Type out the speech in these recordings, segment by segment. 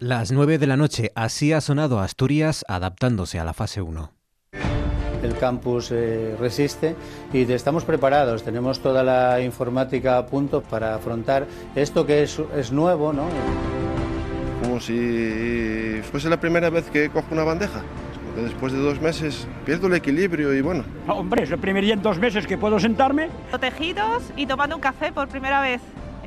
Las 9 de la noche, así ha sonado Asturias adaptándose a la fase 1. El campus eh, resiste y estamos preparados, tenemos toda la informática a punto para afrontar esto que es, es nuevo, ¿no? Como si fuese la primera vez que cojo una bandeja. Después de dos meses pierdo el equilibrio y bueno. Hombre, es el primer día en dos meses que puedo sentarme. Protegidos y tomando un café por primera vez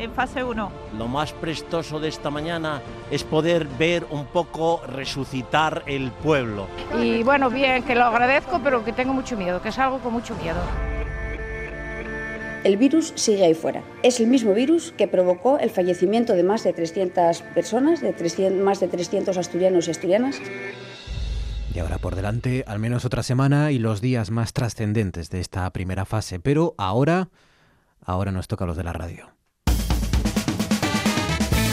en fase 1. Lo más prestoso de esta mañana es poder ver un poco resucitar el pueblo. Y bueno, bien, que lo agradezco, pero que tengo mucho miedo, que salgo con mucho miedo. El virus sigue ahí fuera. Es el mismo virus que provocó el fallecimiento de más de 300 personas, de 300, más de 300 asturianos y asturianas. Y ahora por delante, al menos otra semana y los días más trascendentes de esta primera fase. Pero ahora, ahora nos toca los de la radio.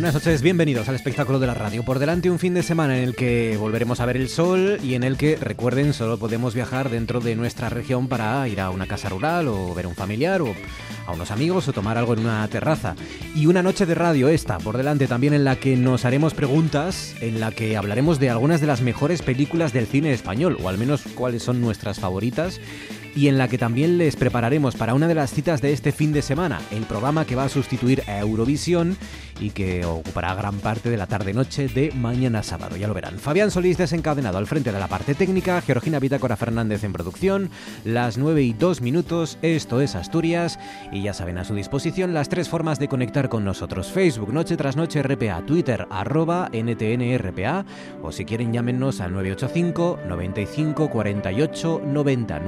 Buenas noches, bienvenidos al espectáculo de la radio. Por delante un fin de semana en el que volveremos a ver el sol y en el que, recuerden, solo podemos viajar dentro de nuestra región para ir a una casa rural o ver a un familiar o a unos amigos o tomar algo en una terraza. Y una noche de radio esta, por delante también en la que nos haremos preguntas, en la que hablaremos de algunas de las mejores películas del cine español, o al menos cuáles son nuestras favoritas y en la que también les prepararemos para una de las citas de este fin de semana, el programa que va a sustituir a Eurovisión y que ocupará gran parte de la tarde-noche de mañana sábado, ya lo verán. Fabián Solís desencadenado al frente de la parte técnica, Georgina Bitácora Fernández en producción, las 9 y 2 minutos, esto es Asturias, y ya saben a su disposición las tres formas de conectar con nosotros, Facebook Noche tras Noche RPA, Twitter arroba NTNRPA, o si quieren llámenos al 985 95 48 90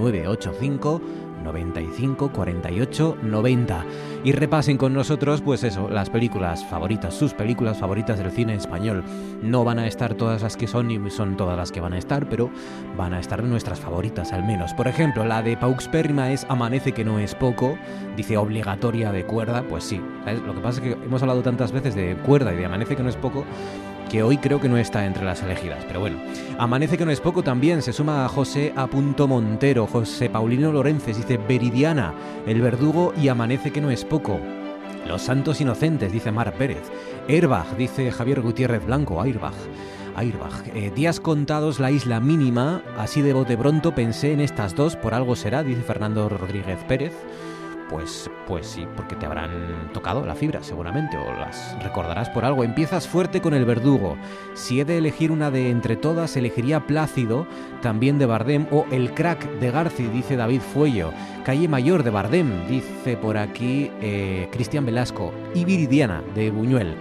985 95 48 90 y repasen con nosotros pues eso, las películas favoritas, sus películas favoritas del cine español. No van a estar todas las que son ni son todas las que van a estar, pero van a estar nuestras favoritas al menos. Por ejemplo, la de Paux Perrima es Amanece que no es poco, dice obligatoria de cuerda, pues sí. Lo que pasa es que hemos hablado tantas veces de cuerda y de Amanece que no es poco que hoy creo que no está entre las elegidas, pero bueno. Amanece que no es poco también, se suma a José A. Montero, José Paulino Lorences, dice Veridiana, El Verdugo y Amanece que no es poco. Los Santos Inocentes, dice Mar Pérez. Airbag, dice Javier Gutiérrez Blanco, Airbag. Airbag. Eh, días contados, la isla mínima, así de pronto pensé en estas dos, por algo será, dice Fernando Rodríguez Pérez. Pues, pues sí, porque te habrán tocado la fibra seguramente, o las recordarás por algo. Empiezas fuerte con el verdugo. Si he de elegir una de entre todas, elegiría Plácido, también de Bardem, o El crack de Garci, dice David Fuello. Calle Mayor de Bardem, dice por aquí eh, Cristian Velasco. Y Viridiana, de Buñuel.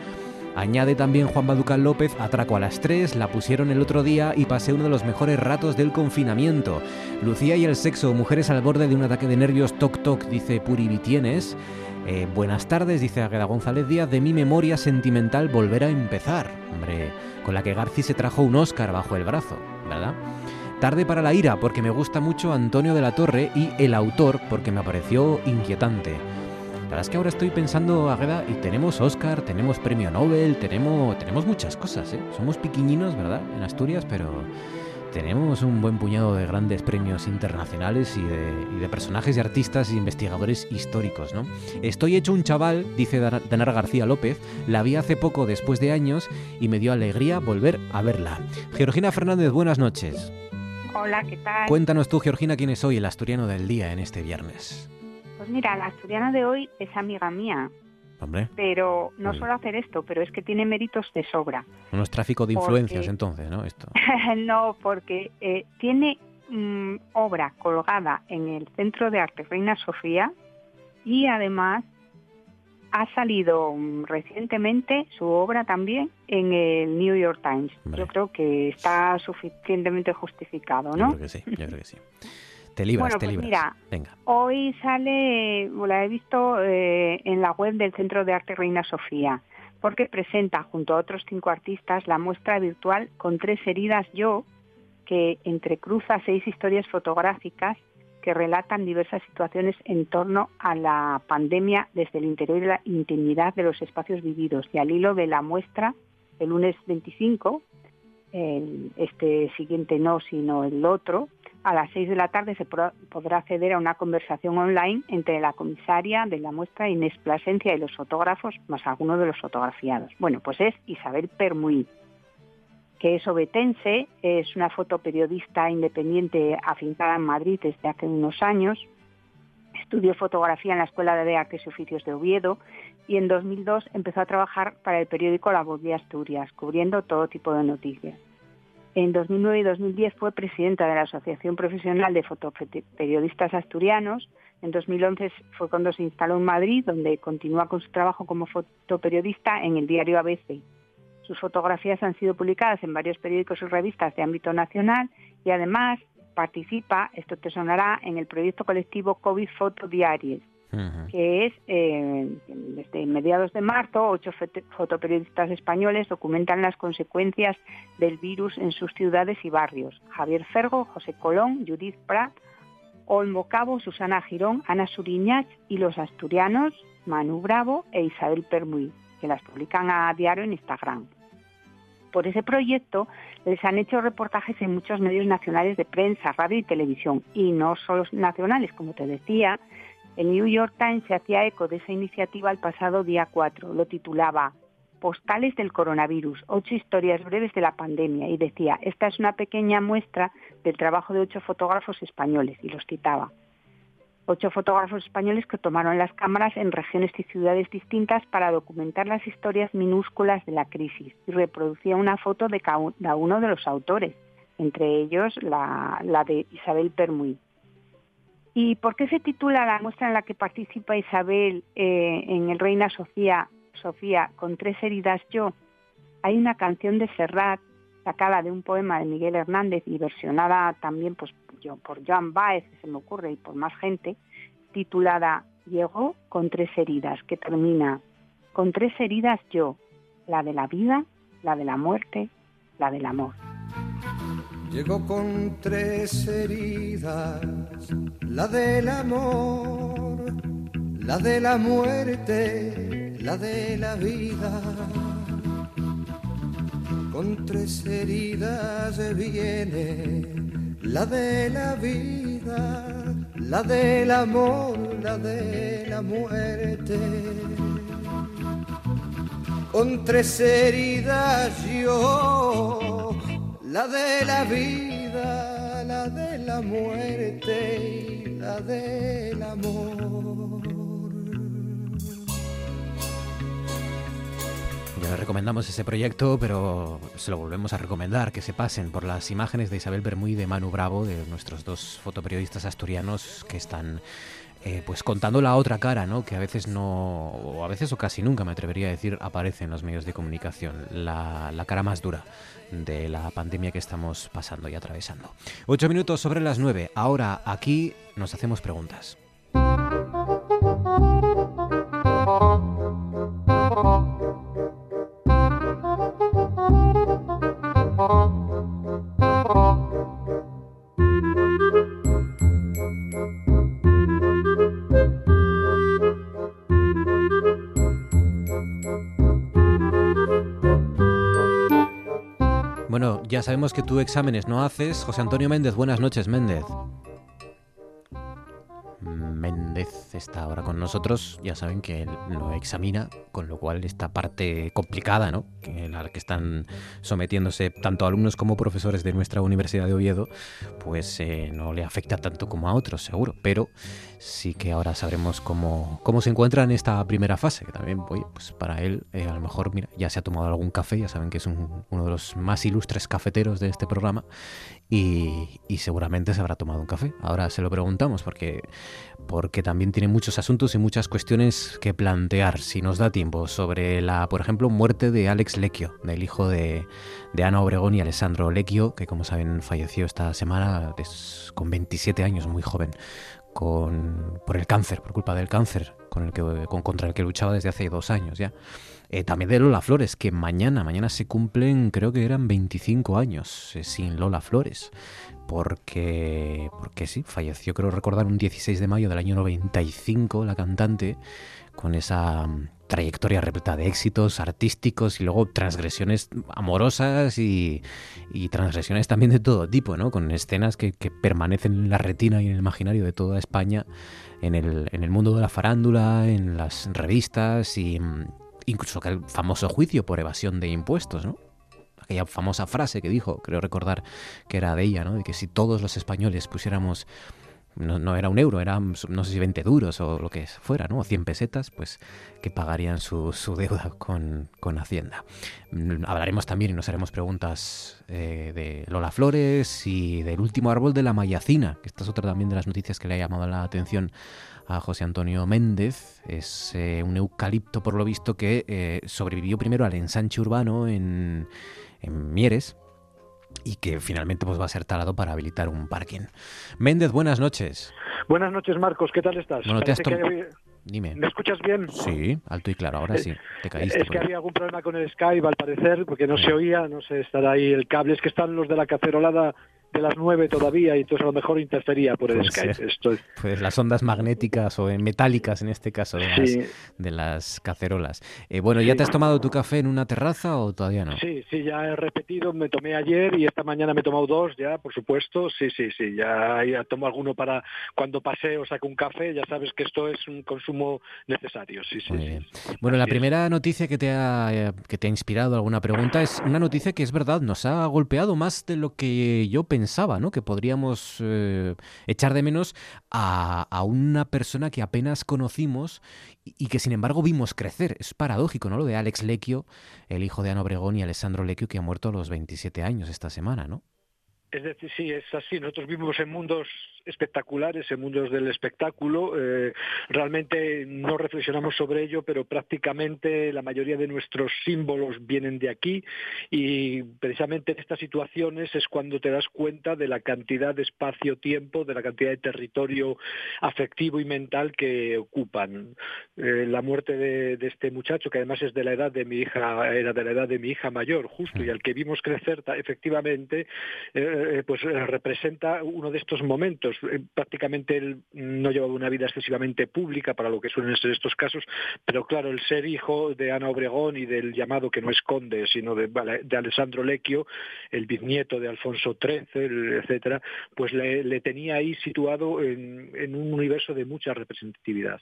Añade también Juan Baducal López, Atraco a las 3, la pusieron el otro día y pasé uno de los mejores ratos del confinamiento. Lucía y el sexo, mujeres al borde de un ataque de nervios, toc toc, dice Puri Vitienes. Eh, buenas tardes, dice Agueda González Díaz, de mi memoria sentimental volver a empezar. Hombre, con la que Garci se trajo un Oscar bajo el brazo, ¿verdad? Tarde para la ira, porque me gusta mucho Antonio de la Torre y el autor, porque me pareció inquietante. Verdad es que ahora estoy pensando, Agueda, y tenemos Oscar, tenemos Premio Nobel, tenemos, tenemos muchas cosas, ¿eh? Somos piquiñinos, ¿verdad? En Asturias, pero tenemos un buen puñado de grandes premios internacionales y de, personajes y artistas e investigadores históricos, ¿no? Estoy hecho un chaval, dice Danar García López, la vi hace poco después de años y me dio alegría volver a verla. Georgina Fernández, buenas noches. Hola, ¿qué tal? Cuéntanos tú, Georgina, quién es hoy el asturiano del día en este viernes. Pues mira, la asturiana de hoy es amiga mía. Hombre. Pero no suele hacer esto, pero es que tiene méritos de sobra. No es tráfico de influencias entonces, ¿no? Esto. no, porque eh, tiene mm, obra colgada en el Centro de Arte Reina Sofía y además ha salido mm, recientemente su obra también en el New York Times. Yo creo que está suficientemente justificado, ¿no? Yo creo que sí, yo creo que sí. Te libras, bueno, te pues libras. Mira, Venga. hoy sale, la he visto eh, en la web del Centro de Arte Reina Sofía. porque presenta junto a otros cinco artistas la muestra virtual con tres heridas yo, que entrecruza seis historias fotográficas que relatan diversas situaciones en torno a la pandemia desde el interior y la intimidad de los espacios vividos. Y al hilo de la muestra, el lunes 25, este siguiente no, sino el otro, a las seis de la tarde se podrá acceder a una conversación online entre la comisaria de la muestra Inés Plasencia y los fotógrafos, más algunos de los fotografiados. Bueno, pues es Isabel Permuy, que es obetense, es una fotoperiodista independiente afincada en Madrid desde hace unos años. Estudió fotografía en la Escuela de Artes y Oficios de Oviedo y en 2002 empezó a trabajar para el periódico La Voz de Asturias, cubriendo todo tipo de noticias. En 2009 y 2010 fue presidenta de la Asociación Profesional de Fotoperiodistas Asturianos. En 2011 fue cuando se instaló en Madrid, donde continúa con su trabajo como fotoperiodista en el diario ABC. Sus fotografías han sido publicadas en varios periódicos y revistas de ámbito nacional y además participa, esto te sonará, en el proyecto colectivo COVID Foto Diaries, que es eh, desde mediados de marzo, ocho fotoperiodistas españoles documentan las consecuencias del virus en sus ciudades y barrios. Javier Fergo, José Colón, Judith Prat, Olmo Cabo, Susana Girón, Ana Suriñach y los asturianos Manu Bravo e Isabel Permuy, que las publican a diario en Instagram. Por ese proyecto les han hecho reportajes en muchos medios nacionales de prensa, radio y televisión, y no solo nacionales, como te decía, el New York Times se hacía eco de esa iniciativa el pasado día 4. Lo titulaba Postales del coronavirus, ocho historias breves de la pandemia y decía, esta es una pequeña muestra del trabajo de ocho fotógrafos españoles y los citaba. Ocho fotógrafos españoles que tomaron las cámaras en regiones y ciudades distintas para documentar las historias minúsculas de la crisis y reproducía una foto de cada uno de los autores, entre ellos la, de Isabel Permuy. ¿Y por qué se titula la muestra en la que participa Isabel eh, en el Reina Sofía, Sofía con tres heridas yo? Hay una canción de Serrat sacada de un poema de Miguel Hernández y versionada también pues, yo, por Joan Baez, se me ocurre, y por más gente, titulada Llegó con tres heridas, que termina con tres heridas yo, la de la vida, la de la muerte, la del amor. Llegó con tres heridas, la del amor, la de la muerte, la de la vida. Con tres heridas viene la de la vida, la del amor, la de la muerte. Con tres heridas yo la de la vida, la de la muerte y la del amor. Ya les recomendamos ese proyecto, pero se lo volvemos a recomendar, que se pasen por las imágenes de Isabel Bermuy y de Manu Bravo, de nuestros dos fotoperiodistas asturianos que están eh, pues contando la otra cara, ¿no? Que a veces no, o a veces o casi nunca me atrevería a decir, aparece en los medios de comunicación, la, la cara más dura de la pandemia que estamos pasando y atravesando. Ocho minutos sobre las nueve. Ahora aquí nos hacemos preguntas. Sabemos que tú exámenes no haces. José Antonio Méndez, buenas noches, Méndez. Méndez está ahora con nosotros, ya saben que él lo examina, con lo cual esta parte complicada, ¿no? Que, la que están sometiéndose tanto alumnos como profesores de nuestra Universidad de Oviedo, pues eh, no le afecta tanto como a otros, seguro, pero sí que ahora sabremos cómo, cómo se encuentra en esta primera fase, que también, oye, pues para él eh, a lo mejor, mira, ya se ha tomado algún café, ya saben que es uno de los más ilustres cafeteros de este programa, y, seguramente se habrá tomado un café. Ahora se lo preguntamos porque porque también tiene muchos asuntos y muchas cuestiones que plantear, si nos da tiempo, sobre la, por ejemplo, muerte de Alex Lecchio, del hijo de, Ana Obregón y Alessandro Lecchio, que como saben falleció esta semana con 27 años, muy joven, con, por el cáncer, por culpa del cáncer con el que, contra el que luchaba desde hace dos años ya. Eh, también de Lola Flores, que mañana, mañana se cumplen, creo que eran 25 años eh, sin Lola Flores. Porque, porque sí, falleció, creo recordar, un 16 de mayo del año 95 la cantante, con esa mm, trayectoria repleta de éxitos artísticos y luego transgresiones amorosas y, transgresiones también de todo tipo, ¿no? Con escenas que, que, permanecen en la retina y en el imaginario de toda España, en el, en el mundo de la farándula, en las revistas y mm, incluso el famoso juicio por evasión de impuestos, ¿no? Aquella famosa frase que dijo, creo recordar que era de ella, ¿no? De que si todos los españoles pusiéramos no, no, era un euro, era no sé si 20 duros o lo que fuera, ¿no? O 100 pesetas, pues que pagarían su, su deuda con, con, Hacienda. Mm, hablaremos también y nos haremos preguntas eh, de Lola Flores y del último árbol de la Mayacina, que esta es otra también de las noticias que le ha llamado la atención a José Antonio Méndez. Es eh, un eucalipto, por lo visto, que eh, sobrevivió primero al ensanche urbano en, en Mieres, y que finalmente pues va a ser talado para habilitar un parking. Méndez, buenas noches. Buenas noches, Marcos. ¿Qué tal estás? Bueno, te has que... Dime. ¿Me escuchas bien? Sí, alto y claro, ahora sí. Te caíste. Es que había algún problema con el Skype, al parecer, porque no se oía, no sé, estará ahí el cable. Es que están los de la cacerolada de las nueve todavía y entonces a lo mejor interfería por el Puede Skype. Esto es- Pues las ondas magnéticas o metálicas en este caso de las, de las cacerolas. Eh, bueno, ¿ya te has tomado tu café en una terraza o todavía no? Sí, sí, ya he repetido, me tomé ayer y esta mañana me he tomado dos ya, por supuesto. Sí, sí, sí, ya, ya tomo alguno para cuando paseo, saco un café, ya sabes que esto es un consumo necesario. Sí, sí, Muy bien. Bueno, la primera noticia que te, ha, eh, que te ha inspirado alguna pregunta es una noticia que es verdad, nos ha golpeado más de lo que yo pensaba, ¿no? Que podríamos eh, echar de menos a, una persona que apenas conocimos y, y que sin embargo vimos crecer. Es paradójico, ¿no? Lo de Alex Lecchio, el hijo de Ana Obregón y Alessandro Lecchio, que ha muerto a los 27 años esta semana, ¿no? Es decir, sí, es así. Nosotros vivimos en mundos espectaculares, en mundos del espectáculo. Eh, realmente no reflexionamos sobre ello, pero prácticamente la mayoría de nuestros símbolos vienen de aquí y precisamente en estas situaciones es cuando te das cuenta de la cantidad de espacio-tiempo, de la cantidad de territorio afectivo y mental que ocupan. Eh, la muerte de, de este muchacho, que además es de la edad de mi hija, era de la edad de mi hija mayor, justo, y al que vimos crecer efectivamente, eh, pues representa uno de estos momentos. Eh, prácticamente él no llevaba una vida excesivamente pública para lo que suelen ser estos casos, pero claro, el ser hijo de Ana Obregón y del llamado que no es conde, sino de, Alessandro Lecchio, el bisnieto de Alfonso XIII, etcétera, pues le, le tenía ahí situado en, en un universo de mucha representatividad.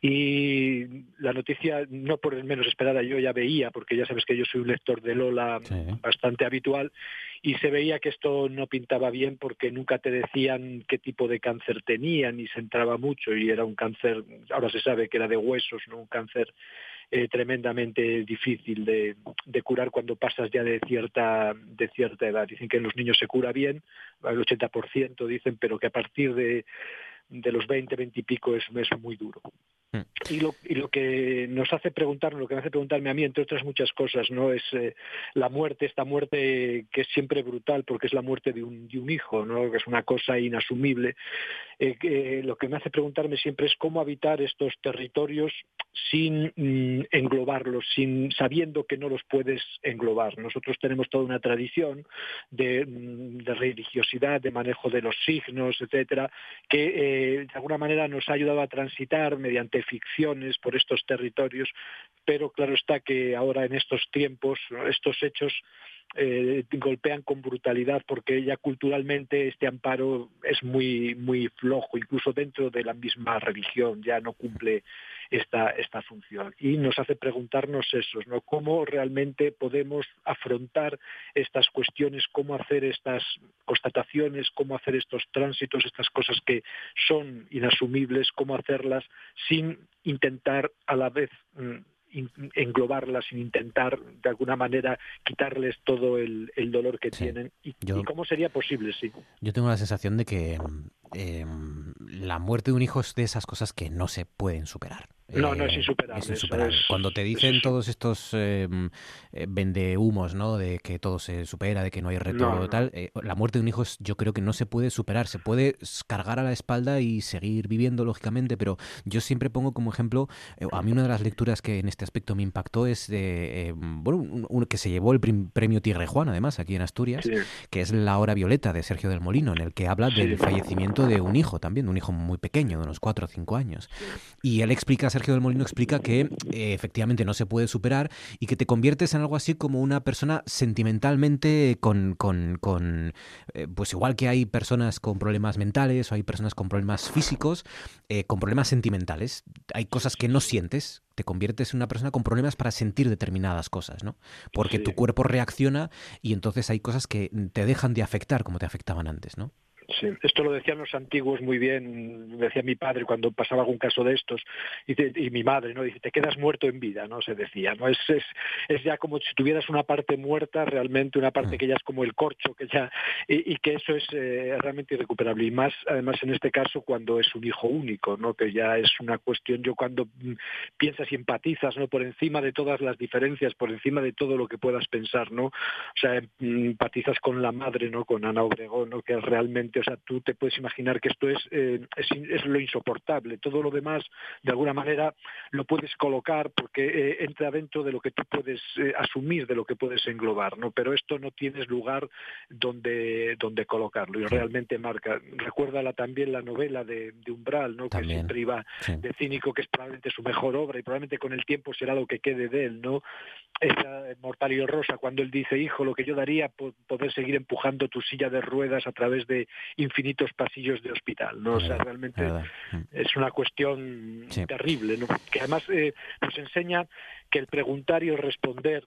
Y la noticia, no por el menos esperada, yo ya veía, porque ya sabes que yo soy un lector de Lola bastante habitual, y se veía que esto no pintaba bien porque nunca te decían qué tipo de cáncer tenía, ni se entraba mucho, y era un cáncer, ahora se sabe que era de huesos, no un cáncer eh, tremendamente difícil de, de curar cuando pasas ya de cierta de cierta edad. Dicen que en los niños se cura bien, el 80% dicen, pero que a partir de, de los 20, 20 y pico es, es muy duro. Y lo, que nos hace preguntarnos, lo que me hace preguntarme a mí, entre otras muchas cosas, no es eh, la muerte, esta muerte que es siempre brutal porque es la muerte de un, de un hijo, ¿no? que es una cosa inasumible. Eh, lo que me hace preguntarme siempre es cómo habitar estos territorios sin mm, englobarlos, sin sabiendo que no los puedes englobar. Nosotros tenemos toda una tradición de, mm, de religiosidad, de manejo de los signos, etcétera, que eh, de alguna manera nos ha ayudado a transitar mediante ficciones por estos territorios, pero claro está que ahora en estos tiempos estos hechos eh, golpean con brutalidad porque ya culturalmente este amparo es muy muy flojo, incluso dentro de la misma religión ya no cumple esta, esta función. Y nos hace preguntarnos eso, ¿no? ¿Cómo realmente podemos afrontar estas cuestiones, cómo hacer estas constataciones, cómo hacer estos tránsitos, estas cosas que son inasumibles, cómo hacerlas sin intentar a la vez mm, englobarlas, sin intentar de alguna manera quitarles todo el, el dolor que tienen. Y, Yo- y cómo sería posible, sí. Yo tengo la sensación de que mm, eh, la muerte de un hijo es de esas cosas que no se pueden superar. No, no es insuperable. Cuando te dicen todos estos eh, eh, vendehumos, ¿no? De que todo se supera, de que no hay reto tal, eh, la muerte de un hijo es, yo creo que no se puede superar. Se puede cargar a la espalda y seguir viviendo, lógicamente, pero yo siempre pongo como ejemplo, a mí una de las lecturas que en este aspecto me impactó es de, bueno, un, que se llevó el premio Tigre Juan, además, aquí en Asturias, que es La Hora Violeta de Sergio del Molino, en el que habla del fallecimiento de un hijo también, de un hijo muy pequeño, de unos cuatro o cinco años. Y él explica Sergio del Molino explica que eh, efectivamente no se puede superar y que te conviertes en algo así como una persona sentimentalmente con, con, eh, pues igual que hay personas con problemas mentales o hay personas con problemas físicos, eh, con problemas sentimentales. Hay cosas que no sientes, te conviertes en una persona con problemas para sentir determinadas cosas, ¿no? Porque tu cuerpo reacciona y entonces hay cosas que te dejan de afectar como te afectaban antes, ¿no? Sí, esto lo decían los antiguos muy bien, decía mi padre cuando pasaba algún caso de estos, y, mi madre, ¿no? Dice, te quedas muerto en vida, ¿no? Se decía, ¿no? Es, es, ya como si tuvieras una parte muerta, realmente una parte mm. que ya es como el corcho, que ya, y, que eso es eh, realmente irrecuperable. Y más, además, en este caso, cuando es un hijo único, ¿no? Que ya es una cuestión, yo cuando mm, piensas y empatizas, ¿no? Por encima de todas las diferencias, por encima de todo lo que puedas pensar, ¿no? O sea, mm, empatizas con la madre, ¿no? Con Ana Obregón, ¿no? Que realmente o sea, tú te puedes imaginar que esto eh, es, es, lo insoportable. Todo lo demás, de alguna manera, lo puedes colocar porque eh, entra dentro de lo que tú puedes eh, asumir, de lo que puedes englobar, ¿no? Pero esto no tienes lugar donde, donde colocarlo y realmente marca. Recuérdala también la novela de, Umbral, ¿no? Que siempre iba de cínico, que es probablemente su mejor obra y probablemente con el tiempo será lo que quede de él, ¿no? Esa Mortal y Rosa, cuando él dice, hijo, lo que yo daría por poder seguir empujando tu silla de ruedas a través de infinitos pasillos de hospital, ¿no? O sea, realmente es una cuestión terrible, ¿no? Que además eh, nos enseña que el preguntar y el responder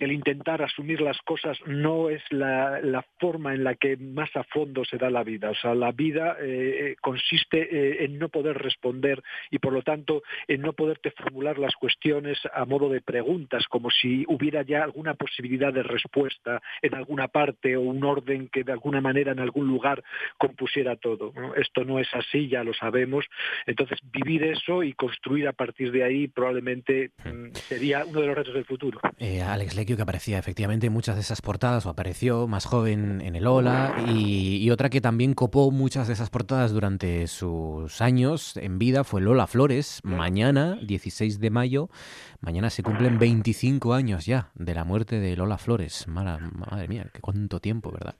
el intentar asumir las cosas no es la, forma en la que más a fondo se da la vida. O sea, la vida eh, eh, consiste eh, en no poder responder y, por lo tanto, en no poderte formular las cuestiones a modo de preguntas, como si hubiera ya alguna posibilidad de respuesta en alguna parte o un orden que de alguna manera en algún lugar compusiera todo. Esto no es así, ya lo sabemos. Entonces, vivir eso y construir a partir de ahí probablemente mm, sería uno de los retos del futuro. Alex que aparecía efectivamente en muchas de esas portadas, o apareció más joven en el Ola, y, otra que también copó muchas de esas portadas durante sus años en vida fue Lola Flores. Mañana, 16 de mayo, mañana se cumplen 25 años ya de la muerte de Lola Flores. madre mía, qué cuánto tiempo, ¿verdad?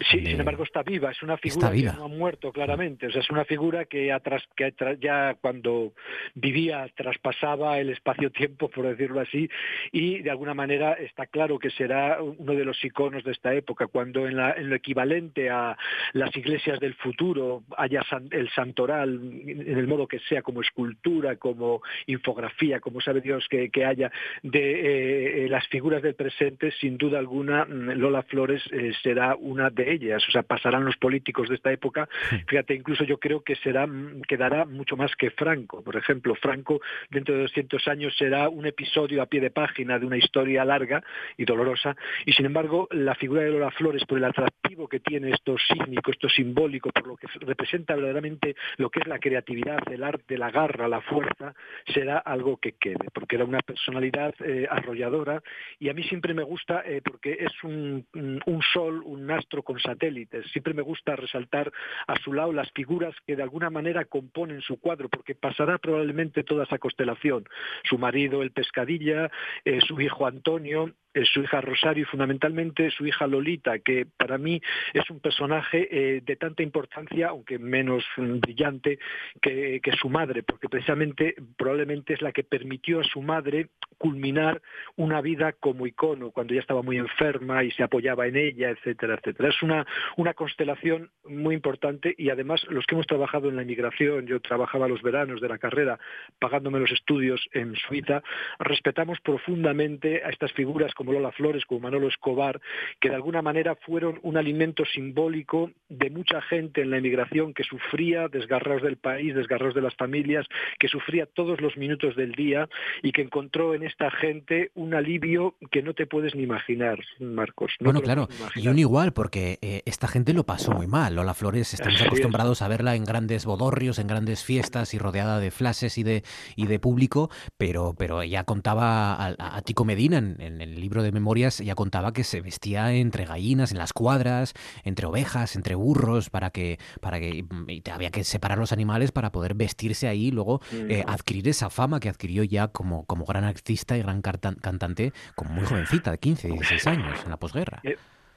Sí, sin embargo está viva, es una figura que no ha muerto claramente, o sea, es una figura que, que ya cuando vivía traspasaba el espacio-tiempo, por decirlo así, y de alguna manera está claro que será uno de los iconos de esta época, cuando en, lo equivalente a las iglesias del futuro haya el santoral, en el modo que sea, como escultura, como infografía, como sabe Dios que, haya, de eh, las figuras del presente, sin duda alguna, Lola Flores eh, será una de ellas, o sea, pasarán los políticos de esta época. Fíjate, incluso yo creo que será, quedará mucho más que Franco. Por ejemplo, Franco dentro de 200 años será un episodio a pie de página de una historia larga y dolorosa, y sin embargo, la figura de Lola Flores, por el atractivo que tiene esto sígnico, esto simbólico, por lo que representa verdaderamente lo que es la creatividad, el arte, la garra, la fuerza, será algo que quede, porque era una personalidad eh, arrolladora y a mí siempre me gusta eh, porque es un, un sol, un astro con satélites. Siempre me gusta resaltar a su lado las figuras que de alguna manera componen su cuadro, porque pasará probablemente toda esa constelación. Su marido, el pescadilla, eh, su hijo Antonio, su hija Rosario y fundamentalmente su hija Lolita, que para mí es un personaje eh, de tanta importancia, aunque menos mm, brillante, que, su madre, porque precisamente probablemente es la que permitió a su madre culminar una vida como icono, cuando ya estaba muy enferma y se apoyaba en ella, etcétera, etcétera. Es una, una constelación muy importante y además los que hemos trabajado en la inmigración, yo trabajaba los veranos de la carrera pagándome los estudios en Suiza, respetamos profundamente a estas figuras como Lola Flores, como Manolo Escobar, que de alguna manera fueron un alimento simbólico de mucha gente en la emigración que sufría desgarrados del país, desgarrados de las familias, que sufría todos los minutos del día y que encontró en esta gente un alivio que no te puedes ni imaginar, Marcos. bueno, claro, y un igual, porque eh, esta gente lo pasó muy mal. Lola Flores, estamos acostumbrados a verla en grandes bodorrios, en grandes fiestas y rodeada de flashes y de, y de público, pero, pero ella contaba a, Tico Medina en, en, el libro de memorias, ella contaba que se vestía entre gallinas, en las cuadras, entre ovejas, entre burros, para que, para que y había que separar los animales para poder vestirse ahí y luego eh, adquirir esa fama que adquirió ya como, como gran artista y gran cantante, como muy jovencita, de 15, 16 años, en la posguerra.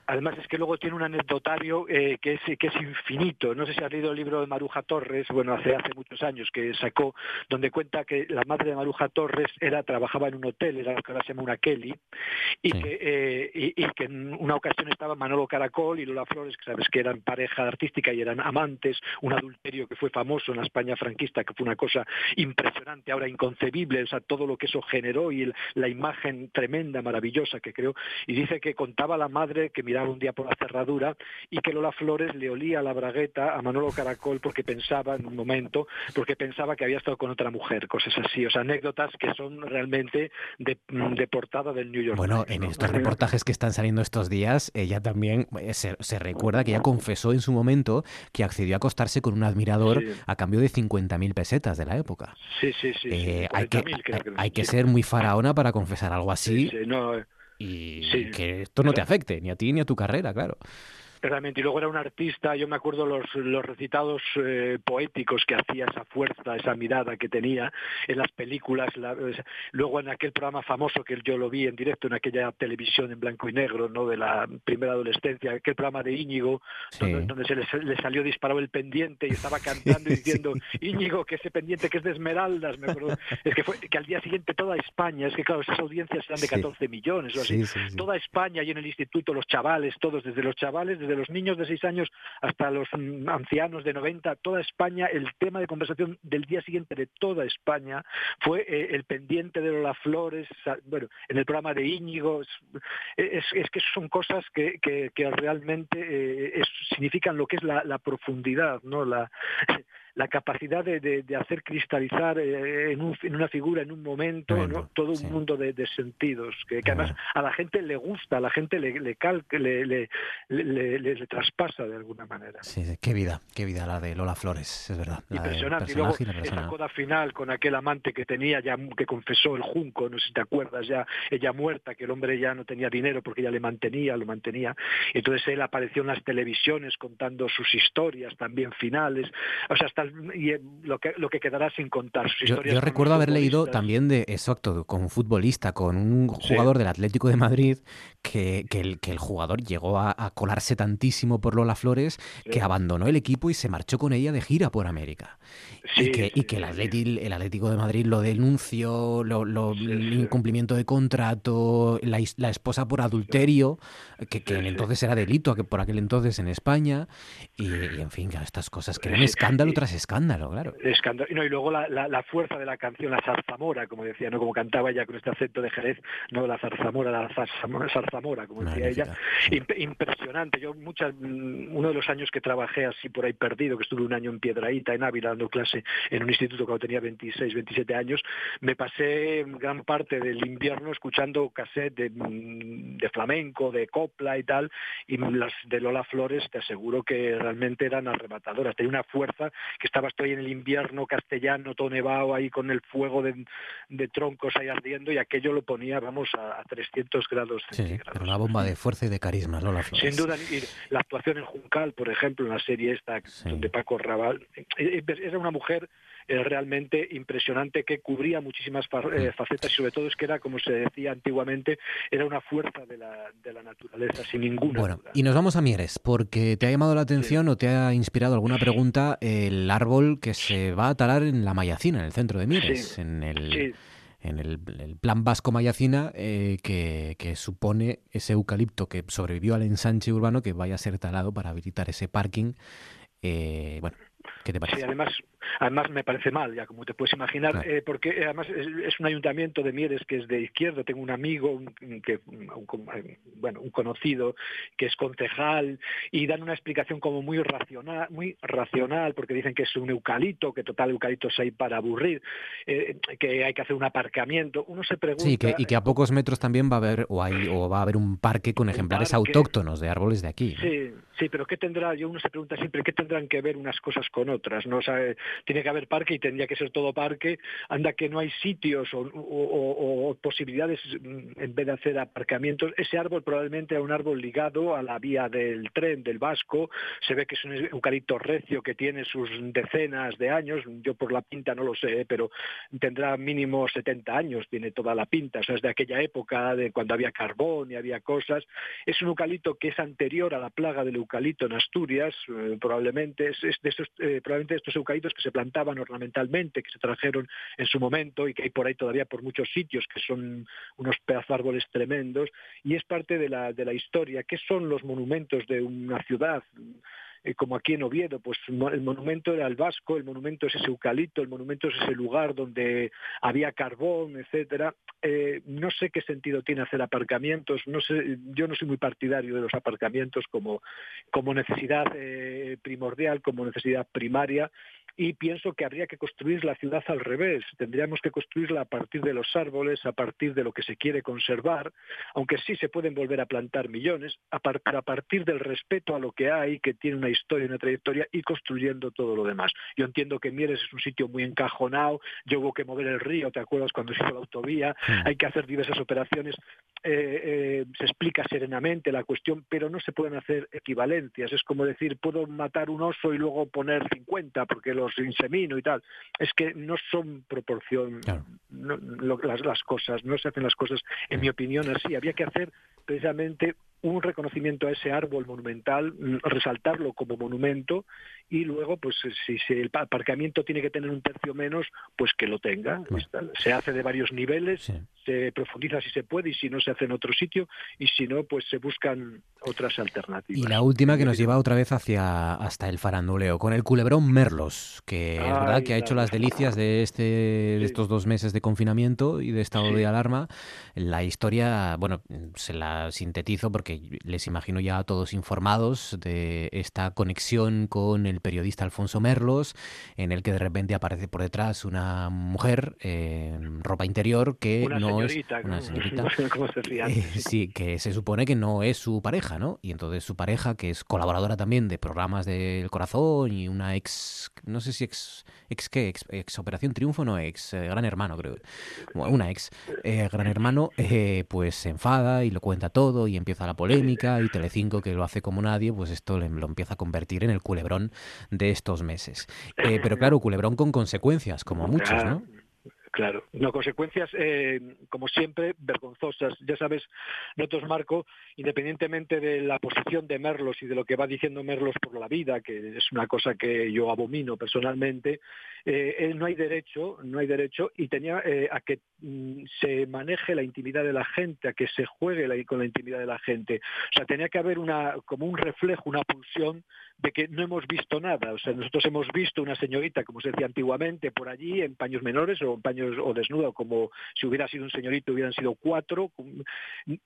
Además es que luego tiene un anecdotario eh, que, es, que es infinito. No sé si has leído el libro de Maruja Torres, bueno, hace, hace muchos años que sacó, donde cuenta que la madre de Maruja Torres era, trabajaba en un hotel, era lo que ahora se llama una Kelly, y, que, eh, y, que en una ocasión estaba Manolo Caracol y Lola Flores, que sabes que eran pareja artística y eran amantes, un adulterio que fue famoso en la España franquista, que fue una cosa impresionante, ahora inconcebible, o sea, todo lo que eso generó y la imagen tremenda, maravillosa que creó. Y dice que contaba la madre que miraba un día por la cerradura y que Lola Flores le olía la bragueta a Manolo Caracol porque pensaba en un momento, porque pensaba que había estado con otra mujer, cosas así, o sea, anécdotas que son realmente de, portada del New York. Bueno, en estos reportajes que están saliendo estos días, ella también eh, se, recuerda que ella confesó en su momento que accedió a acostarse con un admirador a cambio de 50.000 pesetas de la época. Sí, sí, sí. Eh, hay que, hay, que ser muy faraona para confesar algo así. Sí, no, eh, y que esto no te afecte, ni a ti ni a tu carrera, claro. Realmente, y luego era un artista, yo me acuerdo los, los recitados eh, poéticos que hacía, esa fuerza, esa mirada que tenía en las películas, luego en aquel programa famoso que yo lo vi en directo en aquella televisión en blanco y negro, ¿no? de la primera adolescencia, aquel programa de Íñigo, donde, se le, salió disparado el pendiente y estaba cantando y diciendo, Íñigo, que ese pendiente que es de esmeraldas, me acuerdo, es que fue que al día siguiente toda España, es que claro, esas audiencias eran de 14 millones o así, toda España y en el instituto los chavales, todos, desde los chavales, desde de los niños de 6 años hasta los mm, ancianos de 90, toda España, el tema de conversación del día siguiente de toda España fue eh, el pendiente de las flores, bueno, en el programa de Íñigo, es, que son cosas que, realmente eh, significan lo que es la, la profundidad, ¿no? La, la capacidad de, de, hacer cristalizar eh, en, una figura, en un momento, todo un mundo de, sentidos, que, además a la gente le gusta, a la gente le, le, le, le, le, traspasa de alguna manera. Sí, qué vida, qué vida la de Lola Flores, es verdad. Impresionante. Y luego esa coda final con aquel amante que tenía ya, que confesó el junco, no sé si te acuerdas, ya ella muerta, que el hombre ya no tenía dinero porque ella le mantenía, lo mantenía. Entonces él apareció en las televisiones contando sus historias también finales. O sea, hasta y eh, lo que, lo que quedará sin contar. yo, recuerdo haber leído también de, exacto, con un futbolista, con un jugador del Atlético de Madrid, que, que, el, que el jugador llegó a, colarse tantísimo por Lola Flores que abandonó el equipo y se marchó con ella de gira por América. y que, y que el, el, Atlético de Madrid lo denunció, lo, el incumplimiento de contrato, la, la esposa por adulterio, que, que entonces era delito que por aquel entonces en España, y, en fin, estas cosas que eran escándalo tras escándalo, claro. Escándalo. Y, no, y luego la, la, fuerza de la canción, la zarzamora, como decía, ¿no? Como cantaba ella con este acento de Jerez, no la zarzamora, la zarzamora, como decía ella. impresionante. Yo muchas, mm, uno de los años que trabajé así por ahí perdido, que estuve un año en Piedraíta, en Ávila, dando clase en un instituto cuando tenía 26, 27 años, me pasé gran parte del invierno escuchando cassette de, mm, de flamenco, de copla y tal, y las de Lola Flores te aseguro que realmente eran arrebatadoras. Tenía una fuerza que estaba estoy en el invierno castellano, todo nevado ahí con el fuego de, troncos ahí ardiendo y aquello lo ponía, vamos, a, 300 grados centígrados. Sí, una bomba de fuerza y de carisma, ¿no? La Sin duda, y la actuación en Juncal, por ejemplo, en la serie esta de Paco Raval, eh, eh, era una mujer eh, realmente impresionante que cubría muchísimas facetas y sobre todo es que era, como se decía antiguamente, era una fuerza de la, de la naturaleza, sin ninguna Bueno, y nos vamos a Mieres, porque te ha llamado la atención o te ha inspirado alguna pregunta el árbol que se va a talar en la Mayacina, en el centro de Mieres, en el... En el, plan vasco Mayacina, eh, que, que, supone ese eucalipto que sobrevivió al ensanche urbano que vaya a ser talado para habilitar ese parking. Eh, bueno, ¿Qué te parece? Sí, además, además me parece mal, ya como te puedes imaginar, eh, porque además es, un ayuntamiento de Mieres que es de izquierda. Tengo un amigo, que, bueno, un conocido que es concejal y dan una explicación como muy racional, muy racional, porque dicen que es un eucalipto, que total eucaliptos hay para aburrir, eh, que hay que hacer un aparcamiento. Uno se pregunta. Sí, que, y que a pocos metros también va a haber o hay o va a haber un parque con ejemplares autóctonos de árboles de aquí. Sí, sí, pero qué tendrá? Yo uno se pregunta siempre qué tendrán que ver unas cosas con otras. No sabe, tiene que haber parque y tendría que ser todo parque. Anda que no hay sitios o, posibilidades mm, en vez de hacer aparcamientos. Ese árbol probablemente era un árbol ligado a la vía del tren del Vasco. Se ve que es un eucalipto recio que tiene sus decenas de años. Yo por la pinta no lo sé, pero tendrá mínimo 70 años. Tiene toda la pinta. O sea, es de aquella época de cuando había carbón y había cosas. Es un eucalipto que es anterior a la plaga del eucalipto en Asturias. Eh, probablemente es, de estos, eh, probablemente estos eucaliptos que se plantaban ornamentalmente, que se trajeron en su momento y que hay por ahí todavía por muchos sitios, que son unos pedazos árboles tremendos, y es parte de la, de la historia. ¿Qué son los monumentos de una ciudad? Eh, como aquí en Oviedo, pues el monumento era el vasco, el monumento es ese eucalipto, el monumento es ese lugar donde había carbón, etcétera. Eh, no sé qué sentido tiene hacer aparcamientos, no sé, yo no soy muy partidario de los aparcamientos como, como necesidad eh, primordial, como necesidad primaria, y pienso que habría que construir la ciudad al revés. Tendríamos que construirla a partir de los árboles, a partir de lo que se quiere conservar, aunque sí se pueden volver a plantar millones, a, a partir del respeto a lo que hay, que tiene una historia, una trayectoria, y construyendo todo lo demás. Yo entiendo que Mieres es un sitio muy encajonado, yo hubo que mover el río, ¿te acuerdas cuando se hizo la autovía? Hay que hacer diversas operaciones, eh, eh, se explica serenamente la cuestión, pero no se pueden hacer equivalencias. Es como decir, puedo matar un oso y luego poner 50, porque los insemino y tal. Es que no son proporción las, las cosas, no se hacen las cosas, en mi opinión, así. Había que hacer precisamente un reconocimiento a ese árbol monumental, mm, resaltarlo como monumento y luego, pues si, el aparcamiento tiene que tener un tercio menos, pues que lo tenga. Se hace de varios niveles, se profundiza si se puede y si no se hace en otro sitio y si no, pues se buscan otras alternativas. Y la última que nos lleva otra vez hacia hasta el faranduleo, con el culebrón Merlos, que es verdad que ha hecho las delicias de, este, de estos dos meses de confinamiento y de estado de alarma. La historia, bueno, se la sintetizo porque les imagino ya a todos informados de esta conexión con el periodista Alfonso Merlos, en el que de repente aparece por detrás una mujer en ropa interior que no es una señorita, eh, sí, que se supone que no es su pareja, ¿no? Y entonces su pareja, que es colaboradora también de programas del corazón y una ex, no sé si ex, ex qué, ex, Operación Triunfo, no ex eh, Gran Hermano, creo, una ex eh, Gran Hermano, pues se enfada y lo cuenta todo y empieza la polémica y Telecinco, que lo hace como nadie, pues esto lo empieza a convertir en el culebrón de estos meses. Eh, pero claro, culebrón con consecuencias, como muchos, ¿no? Claro, no consecuencias, eh, como siempre, vergonzosas. Ya sabes, nosotros, Marco, independientemente de la posición de Merlos y de lo que va diciendo Merlos por la vida, que es una cosa que yo abomino personalmente, eh, él no hay derecho, no hay derecho, y tenía eh, a que mm, se maneje la intimidad de la gente, a que se juegue con la intimidad de la gente. O sea, tenía que haber una, como un reflejo, una pulsión de que no hemos visto nada. O sea, nosotros hemos visto una señorita, como se decía antiguamente, por allí, en paños menores o en paños o desnudo, como si hubiera sido un señorito, hubieran sido cuatro.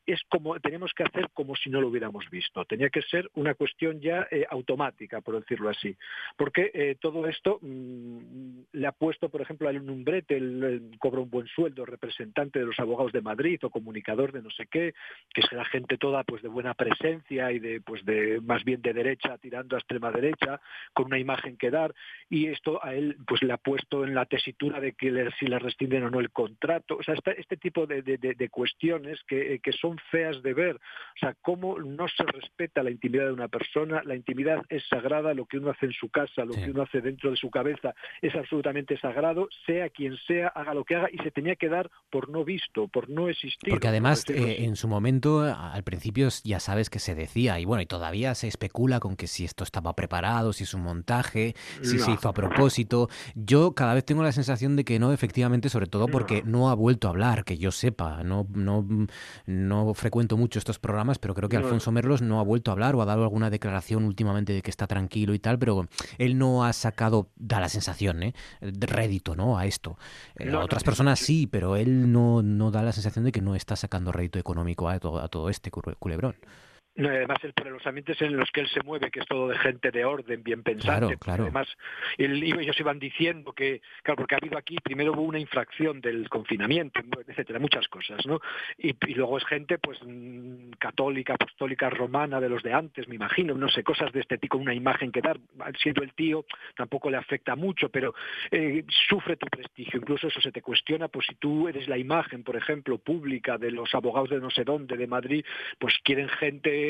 Es como, tenemos que hacer como si no lo hubiéramos visto. Tenía que ser una cuestión ya eh, automática, por decirlo así. Porque todo esto mm, le ha puesto, por ejemplo, a un umbrete, él, cobra un buen sueldo, representante de los abogados de Madrid o comunicador de no sé qué, que la gente toda pues de buena presencia y de pues de más bien de derecha tirando a extrema derecha, con una imagen que dar, y esto a él pues le ha puesto en la tesitura de que si le rescinden o no el contrato, o sea, este, tipo de, cuestiones que, que son feas de ver, o sea, cómo no se respeta la intimidad de una persona, la intimidad es sagrada, lo que uno hace en su casa, lo que uno hace dentro de su cabeza es absolutamente sagrado, sea quien sea, haga lo que haga, y se tenía que dar por no visto, por no existir. Porque además, eh, en su momento, al principio ya sabes que se decía, y bueno, y todavía se especula con que si esto estaba preparado, si es un montaje, si se hizo a propósito. Yo cada vez tengo la sensación de que no, efectivamente sobre todo porque no ha vuelto a hablar, que yo sepa. No, no, no frecuento mucho estos programas, pero creo que Alfonso Merlos no ha vuelto a hablar o ha dado alguna declaración últimamente de que está tranquilo y tal, pero él no ha sacado, da la sensación, ¿eh? de rédito ¿no? a esto. Eh, otras personas sí, pero él no, no da la sensación de que no está sacando rédito económico a todo, a todo este culebrón. No, además el, por los ambientes en los que él se mueve, que es todo de gente de orden, bien pensante. Claro, Además, ellos iban diciendo que, claro, porque ha habido aquí, primero hubo una infracción del confinamiento, etcétera, muchas cosas, ¿no? Y, luego es gente, pues, mm, católica, apostólica, romana, de los de antes, me imagino, no sé, cosas de este tipo, una imagen que dar, siendo el tío, tampoco le afecta mucho, pero eh, sufre tu prestigio, incluso eso se te cuestiona, pues si tú eres la imagen, por ejemplo, pública de los abogados de no sé dónde, de Madrid, pues quieren gente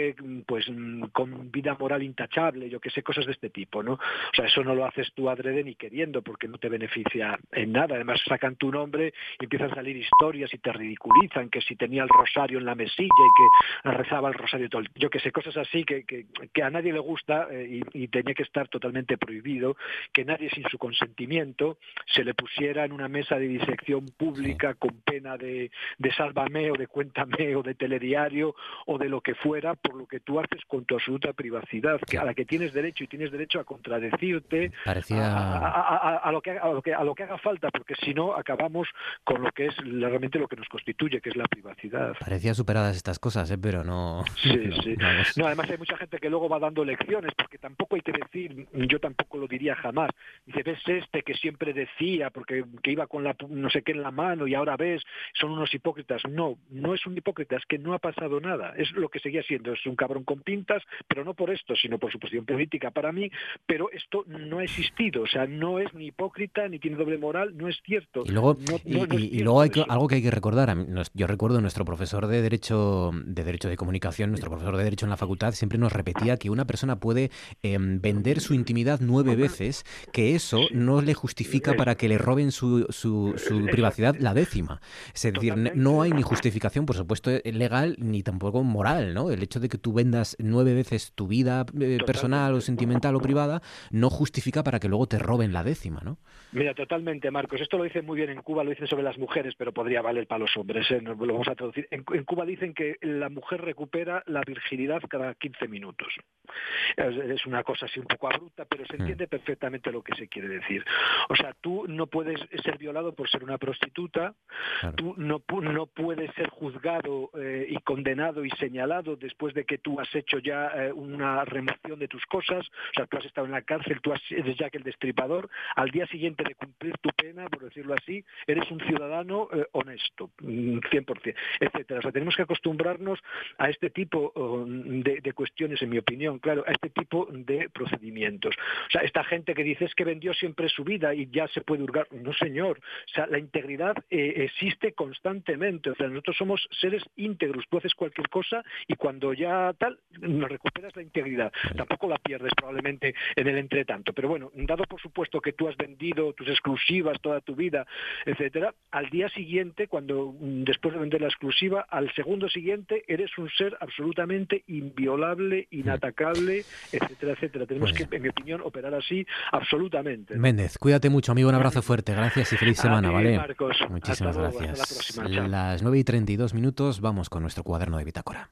pues con vida moral intachable, yo que sé, cosas de este tipo, ¿no? O sea, eso no lo haces tú adrede ni queriendo, porque no te beneficia en nada. Además sacan tu nombre y empiezan a salir historias y te ridiculizan, que si tenía el rosario en la mesilla y que rezaba el rosario todo Yo que sé, cosas así que, que, a nadie le gusta eh, y, tenía que estar totalmente prohibido, que nadie sin su consentimiento se le pusiera en una mesa de disección pública con pena de, de sálvame o de cuéntame o de telediario o de lo que fuera por lo que tú haces con tu absoluta privacidad, que a la que tienes derecho y tienes derecho a contradecirte a, lo que, a, lo que, a lo que haga falta, porque si no acabamos con lo que es realmente lo que nos constituye, que es la privacidad. Parecía superadas estas cosas, ¿eh? pero no. Sí, sí. No, además hay mucha gente que luego va dando lecciones, porque tampoco hay que decir, yo tampoco lo diría jamás. Dice, ves este que siempre decía, porque que iba con la no sé qué en la mano y ahora ves, son unos hipócritas. No, no es un hipócrita, es que no ha pasado nada. Es lo que seguía siendo es un cabrón con pintas, pero no por esto, sino por su posición política para mí, pero esto no ha existido, o sea, no es ni hipócrita, ni tiene doble moral, no es cierto. Y luego, y, luego hay algo que hay que recordar, yo recuerdo nuestro profesor de Derecho de Derecho de Comunicación, nuestro profesor de Derecho en la facultad, siempre nos repetía que una persona puede em, vender su intimidad nueve veces, que eso no le justifica para que le roben su, su, su privacidad la décima. Es decir, no hay ni justificación, por supuesto, legal, ni tampoco moral, ¿no? El hecho de que tú vendas nueve veces tu vida eh, personal o sentimental o privada no justifica para que luego te roben la décima, ¿no? Mira, totalmente, Marcos. Esto lo dicen muy bien en Cuba, lo dicen sobre las mujeres, pero podría valer para los hombres, ¿eh? lo vamos a traducir. En, Cuba dicen que la mujer recupera la virginidad cada 15 minutos. Es, una cosa así un poco abrupta, pero se hmm. entiende perfectamente lo que se quiere decir. O sea, tú no puedes ser violado por ser una prostituta, tú no, no puedes ser juzgado eh, y condenado y señalado después de que tú has hecho ya eh, una remoción de tus cosas, o sea, tú has estado en la cárcel, tú has, eres ya que el destripador, al día siguiente de cumplir tu pena, por decirlo así, eres un ciudadano eh, honesto, 100%, mm, etcétera. O sea, tenemos que acostumbrarnos a este tipo de, cuestiones, en mi opinión, claro, a este tipo de procedimientos. O sea, esta gente que dice es que vendió siempre su vida y ya se puede hurgar, no señor, o sea, la integridad eh, existe constantemente, o sea, nosotros somos seres íntegros, tú haces cualquier cosa y cuando ya tal, no recuperas la integridad. Tampoco la pierdes probablemente en el entretanto. Pero bueno, dado por supuesto que tú has vendido tus exclusivas toda tu vida, etcétera, al día siguiente, cuando mm, después de vender la exclusiva, al segundo siguiente eres un ser absolutamente inviolable, inatacable, etcétera, etcétera. Tenemos que, en mi opinión, operar así absolutamente. Méndez, cuídate mucho, amigo. Un abrazo fuerte. Gracias y feliz semana, ¿vale? Muchísimas gracias. Las 9 y 32 minutos, vamos con nuestro cuaderno de bitácora.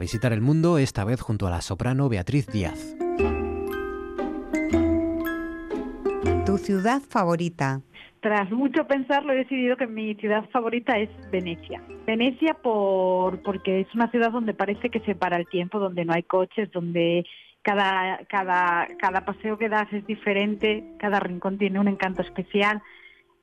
Para visitar el mundo, esta vez junto a la soprano Beatriz Díaz. ¿Tu ciudad favorita? Tras mucho pensarlo, he decidido que mi ciudad favorita es Venecia. Venecia por, porque es una ciudad donde parece que se para el tiempo, donde no hay coches, donde cada, cada, cada paseo que das es diferente, cada rincón tiene un encanto especial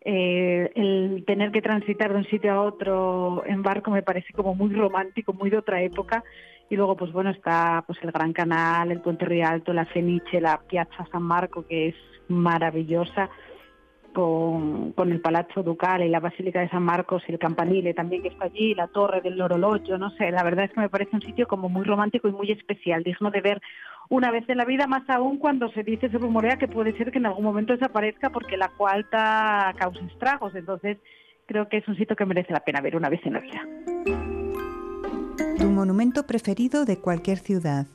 eh, el tener que transitar de un sitio a otro en barco me parece como muy romántico, muy de otra época. Y luego, pues bueno, está pues el Gran Canal, el Puente Rialto, la Ceniche, la Piazza San Marco, que es maravillosa, con, con el Palazzo Ducal y la Basílica de San Marcos y el Campanile también que está allí, la Torre del Orologio, no sé, la verdad es que me parece un sitio como muy romántico y muy especial, digno de ver una vez en la vida, más aún cuando se dice, se rumorea que puede ser que en algún momento desaparezca porque la cualta causa estragos. Entonces, creo que es un sitio que merece la pena ver una vez en la vida. ¿Tu monumento preferido de cualquier ciudad?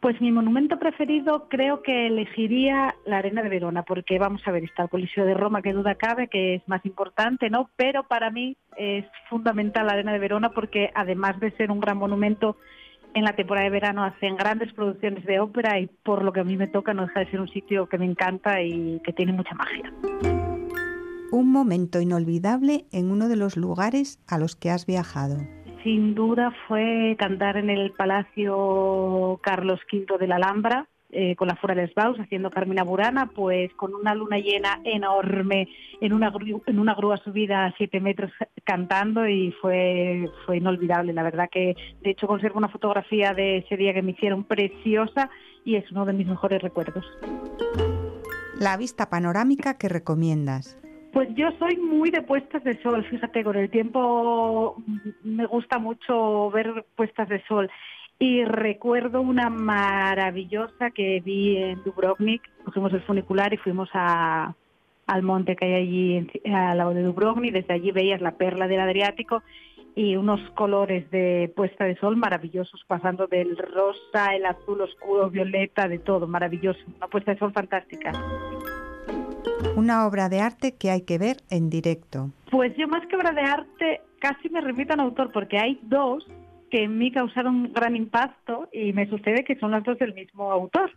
Pues mi monumento preferido creo que elegiría la Arena de Verona, porque vamos a ver, está el Coliseo de Roma, que duda cabe, que es más importante, ¿no? Pero para mí es fundamental la Arena de Verona porque además de ser un gran monumento, en la temporada de verano hacen grandes producciones de ópera y por lo que a mí me toca no deja de ser un sitio que me encanta y que tiene mucha magia. Un momento inolvidable en uno de los lugares a los que has viajado sin duda fue cantar en el Palacio Carlos V de la Alhambra, eh, con la Fura Les Baus, haciendo Carmina Burana, pues con una luna llena enorme, en una, en una grúa subida a siete metros cantando y fue, fue inolvidable. La verdad que, de hecho, conservo una fotografía de ese día que me hicieron preciosa y es uno de mis mejores recuerdos. La vista panorámica que recomiendas. Pues yo soy muy de puestas de sol, fíjate, con el tiempo me gusta mucho ver puestas de sol. Y recuerdo una maravillosa que vi en Dubrovnik, cogimos el funicular y fuimos a, al monte que hay allí al lado de Dubrovnik, desde allí veías la perla del Adriático y unos colores de puesta de sol maravillosos, pasando del rosa, el azul oscuro, violeta, de todo, maravilloso, una puesta de sol fantástica. Una obra de arte que hay que ver en directo. Pues yo más que obra de arte casi me repito a un autor porque hay dos que en mí causaron gran impacto y me sucede que son las dos del mismo autor.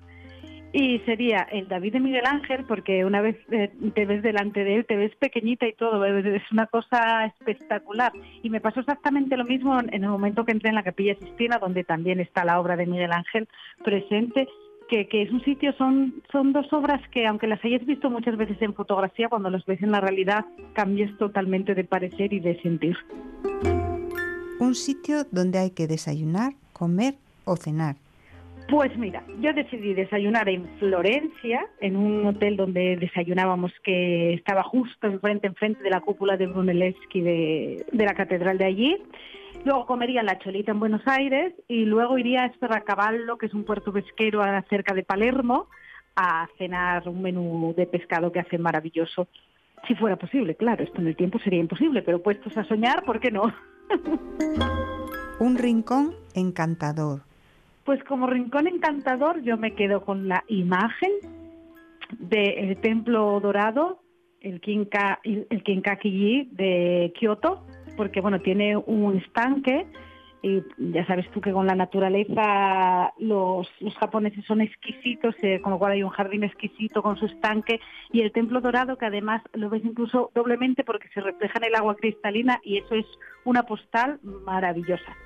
Y sería el David de Miguel Ángel, porque una vez eh, te ves delante de él, te ves pequeñita y todo, es una cosa espectacular. Y me pasó exactamente lo mismo en el momento que entré en la Capilla Sistina, donde también está la obra de Miguel Ángel presente, que, es un sitio, son, son dos obras que aunque las hayas visto muchas veces en fotografía, cuando las ves en la realidad cambias totalmente de parecer y de sentir. Un sitio donde hay que desayunar, comer o cenar. Pues mira, yo decidí desayunar en Florencia, en un hotel donde desayunábamos que estaba justo enfrente, enfrente de la cúpula de Brunelleschi de, la catedral de allí. Luego comería la cholita en Buenos Aires y luego iría a Esperracaballo, que es un puerto pesquero cerca de Palermo, a cenar un menú de pescado que hace maravilloso. Si fuera posible, claro, esto en el tiempo sería imposible, pero puestos a soñar, ¿por qué no? Un rincón encantador. Pues como rincón encantador yo me quedo con la imagen del templo dorado, el Kinka, el de Kioto, porque bueno, tiene un estanque y ya sabes tú que con la naturaleza los, los japoneses son exquisitos, eh, con lo cual hay un jardín exquisito con su estanque y el templo dorado que además lo ves incluso doblemente porque se refleja en el agua cristalina y eso es una postal maravillosa.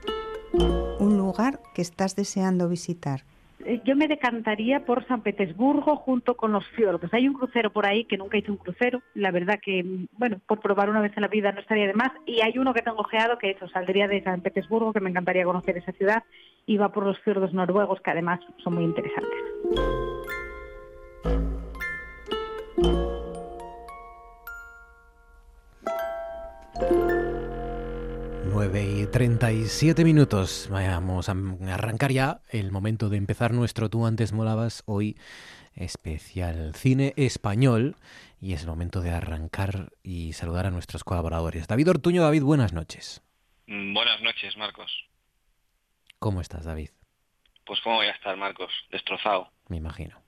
Un lugar que estás deseando visitar. Eh, yo me decantaría por San Petersburgo junto con los fiordos. Hay un crucero por ahí que nunca hice un crucero, la verdad que, bueno, por probar una vez en la vida no estaría de más. Y hay uno que tengo ojeado que eso, saldría de San Petersburgo, que me encantaría conocer esa ciudad, y va por los fiordos noruegos, que además son muy interesantes. 9 y 37 minutos. Vamos a arrancar ya el momento de empezar nuestro Tú antes molabas hoy especial cine español y es el momento de arrancar y saludar a nuestros colaboradores. David Ortuño, David, buenas noches. Mm, buenas noches, Marcos. ¿Cómo estás, David? Pues cómo voy a estar, Marcos, destrozado. Me imagino.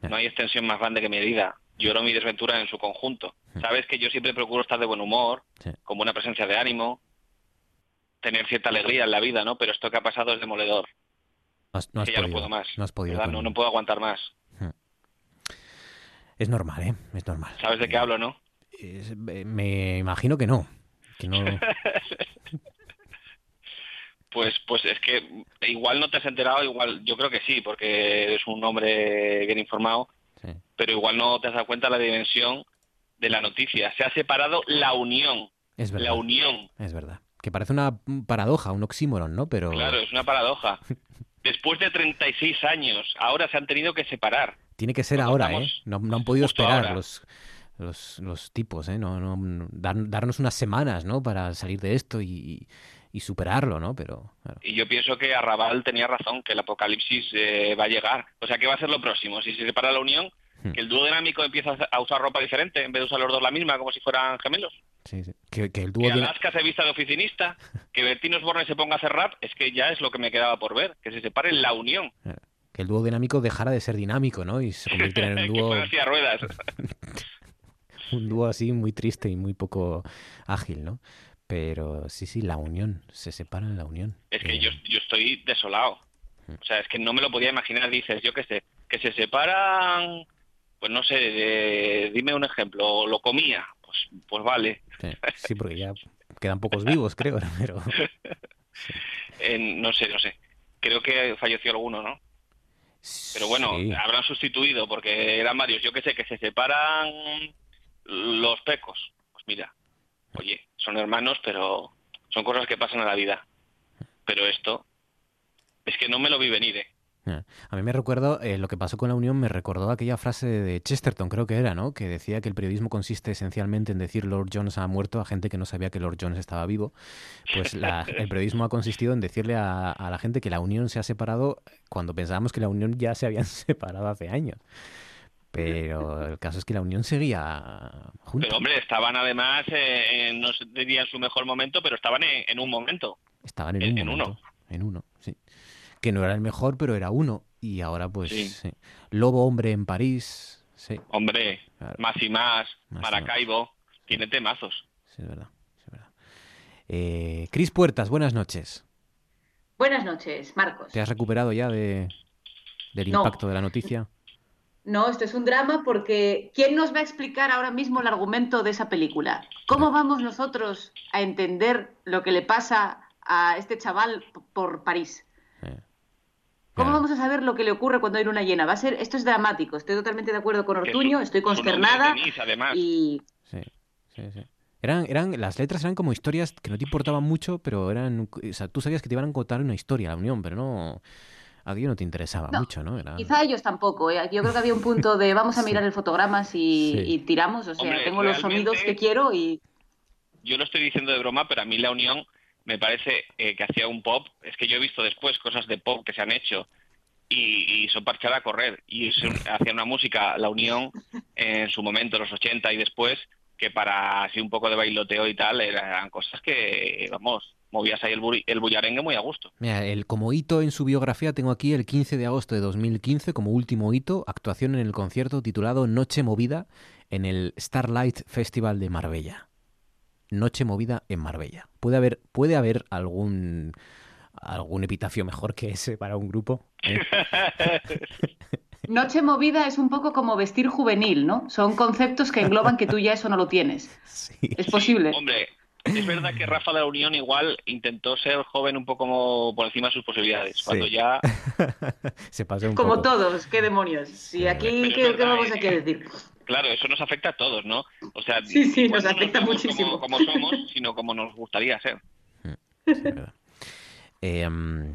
No hay extensión más grande que mi herida. Lloro mi desventura en su conjunto. Hmm. Sabes que yo siempre procuro estar de buen humor, con buena presencia de ánimo, tener cierta alegría en la vida, ¿no? Pero esto que ha pasado es demoledor. No has, ya no puedo más. No has podido. No, puedo aguantar más. Hmm. Es normal, ¿eh? Es normal. ¿Sabes de qué hablo, no? me imagino que no. pues, pues es que igual no te has enterado, igual yo creo que sí, porque eres un hombre bien informado, pero igual no te has dado cuenta de la dimensión de la noticia. Se ha separado la unión. Es verdad. La unión. Es verdad que parece una paradoja, un oxímoron, ¿no? Pero... Claro, es una paradoja. Después de 36 años, ahora se han tenido que separar. Tiene que ser ahora, ¿eh? No, han podido esperar los, los, los, tipos, ¿eh? No, no darnos unas semanas, ¿no? Para salir de esto y, y superarlo, ¿no? Pero... Y yo pienso que Arrabal tenía razón, que el apocalipsis eh, va a llegar. O sea, ¿qué va a ser lo próximo? Si se separa la unión, hmm. que el dúo dinámico empieza a usar ropa diferente en vez de usar los dos la misma, como si fueran gemelos. Sí, Que, el dúo que Alaska se vista de oficinista, que Bertino Osborne se ponga a hacer rap, es que ya es lo que me quedaba por ver, que se separe la unión. Eh, que el dúo dinámico dejara de ser dinámico, ¿no? Y se convirtiera en un dúo... ruedas. un dúo así muy triste y muy poco ágil, ¿no? Pero sí, sí, la unión, se separa en la unión. Es que yo, yo estoy desolado. O sea, es que no me lo podía imaginar, dices, yo qué sé, que se separan, pues no sé, dime un ejemplo, lo comía, pues, pues vale. Sí, porque ya quedan pocos vivos, creo, pero... no sé, no sé. Creo que falleció alguno, ¿no? Pero bueno, habrán sustituido porque eran varios. Yo qué sé, que se separan los pecos. Pues mira, oye, son hermanos, pero son cosas que pasan en la vida. Pero esto, es que no me lo vi venir, ¿eh? A mí me recuerdo, eh, lo que pasó con la Unión me recordó aquella frase de Chesterton, creo que era, ¿no? Que decía que el periodismo consiste esencialmente en decir Lord Jones ha muerto a gente que no sabía que Lord Jones estaba vivo. Pues el periodismo ha consistido en decirle a, la gente que la Unión se ha separado cuando pensábamos que la Unión ya se habían separado hace años. Pero el caso es que la Unión seguía juntos. Pero hombre, estaban además, eh, no diría en su mejor momento, pero estaban en, un momento. Estaban en, un momento. Uno. En uno, que no era el mejor, pero era uno. Y ahora, pues, Lobo Hombre en París. Sí. Hombre, más y más, Maracaibo, tiene temazos. Sí, es verdad. Eh, Cris Puertas, buenas noches. Buenas noches, Marcos. ¿Te has recuperado ya de, del impacto de la noticia? No, esto es un drama porque ¿quién nos va a explicar ahora mismo el argumento de esa película? ¿Cómo vamos nosotros a entender lo que le pasa a este chaval por París? ¿Cómo vamos a saber lo que le ocurre cuando hay una llena? Va a ser, esto es dramático. Estoy totalmente de acuerdo con Ortuño, estoy consternada y sí, sí, sí. Eran, eran, las letras eran como historias que no te importaban mucho, pero eran, o sea, tú sabías que te iban a contar una historia, la unión, pero no, aquello no te interesaba mucho, ¿no? Era... Quizá ellos tampoco. ¿eh? Yo creo que había un punto de vamos a mirar el fotogramas y, tiramos. O sea, tengo los sonidos que quiero y. Yo lo estoy diciendo de broma, pero a mí la unión me parece eh, que hacía un pop, es que yo he visto después cosas de pop que se han hecho y, son para echar a correr. Y hacía una música, La Unión, en su momento, los 80 y después, que para así un poco de bailoteo y tal, eran cosas que, vamos, movías ahí el, el bullarengue muy a gusto. Mira, el, como hito en su biografía tengo aquí el 15 de agosto de 2015 como último hito, actuación en el concierto titulado Noche Movida en el Starlight Festival de Marbella. Noche movida en Marbella. ¿Puede haber, puede haber algún, algún epitafio mejor que ese para un grupo? ¿Eh? Noche movida es un poco como vestir juvenil, ¿no? Son conceptos que engloban que tú ya eso no lo tienes. Es posible. hombre, es verdad que Rafa de la Unión igual intentó ser joven un poco por encima de sus posibilidades. Cuando ya. Se pasó un como todos, qué demonios. Y aquí, ¿qué, vamos a ¿eh? decir? Claro, eso nos afecta a todos, ¿no? O sea, sí, sí, nos afecta muchísimo. Como, somos, sino como nos gustaría ser. Eh,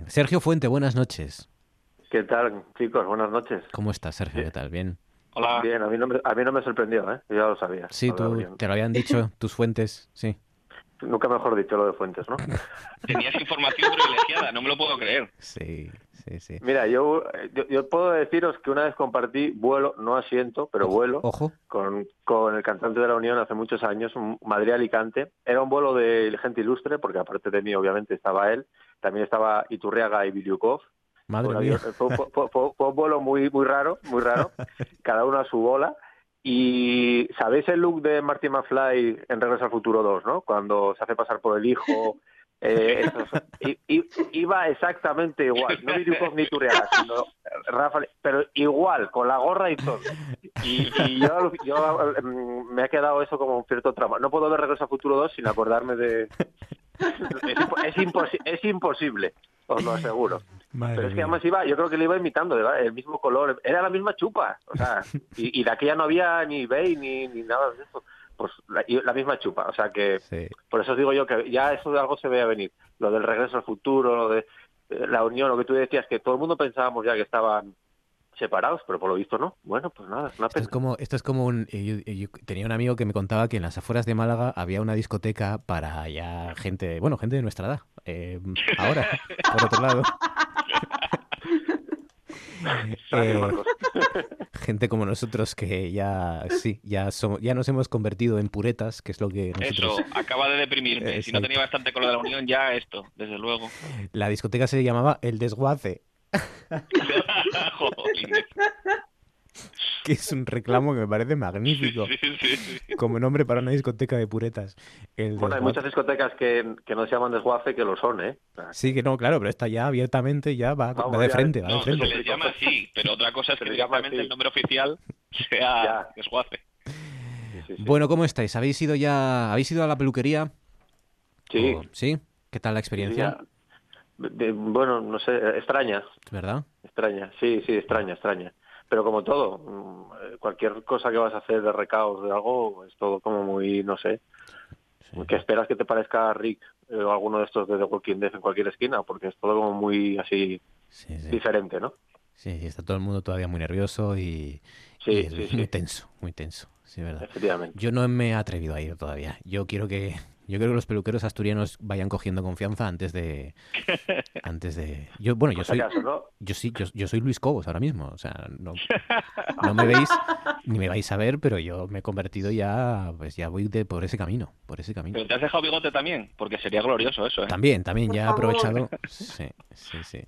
Sergio Fuente, buenas noches. ¿Qué tal, chicos? Buenas noches. ¿Cómo estás, Sergio? ¿Qué tal? ¿Bien? Hola. Bien, a mí no me, a mí no me sorprendió, ¿eh? Yo ya lo sabía. Sí, tú, te lo habían dicho tus fuentes, sí. Nunca mejor dicho lo de fuentes, ¿no? Tenías información privilegiada, no me lo puedo creer. Sí, sí, sí. Mira, yo, yo, puedo deciros que una vez compartí vuelo, no asiento, pero vuelo, ojo. Con, con el cantante de la Unión hace muchos años, Madrid-Alicante. Era un vuelo de gente ilustre, porque aparte de mí, obviamente, estaba él. También estaba Iturriaga y Viliukov. Madre mía. Fue, un vuelo muy, muy raro, muy raro. cada uno a su bola. Y ¿sabéis el look de Marty McFly en Regreso al Futuro 2, no? Cuando se hace pasar por el hijo. Eh, iba exactamente igual, no Virukov ni Turriaga, sino Rafa, pero igual, con la gorra y todo. Y, yo, yo, mm, me ha quedado eso como un cierto trauma. No puedo ver Regreso al Futuro 2 sin acordarme de... Es, es imposible, os lo aseguro. Pero es que además iba, yo creo que le iba imitando, el mismo color, era la misma chupa, o sea, y, de aquella no había ni Bay ni, ni nada de eso, pues la, misma chupa, o sea que por eso os digo yo que ya eso de algo se veía venir, lo del regreso al futuro, lo de eh, la unión, lo que tú decías, que todo el mundo pensábamos ya que estaban separados, pero por lo visto no. Bueno, pues nada, es una Esto es como, esto es como un... Eh, yo, tenía un amigo que me contaba que en las afueras de Málaga había una discoteca para ya gente, bueno, gente de nuestra edad. Eh, ahora, por otro lado. Eh, gente como nosotros que ya sí ya somos ya nos hemos convertido en puretas que es lo que nosotros... eso acaba de deprimirme. Si no tenía bastante con lo de la unión ya esto desde luego. La discoteca se llamaba el desguace. que es un reclamo que me parece magnífico. Sí, sí, sí. Como nombre para una discoteca de puretas. El Bueno, hay muchas discotecas que, que no se llaman desguace que lo son, ¿eh? Sí, que no, claro, pero esta ya abiertamente ya va, Vamos, va de ya- frente, va de No, se frente. les llama así, pero otra cosa es que Se directamente el nombre oficial sea Ya. desguace. sí, sí. Bueno, ¿cómo estáis? ¿Habéis ido ya, habéis ido a la peluquería? Sí. ¿O- ¿Sí? ¿Qué tal la experiencia? Ya. De- bueno, no sé, extraña, ¿Verdad? extraña, sí, sí, extraña, extraña. Pero como todo, mm, cualquier cosa que vas a hacer de recaos de algo, es todo como muy, no sé, que esperas que te parezca Rick eh, o alguno de estos de The Walking Dead en cualquier esquina, porque es todo como muy así diferente, ¿no? Sí, sí, está todo el mundo todavía muy nervioso y, Sí, y es sí, sí. muy tenso, muy tenso, sí, verdad. Efectivamente. Yo no me he atrevido a ir todavía. Yo quiero que yo quiero que los peluqueros asturianos vayan cogiendo confianza antes de antes de yo bueno, yo si soy yo sí, yo, yo soy Luis Cobos ahora mismo, o sea, no, no me veis ni me vais a ver, pero yo me he convertido ya pues ya voy de por ese camino, por ese camino. Pero te has dejado bigote también, porque sería glorioso eso, ¿eh? También, también ya he aprovechado. Sí, sí, sí.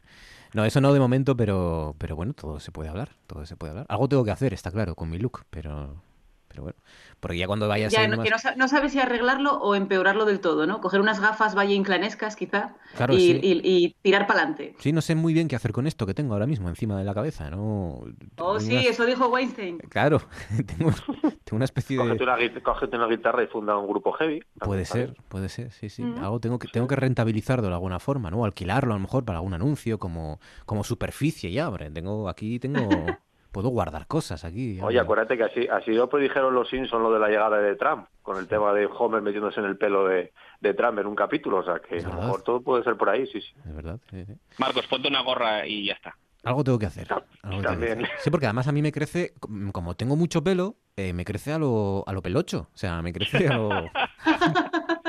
No, eso no de momento, pero, pero bueno, todo se puede hablar, todo se puede hablar. Algo tengo que hacer, está claro, con mi look, pero, pero bueno, porque ya cuando vaya a Ya, ser no, más- que no, sa- no sabes si arreglarlo o empeorarlo del todo, ¿no? Coger unas gafas valle inclanescas, quizá, Claro, y, sí. y- y tirar para adelante. Sí, no sé muy bien qué hacer con esto que tengo ahora mismo encima de la cabeza, ¿no? Oh, Tengo sí, unas- eso dijo Weinstein. Claro, tengo, tengo una especie Cógete de... una, cógete una guitarra y funda un grupo heavy. Puede ser, puede ser, sí, sí. Algo tengo que, tengo que rentabilizarlo de alguna forma, ¿no? Alquilarlo a lo mejor para algún anuncio como, como superficie ya, hombre. Tengo, aquí tengo... Puedo guardar cosas aquí. Oye, acuérdate que así, así lo predijeron los Simpsons lo de la llegada de Trump, con el tema de Homer metiéndose en el pelo de, de Trump en un capítulo, o sea que a lo mejor todo puede ser por ahí, sí, sí. Es verdad, sí, sí. Marcos, ponte una gorra y ya está. Algo tengo que hacer. algo tengo que también. hacer. Sí, porque además a mí me crece, com- como tengo mucho pelo, eh, me crece a lo, a lo pelocho. O sea, me crece a lo,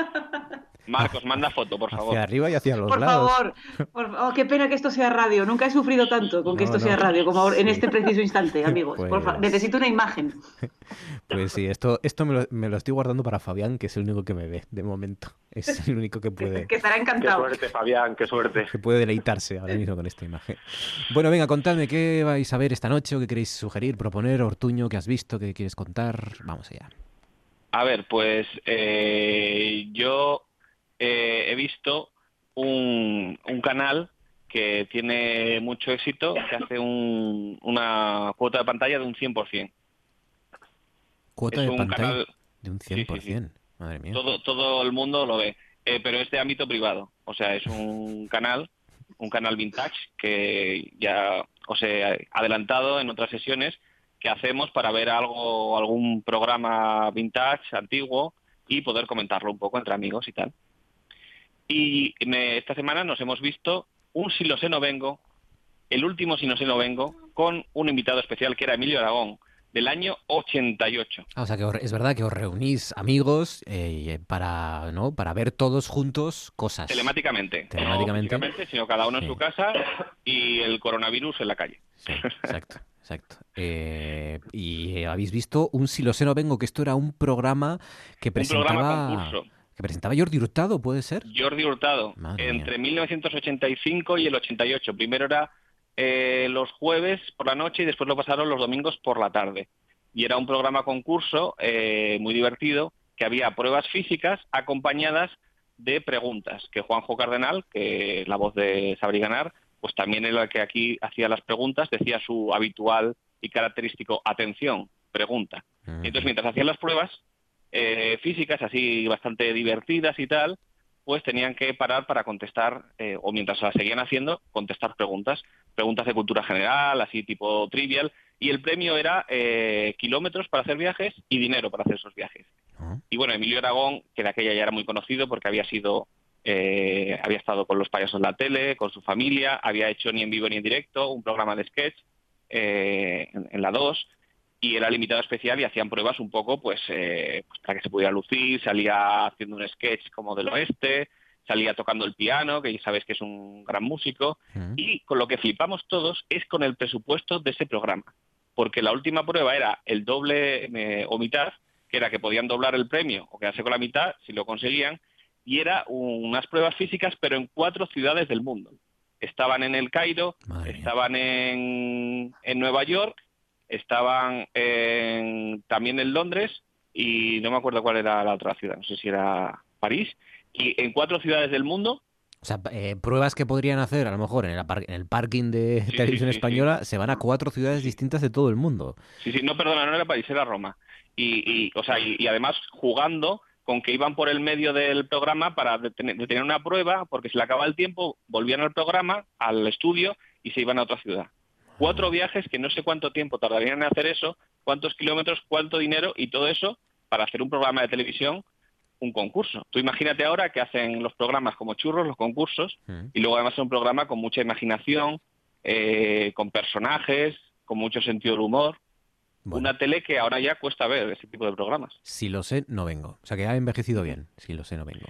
Marcos, manda foto, por favor. hacia arriba y hacia los Por lados. favor, por fa- oh, qué pena que esto sea radio. Nunca he sufrido tanto con que No, esto sea radio como ahora, en este preciso instante, amigos. Por fa- Pues- Necesito una imagen. Pues sí, esto, esto me, lo, me lo estoy guardando para Fabián, que es el único que me ve de momento. Es el único que puede, Que estará Qué encantado. suerte, Fabián, qué suerte. que puede deleitarse ahora mismo con esta imagen. Bueno, venga, contadme qué vais a ver esta noche o qué queréis sugerir, proponer, Ortuño, qué has visto, qué quieres contar. Vamos allá. A ver, pues eh, yo eh, he visto un, un canal que tiene mucho éxito, que hace un- una cuota de pantalla de un 100%. Cuota Es de un pantalla canal- de un sí, sí. 100%. Madre mía. Todo, todo el mundo lo ve, Eh, pero es de ámbito privado. O sea, es un canal, un canal vintage que ya os he adelantado en otras sesiones que hacemos para ver algo, algún programa vintage, antiguo, y poder comentarlo un poco entre amigos y tal. Y me- esta semana nos hemos visto un Si lo sé no vengo, el último Si no sé no vengo, con un invitado especial que era Emilio Aragón, del año 88. Ah, o sea, que es verdad que os reunís amigos eh, para, ¿no? para ver todos juntos cosas. Telemáticamente. Telemáticamente. No sino cada uno en su casa y el coronavirus en la calle. Exacto, exacto. Eh, y eh, habéis visto un Si lo sé no vengo, que esto era un programa que Un programa presentaba... concurso. Presentaba Jordi Hurtado, ¿puede ser? Jordi Hurtado, Madre entre 1985 y el 88. Primero era eh, los jueves por la noche y después lo pasaron los domingos por la tarde. Y era un programa concurso eh, muy divertido, que había pruebas físicas acompañadas de preguntas, que Juanjo Cardenal, que es la voz de Sabri Ganar, pues también era el que aquí hacía las preguntas, decía su habitual y característico atención, pregunta. Y entonces mientras hacían las pruebas eh, físicas, así bastante divertidas y tal, pues tenían que parar para contestar, eh, o mientras las seguían haciendo, contestar preguntas. Preguntas de cultura general, así tipo trivial. Y el premio era eh, kilómetros para hacer viajes y dinero para hacer esos viajes. Y bueno, Emilio Aragón, que de aquella ya era muy conocido porque había sido, eh, había estado con los payasos en la tele, con su familia, había hecho ni en vivo ni en directo un programa de sketch eh, en, en la 2 y era limitado especial y hacían pruebas un poco pues, eh, pues para que se pudiera lucir, salía haciendo un sketch como del oeste, salía tocando el piano, que ya sabes que es un gran músico, y con lo que flipamos todos es con el presupuesto de ese programa, porque la última prueba era el doble eh, o mitad, que era que podían doblar el premio o quedarse con la mitad si lo conseguían, y era unas pruebas físicas pero en cuatro ciudades del mundo. estaban en el Cairo, estaban en, en Nueva York, estaban en- también en Londres y no me acuerdo cuál era la otra ciudad, no sé si era París, y en cuatro ciudades del mundo O sea, eh, pruebas que podrían hacer, a lo mejor, en el, en el parking de Sí, Televisión sí, sí, Española, se van a cuatro ciudades distintas de todo el mundo. Sí, sí, no, perdona, no era París, era Roma. Y, y, o sea, y, y además jugando con que iban por el medio del programa para detener, detener una prueba, porque se le acaba el tiempo, volvían al programa, al estudio, y se iban a otra ciudad. Cuatro viajes que no sé cuánto tiempo tardarían en hacer eso, cuántos kilómetros, cuánto dinero y todo eso para hacer un programa de televisión, un concurso. Tú imagínate ahora que hacen los programas como churros, los concursos, y luego además es un programa con mucha imaginación, eh, con personajes, con mucho sentido del humor. Una tele que ahora ya cuesta ver ese tipo de programas. Si lo sé, no vengo. O sea, que ha envejecido bien. Si lo sé, no vengo.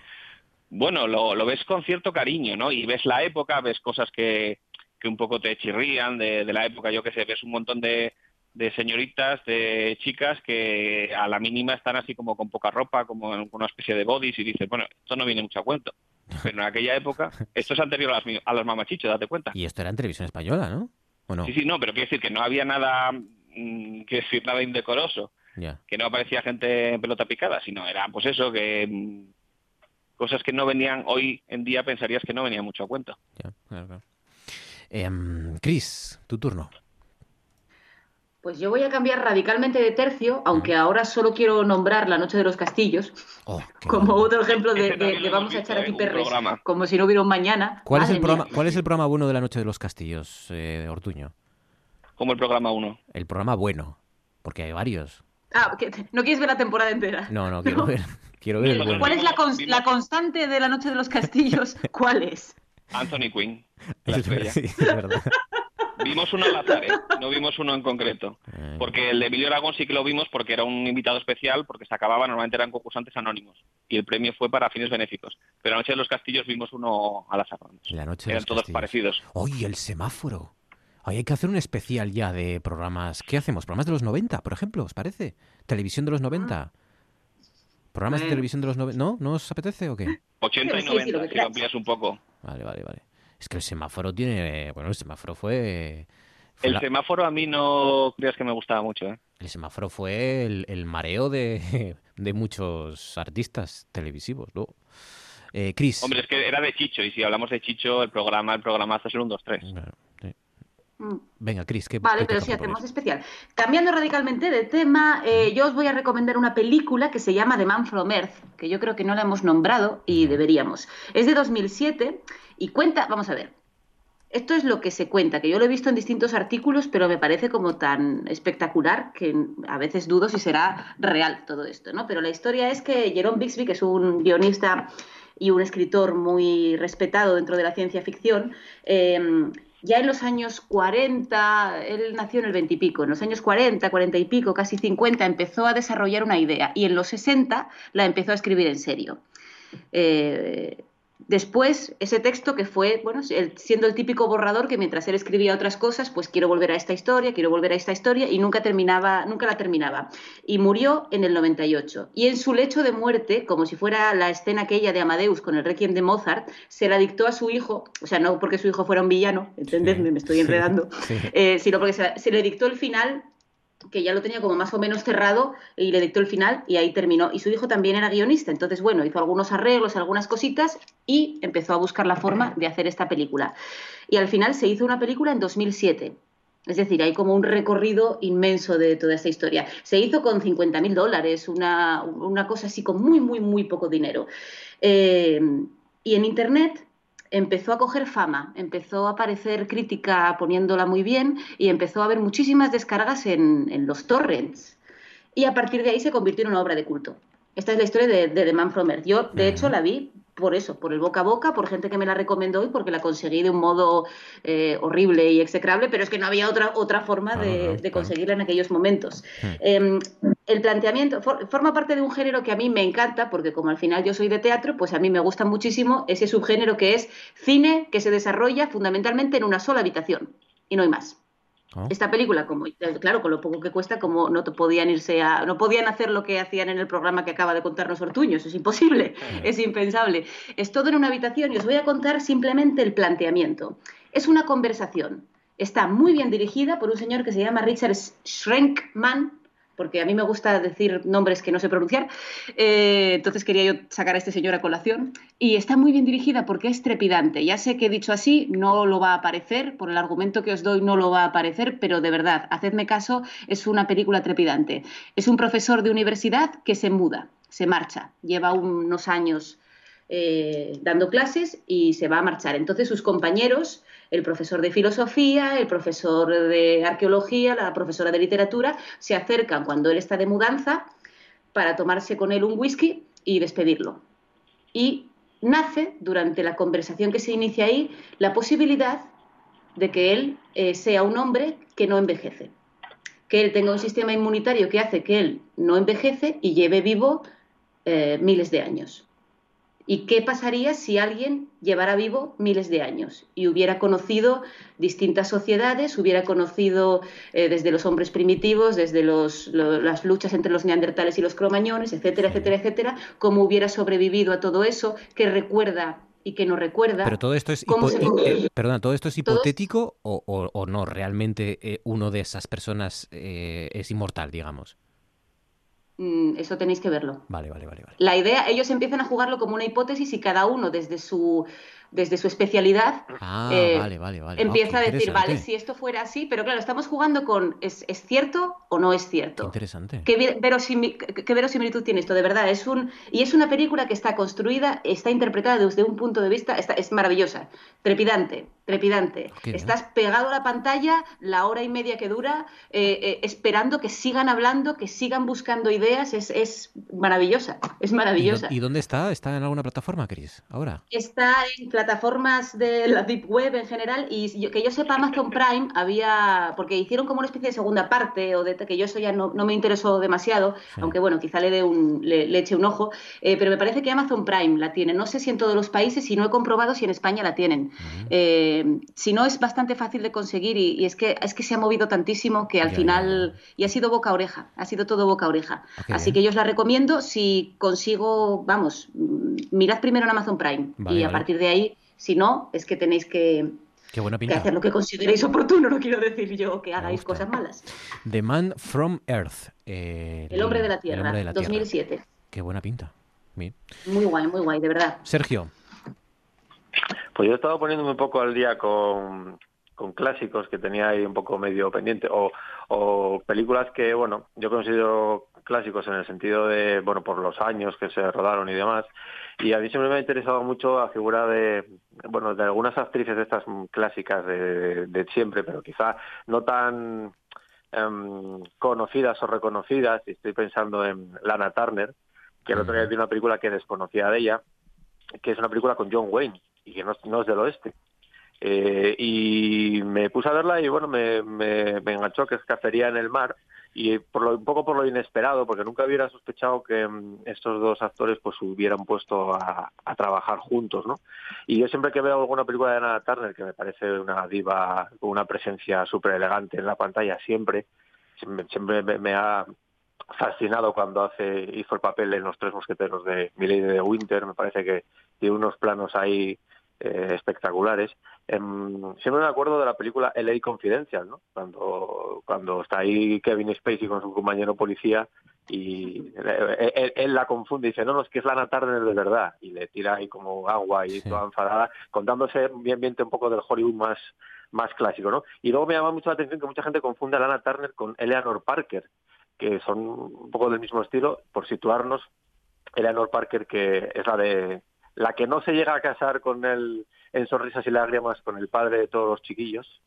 Bueno, lo, lo ves con cierto cariño, ¿no? Y ves la época, ves cosas que, que un poco te chirrían de, de la época, yo que sé, ves un montón de, de señoritas, de chicas que a la mínima están así como con poca ropa, como en una especie de bodies y dices, bueno, esto no viene mucho a cuento. Pero en aquella época, esto es anterior a las, a los mamachichos, date cuenta. Y esto era en televisión española, ¿no? ¿O no? Sí, sí, no, pero quiero decir que no había nada, mm, quiero decir, nada indecoroso, que no aparecía gente en pelota picada, sino era pues eso, que mm, cosas que no venían, hoy en día pensarías que no venían mucho a cuento. Claro, claro. Em, Chris, tu turno. Pues yo voy a cambiar radicalmente de tercio, aunque ahora solo quiero nombrar La Noche de los Castillos como otro ejemplo de, Ese de- de vamos a echar aquí ¿eh? Un perres, programa. como si no hubiera un mañana. ¿Cuál es, el programa, mía. ¿Cuál es el programa bueno de la Noche de los Castillos, eh, Ortuño? Como el programa 1. El programa bueno, porque hay varios. Ah, no quieres ver la temporada entera. No, no, quiero ver, quiero ver el bueno. ¿Cuál es la, cons- la constante de La Noche de los Castillos? ¿Cuál es? Anthony Quinn, la estrella. sí, es verdad. Vimos uno al azar, ¿eh? no vimos uno en concreto. Eh. Porque el de Emilio Aragón sí que lo vimos porque era un invitado especial, porque se acababa, normalmente eran concursantes anónimos. Y el premio fue para fines benéficos. Pero Noche de los Castillos vimos uno al azar. La noche de Eran los todos Castillos. parecidos. Oye, el semáforo. Ay, hay que hacer un especial ya de programas. ¿Qué hacemos? ¿Programas de los 90, por ejemplo? ¿Os parece? ¿Televisión de los 90? ¿Programas de Bueno. televisión de los 90? ¿No? ¿No os apetece o qué? 80 y Sí, sí, lo 90, que si lo amplías un poco. Vale, vale, vale. Es que el semáforo tiene... Bueno, el semáforo fue... fue El la- semáforo a mí no creas que me gustaba mucho. ¿eh? El semáforo fue el, el mareo de, de muchos artistas televisivos, ¿no? Eh, Chris. Hombre, es que era de Chicho, y si hablamos de Chicho, el programa, el programa es el 1, 2, 3. Mm. Venga, Chris, ¿qué Vale, pero toca sí hacemos especial. Cambiando radicalmente de tema, eh, yo os voy a recomendar una película que se llama The Man from Earth, que yo creo que no la hemos nombrado y deberíamos. Es de 2007 y cuenta, vamos a ver, esto es lo que se cuenta, que yo lo he visto en distintos artículos, pero me parece como tan espectacular que a veces dudo si será real todo esto, ¿no? Pero la historia es que Jerome Bixby, que es un guionista y un escritor muy respetado dentro de la ciencia ficción, eh, ya en los años 40, él nació en el 20 y pico, en los años 40, 40 y pico, casi 50, empezó a desarrollar una idea y en los 60 la empezó a escribir en serio. Eh, después, ese texto que fue, bueno, el- siendo el típico borrador que mientras él escribía otras cosas, pues quiero volver a esta historia, quiero volver a esta historia, y nunca terminaba, nunca la terminaba. Y murió en el 98. Y en su lecho de muerte, como si fuera la escena aquella de Amadeus con el Requiem de Mozart, se la dictó a su hijo, o sea, no porque su hijo fuera un villano, entendedme, me estoy enredando, eh, sino porque se, se le dictó el final que ya lo tenía como más o menos cerrado y le dictó el final y ahí terminó. Y su hijo también era guionista, entonces bueno, hizo algunos arreglos, algunas cositas y empezó a buscar la forma de hacer esta película. Y al final se hizo una película en 2007. Es decir, hay como un recorrido inmenso de toda esta historia. Se hizo con 50 mil dólares, una, una cosa así con muy, muy, muy poco dinero. Eh, y en Internet empezó a coger fama, empezó a aparecer crítica poniéndola muy bien y empezó a haber muchísimas descargas en, en los torrents. Y a partir de ahí se convirtió en una obra de culto. Esta es la historia de, de The Man from Earth. Yo, de hecho, la vi por eso, por el boca a boca, por gente que me la recomendó y porque la conseguí de un modo eh, horrible y execrable, pero es que no había otra, otra forma de, de conseguirla en aquellos momentos. Eh, el planteamiento for- forma parte de un género que a mí me encanta, porque como al final yo soy de teatro, pues a mí me gusta muchísimo ese subgénero que es cine que se desarrolla fundamentalmente en una sola habitación y no hay más. Oh. Esta película, como claro, con lo poco que cuesta, como no te podían irse a, no podían hacer lo que hacían en el programa que acaba de contarnos Ortuño, eso es imposible, es impensable. Es todo en una habitación y os voy a contar simplemente el planteamiento. Es una conversación. Está muy bien dirigida por un señor que se llama Richard Schrenkman, porque a mí me gusta decir nombres que no sé pronunciar, eh, entonces quería yo sacar a este señor a colación, y está muy bien dirigida porque es trepidante. Ya sé que he dicho así, no lo va a aparecer, por el argumento que os doy no lo va a aparecer, pero de verdad, hacedme caso, es una película trepidante. Es un profesor de universidad que se muda, se marcha, lleva unos años eh, dando clases y se va a marchar. Entonces sus compañeros el profesor de filosofía, el profesor de arqueología, la profesora de literatura, se acercan cuando él está de mudanza para tomarse con él un whisky y despedirlo. Y nace, durante la conversación que se inicia ahí, la posibilidad de que él eh, sea un hombre que no envejece, que él tenga un sistema inmunitario que hace que él no envejece y lleve vivo eh, miles de años. ¿Y qué pasaría si alguien llevara vivo miles de años y hubiera conocido distintas sociedades, hubiera conocido eh, desde los hombres primitivos, desde las luchas entre los neandertales y los cromañones, etcétera, etcétera, etcétera, cómo hubiera sobrevivido a todo eso, qué recuerda y qué no recuerda. Pero todo esto es, eh, perdona, ¿todo esto es hipotético o, no? ¿Realmente eh, uno de esas personas es inmortal, digamos? Mm, eso tenéis que verlo. Vale, vale, vale, La idea, ellos empiezan a jugarlo como una hipótesis y cada uno desde su desde su especialidad, ah, eh, vale, vale, vale. empieza a decir, vale, si esto fuera así, pero claro, estamos jugando con ¿es, es cierto o no es cierto? interesante. ¿Qué, verosimilitud tiene esto? De verdad, es un y es una película que está construida, está interpretada desde un punto de vista, está, es maravillosa, trepidante, trepidante. Estás pegado a la pantalla la hora y media que dura, eh, eh, esperando que sigan hablando, que sigan buscando ideas, es, es maravillosa, es maravillosa. ¿Y, dónde está? ¿Está en alguna plataforma, Cris, ahora? Está en plataformas de la Deep Web en general y que yo sepa Amazon Prime había, porque hicieron como una especie de segunda parte o de que yo eso ya no, me interesó demasiado, aunque bueno, quizá le, dé un, le, eche un ojo, eh, pero me parece que Amazon Prime la tiene, no sé si en todos los países, si no he comprobado si en España la tienen. Eh, si no es bastante fácil de conseguir y, es, que, es que se ha movido tantísimo que al final, y ha sido boca a oreja, ha sido todo boca a oreja. Así que yo os la recomiendo si consigo, vamos, mirad primero en Amazon Prime y a partir de ahí si no, es que tenéis que, hacer lo que consideréis oportuno, no quiero decir yo que hagáis cosas malas. The Man from Earth. Eh, el hombre de la Tierra, 2007. Qué buena pinta. Muy guay, muy guay, de verdad. Sergio. Pues yo he estado poniéndome un poco al día con, clásicos que tenía ahí un poco medio pendiente o, o películas que, bueno, yo considero clásicos en el sentido de, bueno, por los años que se rodaron y demás. Y a mí siempre me ha interesado mucho la figura de, bueno, de algunas actrices de estas clásicas de, siempre, pero quizá no tan em, conocidas o reconocidas. Y estoy pensando en Lana Turner, que el otro día vi una película que desconocía de ella, que es una película con John Wayne y que no, no es del oeste. Eh, y me puse a verla y bueno, me, me, me enganchó que es Cacería en el Mar y por lo, un poco por lo inesperado, porque nunca hubiera sospechado que mm, estos dos actores pues hubieran puesto a, trabajar juntos, ¿no? Y yo siempre que veo alguna película de Anna Turner, que me parece una diva con una presencia súper elegante en la pantalla, siempre, siempre, me, ha fascinado cuando hace hizo el papel en Los Tres Mosqueteros de Milady de Winter, me parece que tiene unos planos ahí eh, espectaculares. Em, siempre me acuerdo de la película LA Confidencial, ¿no? Cuando, cuando está ahí Kevin Spacey con su compañero policía y él, la confunde y dice, no, no, es que es Lana Turner de verdad. Y le tira ahí como agua y toda enfadada, contándose un ambiente un poco del Hollywood más, más clásico, ¿no? Y luego me llama mucho la atención que mucha gente confunde a Lana Turner con Eleanor Parker, que son un poco del mismo estilo, por situarnos. Eleanor Parker, que es la de la que no se llega a casar con él en sonrisas y lágrimas con el padre de todos los chiquillos,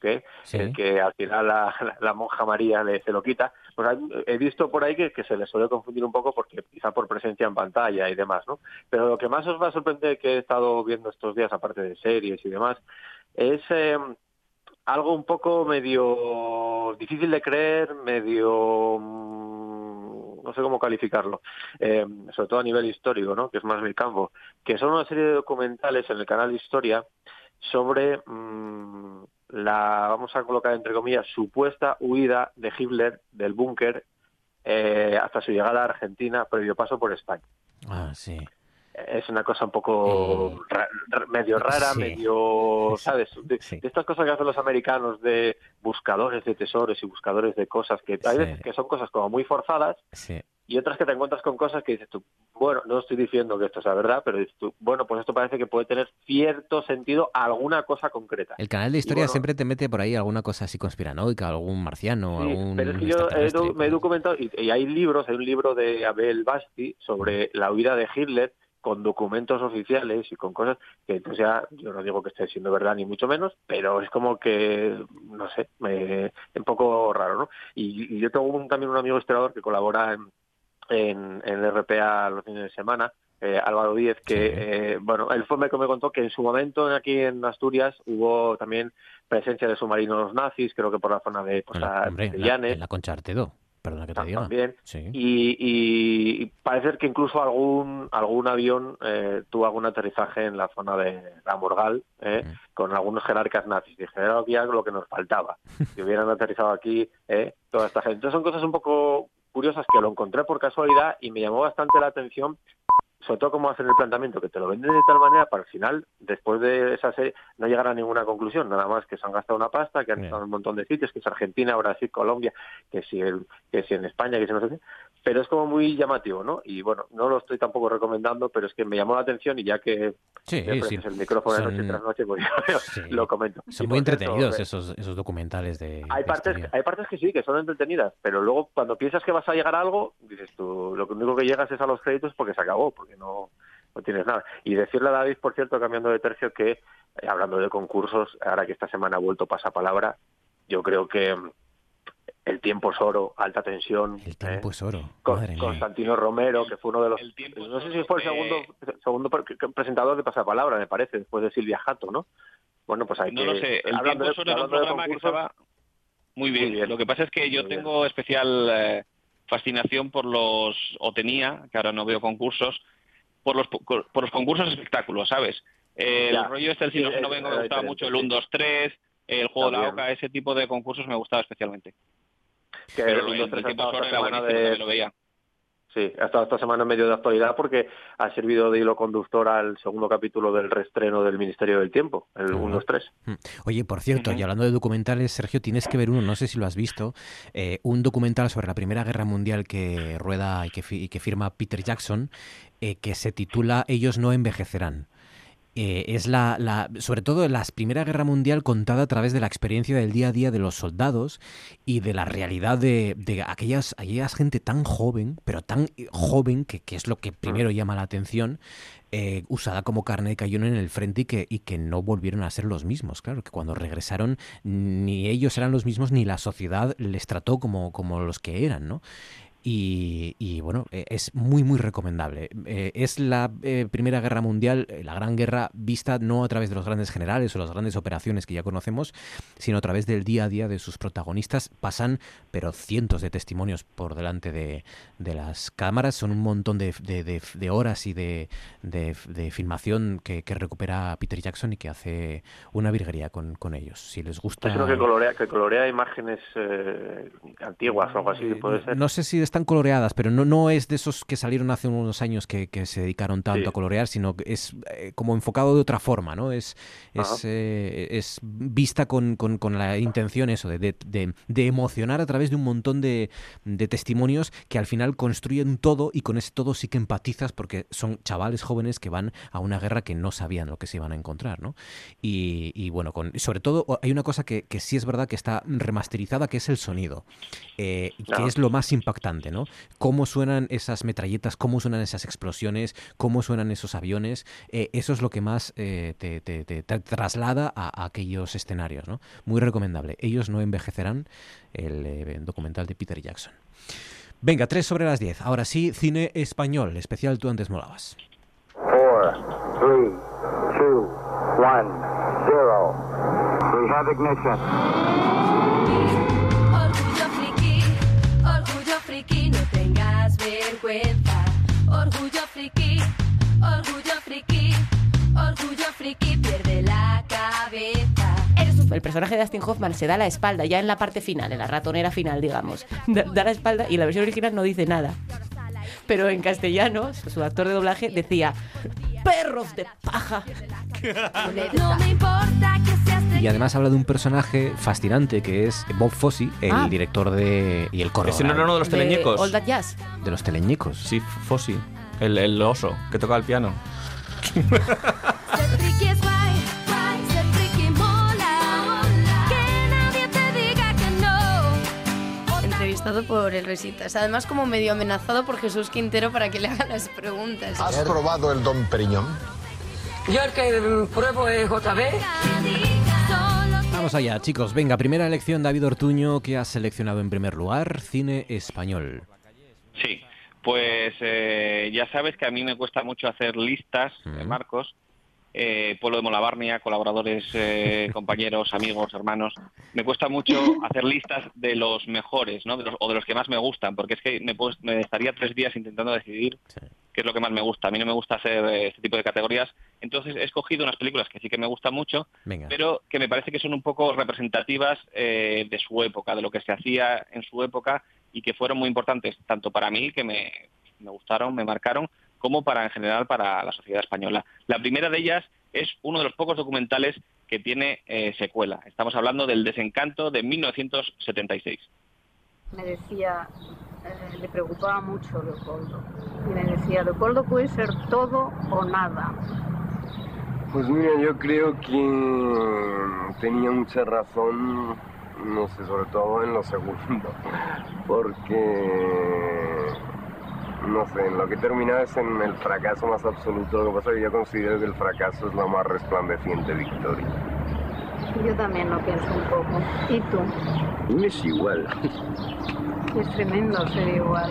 que el que al final la, monja María le se lo quita, pues he visto por ahí que, se le suele confundir un poco porque quizá por presencia en pantalla y demás, ¿no? Pero lo que más os va a sorprender que he estado viendo estos días, aparte de series y demás, es eh, algo un poco medio difícil de creer, medio no sé cómo calificarlo, eh, sobre todo a nivel histórico, ¿no? que es más mi campo, que son una serie de documentales en el canal Historia sobre mm, la, vamos a colocar entre comillas, supuesta huida de Hitler del búnker eh, hasta su llegada a Argentina, previo paso por España. Ah, sí. Es una cosa un poco ra- ra- medio rara, sí. medio, ¿sabes? De, de estas cosas que hacen los americanos de buscadores de tesoros y buscadores de cosas, que hay Sí. veces que son cosas como muy forzadas y otras que te encuentras con cosas que dices tú, bueno, no estoy diciendo que esto sea verdad, pero dices tú, bueno, pues esto parece que puede tener cierto sentido a alguna cosa concreta. El canal de historia bueno, siempre te mete por ahí alguna cosa así conspiranoica, algún marciano, algún pero es que yo he me he documentado y, y hay libros, hay un libro de Abel Basti sobre la huida de Hitler con documentos oficiales y con cosas que pues ya yo no digo que esté siendo verdad ni mucho menos, pero es como que no sé, me, un poco raro, ¿no? Y, y yo tengo un- también un amigo historiador que colabora en, en, en el RPA los fines de semana, eh, Álvaro Díez, que, eh, bueno, él fue que me contó que en su momento aquí en Asturias hubo también presencia de submarinos nazis, creo que por la zona de, pues, a- Hombre, de en la, Llanes, en la Concha Artedo, perdona que te diga. también. Sí. Y, y- parece que incluso algún algún avión eh, tuvo algún aterrizaje en la zona de la Morgal eh, con algunos jerarcas nazis. Dije, era ya lo que nos faltaba. Si hubieran aterrizado aquí eh, toda esta gente. Entonces son cosas un poco curiosas que lo encontré por casualidad y me llamó bastante la atención sobre todo cómo hacen el planteamiento, que te lo venden de tal manera para al final, después de esa serie, no llegar a ninguna conclusión, nada más que se han gastado una pasta, que han estado en un montón de sitios, que es Argentina, Brasil, Colombia, que si, el, que si en España, que si no sé qué, pero es como muy llamativo, ¿no? Y bueno, no lo estoy tampoco recomendando, pero es que me llamó la atención y ya que Sí, me sí. el micrófono de noche tras noche, pues lo comento. Son muy entretenidos eh, esos, esos documentales de, hay de partes, historia. hay partes que sí, que son entretenidas, pero luego cuando piensas que vas a llegar a algo, dices tú, lo único que llegas es a los créditos porque se acabó, porque no, no tienes nada. Y decirle a David, por cierto, cambiando de tercio, que eh, hablando de concursos, ahora que esta semana ha vuelto pasapalabra, yo creo que el tiempo es oro, alta tensión. El tiempo es oro. Mía. Constantino Romero, que fue uno de los. No sé si fue el segundo, segundo pre- presentador de Pasapalabra, me parece, después de Silvia Jato, ¿no? Bueno, pues hay No que. lo sé, el hablando tiempo de- es oro era un programa que estaba muy bien. Lo que pasa es que yo tengo especial eh, fascinación por los, o tenía, que ahora no veo concursos, por los, por los concursos de espectáculos, ¿sabes? El Ya. rollo este del Sí, es- XIX me gustaba mucho, el sí. 1, 2, 3, el juego de la oca, ese tipo de concursos me gustaba especialmente. Que Pero el lo- 1, el 3 ha tiempo estado solo esta era semana de, lo veía. Sí, ha estado esta semana en medio de actualidad porque ha servido de hilo conductor al segundo capítulo del reestreno del Ministerio del Tiempo, el 1, 2, 3. Mm. Oye, por cierto, y hablando de documentales, Sergio, tienes que ver uno, no sé si lo has visto, eh, un documental sobre la Primera Guerra Mundial que rueda y que, fi- y que firma Peter Jackson, eh, que se titula Ellos no envejecerán. Eh, es la, la, sobre todo la Primera Guerra Mundial contada a través de la experiencia del día a día de los soldados y de la realidad de, de aquellas, aquellas gente tan joven, pero tan eh, joven que, que es lo que primero llama la atención, eh, usada como carne de cañón en el frente y que, y que no volvieron a ser los mismos. Claro, que cuando regresaron ni ellos eran los mismos ni la sociedad les trató como, como los que eran, ¿no? Y, y, bueno, eh, es muy, muy recomendable. Eh, es la eh, Primera Guerra Mundial, eh, la Gran Guerra, vista no a través de los grandes generales o las grandes operaciones que ya conocemos, sino a través del día a día de sus protagonistas. Pasan, pero cientos de testimonios por delante de, de las cámaras. Son un montón de, de- horas y de, filmación que, que recupera Peter Jackson y que hace una virguería con, con ellos. Si les gusta... Yo creo que colorea, que colorea imágenes eh, antiguas o algo así, puede ser. No sé si están coloreadas, pero no, no es de esos que salieron hace unos años que, que se dedicaron tanto Sí. a colorear, sino que es eh, como enfocado de otra forma, ¿no? Es, es, eh, es vista con, con- con la intención eso, de, de- de- emocionar a través de un montón de, de testimonios que al final construyen todo y con ese todo sí que empatizas porque son chavales jóvenes que van a una guerra que no sabían lo que se iban a encontrar, ¿no? Y, y bueno, con, sobre todo hay una cosa que, que sí es verdad que está remasterizada, que es el sonido, eh, que es lo más impactante, ¿no? Cómo suenan esas metralletas, cómo suenan esas explosiones, cómo suenan esos aviones, eh, eso es lo que más eh, te, te- te- traslada a, a aquellos escenarios, ¿no? Muy recomendable. Ellos no envejecerán, el eh, documental de Peter Jackson. Venga, 3 sobre las 10. Ahora sí, cine español, especial tú antes molabas. Four, three, two, one, zero. We have ignition. Tengas vergüenza. Orgullo friki, orgullo friki, orgullo friki, pierde la cabeza. Eres un El personaje de Dustin Hoffman se da la espalda ya en la parte final, en la ratonera final, digamos. Da, da la espalda y la versión original no dice nada. Pero en castellano, su actor de doblaje decía, perros de paja. No me importa que Y además habla de un personaje fascinante que es Bob Fosse, el Ah. director de. y el corredor. Ese no era uno de los teleñecos. All That Jazz. De los teleñecos. Sí, Fossi. El, el oso que toca el piano. No. Entrevistado por el Resitas. Además, como medio amenazado por Jesús Quintero para que le haga las preguntas. ¿Has probado el Don Periñón? Yo el que pruebo es JB. Vamos allá, chicos. Venga, primera elección, David Ortuño, que has seleccionado en primer lugar, cine español. Sí, pues eh, ya sabes que a mí me cuesta mucho hacer listas, eh, Marcos. Eh, Pueblo de Molavarnia, colaboradores, eh, compañeros, amigos, hermanos. Me cuesta mucho hacer listas de los mejores, ¿no? De los- o de los que más me gustan, porque es que me, puedo- me estaría tres días intentando decidir qué es lo que más me gusta. A mí no me gusta hacer eh, este tipo de categorías. Entonces he escogido unas películas que sí que me gustan mucho, Venga. pero que me parece que son un poco representativas eh, de su época, de lo que se hacía en su época y que fueron muy importantes tanto para mí, que me, me gustaron, me marcaron, como para en general para la sociedad española. La primera de ellas es uno de los pocos documentales que tiene eh, secuela. Estamos hablando del Desencanto de 1976. me decía, eh, le preocupaba mucho Leopoldo. Y me decía, Leopoldo puede ser todo o nada. Pues mira, yo creo que tenía mucha razón, no sé, sobre todo en lo segundo, porque, no sé, en lo que termina es en el fracaso más absoluto. Lo que pasa es que yo considero que el fracaso es la más resplandeciente victoria. Yo también lo pienso un poco. ¿Y tú? Es igual. Es tremendo ser igual.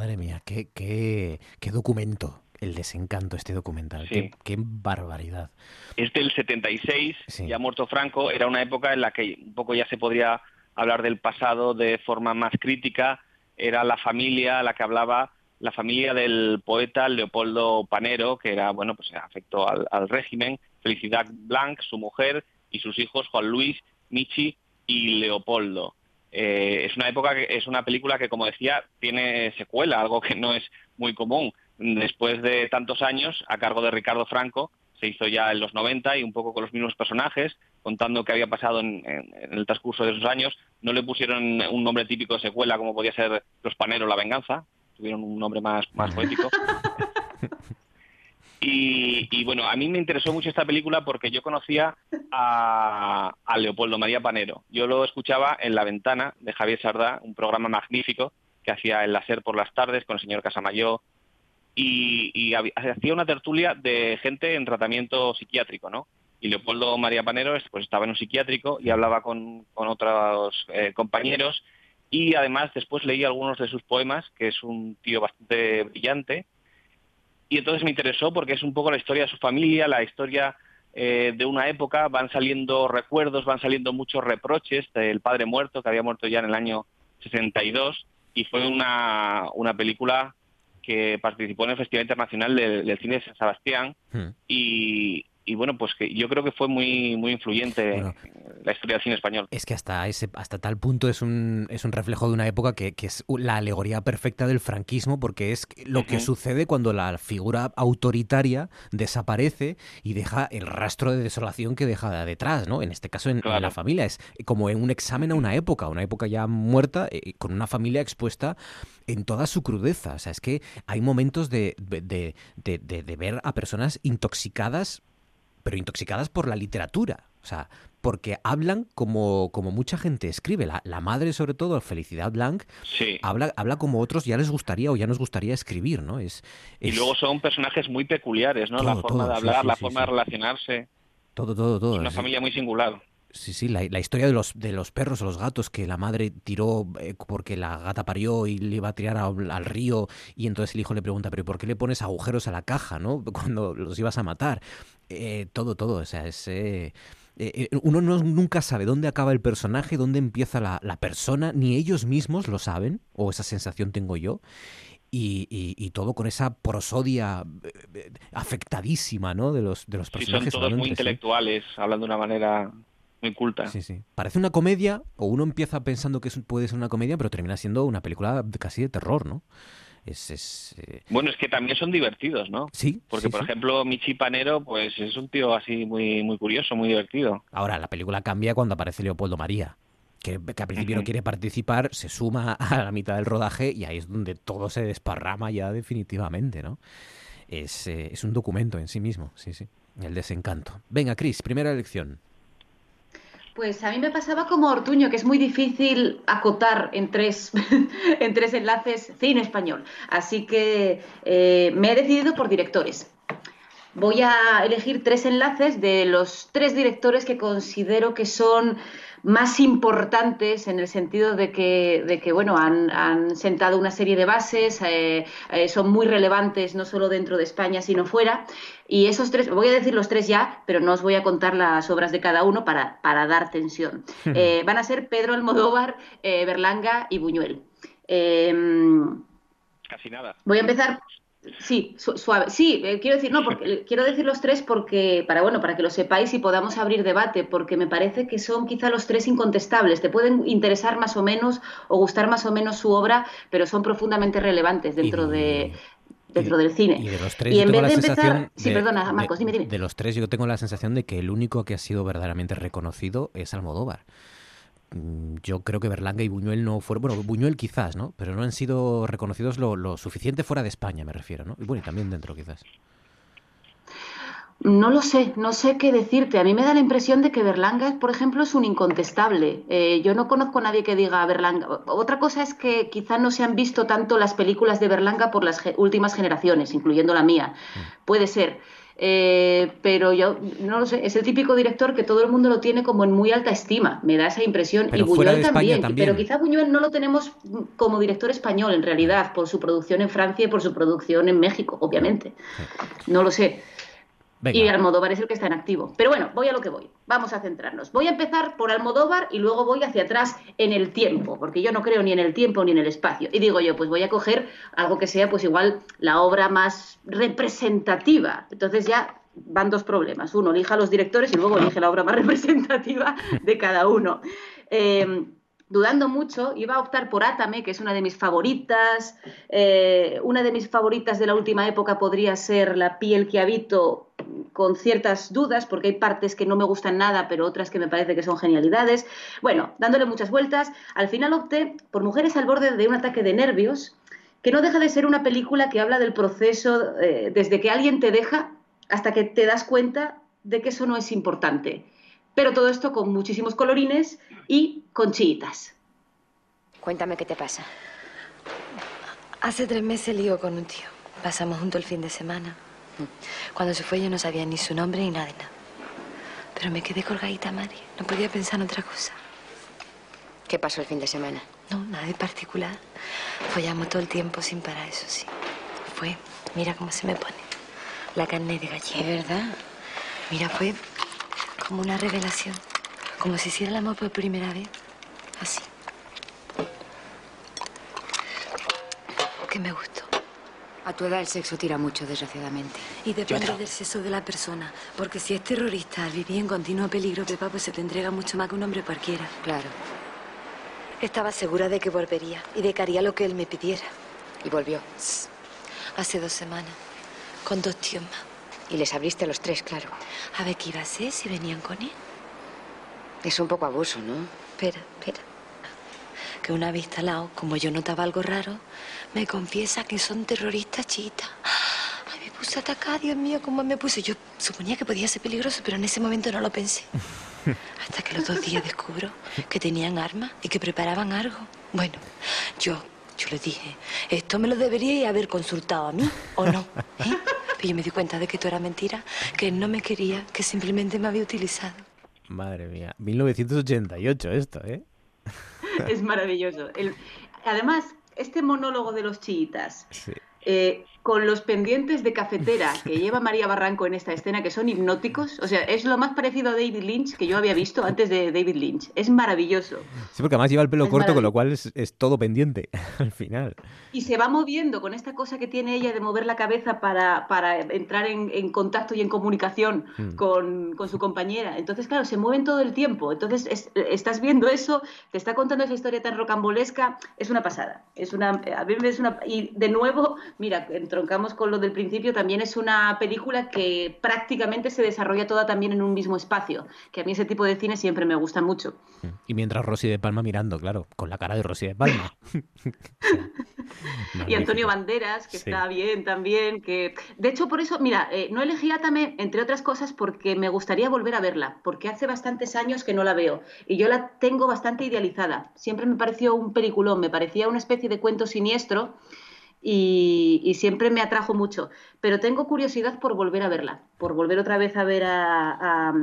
Madre mía, qué, qué, qué documento. El desencanto, este documental. Sí. Qué, qué barbaridad. Es del 76, ya muerto Franco, era una época en la que un poco ya se podría hablar del pasado de forma más crítica, era la familia la que hablaba, la familia del poeta Leopoldo Panero, que era, bueno, pues afectó al, al régimen, Felicidad Blanc, su mujer, y sus hijos Juan Luis, Michi y Leopoldo. Eh, es una época, que, es una película que, como decía, tiene secuela, algo que no es muy común. Después de tantos años, a cargo de Ricardo Franco, se hizo ya en los 90 y un poco con los mismos personajes, contando qué había pasado en- en el transcurso de esos años. No le pusieron un nombre típico de secuela como podía ser Los Paneros, La Venganza, tuvieron un nombre más, más poético. Y, y, bueno, a mí me interesó mucho esta película porque yo conocía a, a Leopoldo María Panero. Yo lo escuchaba en La Ventana de Javier Sardá, un programa magnífico que hacía el láser por las tardes con el señor Casamayor y, y hacía una tertulia de gente en tratamiento psiquiátrico, ¿no? Y Leopoldo María Panero pues, estaba en un psiquiátrico y hablaba con, con otros eh, compañeros y además después leí algunos de sus poemas, que es un tío bastante brillante, y entonces me interesó porque es un poco la historia de su familia, la historia eh, de una época, van saliendo recuerdos, van saliendo muchos reproches del padre muerto, que había muerto ya en el año 62, y fue una, una película que participó en el Festival Internacional del, del Cine de San Sebastián, y, y bueno, pues que yo creo que fue muy, muy influyente en la historia del cine español. Es que hasta ese, hasta tal punto es un, es un reflejo de una época que, que es la alegoría perfecta del franquismo, porque es lo que sucede cuando la figura autoritaria desaparece y deja el rastro de desolación que deja detrás, ¿no? En este caso en, en la familia. Es como en un examen a una época, una época ya muerta, eh, con una familia expuesta en toda su crudeza. O sea, es que hay momentos de- de- de ver a personas intoxicadas pero intoxicadas por la literatura. O sea, porque hablan como, como mucha gente escribe. La, la madre, sobre todo, Felicidad Blanc, Sí. habla, habla como otros ya les gustaría o ya nos gustaría escribir, ¿no? Es, Y luego son personajes muy peculiares, ¿no? la forma todo, de hablar, sí, la forma de relacionarse. todo, todo, todo. Es una familia muy singular. Sí, sí, la, la historia de los, de los perros o los gatos que la madre tiró eh, porque la gata parió y le iba a tirar a- al río y entonces el hijo le pregunta, pero ¿por qué le pones agujeros a la caja, no? Cuando los ibas a matar. Eh, todo, todo, o sea, es... eh, eh, uno no- nunca sabe dónde acaba el personaje, dónde empieza la, la persona, ni ellos mismos lo saben, o esa sensación tengo yo. Y, y- y todo con esa prosodia eh, afectadísima, ¿no? De los, de los Sí, son personajes. todos muy sí. intelectuales, hablando de una manera muy culta. Sí, sí. Parece una comedia, o uno empieza pensando que puede ser una comedia, pero termina siendo una película casi de terror, ¿no? Es, es, eh, Bueno, es que también son divertidos, ¿no? Sí. Porque, sí, por sí. ejemplo, Michi Panero, pues es un tío así muy, muy curioso, muy divertido. Ahora, la película cambia cuando aparece Leopoldo María, que, que al principio no quiere participar, se suma a la mitad del rodaje y ahí es donde todo se desparrama ya definitivamente, ¿no? Es, eh, es un documento en sí mismo, sí, sí. El desencanto. Venga, Cris, primera elección. Pues a mí me pasaba como Ortuño, que es muy difícil acotar en tres, en tres enlaces cine español. Así que eh, me he decidido por directores. Voy a elegir tres enlaces de los tres directores que considero que son más importantes en el sentido de que, de que bueno, han, han sentado una serie de bases, eh, eh, son muy relevantes no solo dentro de España, sino fuera. Y esos tres, voy a decir los tres ya, pero no os voy a contar las obras de cada uno para, para dar tensión. Eh, van a ser Pedro Almodóvar, eh, Berlanga y Buñuel. Em, Casi nada. Voy a empezar. Sí, su- suave. Sí, eh, quiero decir, no, porque quiero decir los tres porque, para bueno, para que lo sepáis y podamos abrir debate, porque me parece que son quizá los tres incontestables. Te pueden interesar más o menos o gustar más o menos su obra, pero son profundamente relevantes dentro de dentro del cine. Y de los tres, Y en vez de empezar, sí, perdona, de- Marcos, dime, dime. De los tres, yo tengo la sensación de que el único que ha sido verdaderamente reconocido es Almodóvar. Mm, Yo creo que Berlanga y Buñuel no fueron, bueno, Buñuel quizás, ¿no? Pero no han sido reconocidos lo, lo suficiente fuera de España, me refiero, ¿no? Y bueno, y también dentro quizás. No lo sé, no sé qué decirte. A mí me da la impresión de que Berlanga, por ejemplo, es un incontestable. Eh, yo no conozco a nadie que diga Berlanga. Otra cosa es que quizá no se han visto tanto las películas de Berlanga por las ge- últimas generaciones, incluyendo la mía. Puede ser. Eh, pero yo no lo sé, es el típico director que todo el mundo lo tiene como en muy alta estima, me da esa impresión. Pero y Buñuel también. pero quizá Buñuel no lo tenemos como director español en realidad, por su producción en Francia y por su producción en México, obviamente. No lo sé. Y Almodóvar es el que está en activo. Pero bueno, voy a lo que voy. Vamos a centrarnos. Voy a empezar por Almodóvar y luego voy hacia atrás en el tiempo, porque yo no creo ni en el tiempo ni en el espacio. Y digo yo, pues voy a coger algo que sea pues igual la obra más representativa. Entonces ya van dos problemas. Uno, elija a los directores y luego elige la obra más representativa de cada uno. Eh, dudando mucho, iba a optar por Átame, que es una de mis favoritas. Eh, una de mis favoritas de la última época podría ser La piel que habito, con ciertas dudas, porque hay partes que no me gustan nada, pero otras que me parece que son genialidades. Bueno, dándole muchas vueltas, al final opté por Mujeres al borde de un ataque de nervios, que no deja de ser una película que habla del proceso eh, desde que alguien te deja hasta que te das cuenta de que eso no es importante. Pero todo esto con muchísimos colorines y con chiitas. Cuéntame qué te pasa. Hace tres meses lío con un tío. Pasamos juntos el fin de semana. Cuando se fue yo no sabía ni su nombre ni nada de nada. Pero me quedé colgadita, Mari. No podía pensar en otra cosa. ¿Qué pasó el fin de semana? No, nada de particular. Follamos todo el tiempo sin parar, eso sí. Fue, mira cómo se me pone. La carne de gallina. ¿De verdad? Mira, fue como una revelación. Como si hiciera el amor por primera vez. Así. Que me gustó. A tu edad el sexo tira mucho, desgraciadamente. Y depende del sexo de la persona. Porque si es terrorista, al vivir en continuo peligro, Pepa, pues se te entrega mucho más que un hombre cualquiera. Claro. Estaba segura de que volvería y de que haría lo que él me pidiera. ¿Y volvió? Hace dos semanas. Con dos tíos más. Y les abriste a los tres, claro. A ver qué iba a hacer si venían con él. Es un poco abuso, ¿no? Espera, espera. Que una vez instalado, como yo notaba algo raro, me confiesa que son terroristas chiitas. Ay, me puse a atacar, Dios mío, cómo me puse. Yo suponía que podía ser peligroso, pero en ese momento no lo pensé. Hasta que los dos días descubro que tenían armas y que preparaban algo. Bueno, yo, yo le dije, esto me lo deberíais haber consultado a mí, ¿o no? ¿Eh? Pero yo me di cuenta de que todo era mentira, que él no me quería, que simplemente me había utilizado. Madre mía, 1988 esto, ¿eh? Es maravilloso. El- además, este monólogo de los chiitas, Sí. eh, con los pendientes de cafetera que lleva María Barranco en esta escena, que son hipnóticos. O sea, es lo más parecido a David Lynch que yo había visto antes de David Lynch. Es maravilloso. Sí, porque además lleva el pelo Es corto, con lo cual es, es todo pendiente al final. Y se va moviendo con esta cosa que tiene ella de mover la cabeza para, para entrar en, en contacto y en comunicación Mm. con, con su compañera. Entonces, claro, se mueven todo el tiempo. Entonces, es- estás viendo eso, te está contando esa historia tan rocambolesca. Es una pasada. Es una, a mí es una, y de nuevo, mira, entroncamos con lo del principio, también es una película que prácticamente se desarrolla toda también en un mismo espacio. Que a mí ese tipo de cine siempre me gusta mucho. Y mientras Rosy de Palma mirando, claro, con la cara de Rosy de Palma. Y Antonio Banderas, que Sí. está bien también, que de hecho por eso, mira, eh, no elegí Átame, entre otras cosas, porque me gustaría volver a verla, porque hace bastantes años que no la veo y yo la tengo bastante idealizada. Siempre me pareció un peliculón, me parecía una especie de cuento siniestro y, y siempre me atrajo mucho. Pero tengo curiosidad por volver a verla, por volver otra vez a ver a, a,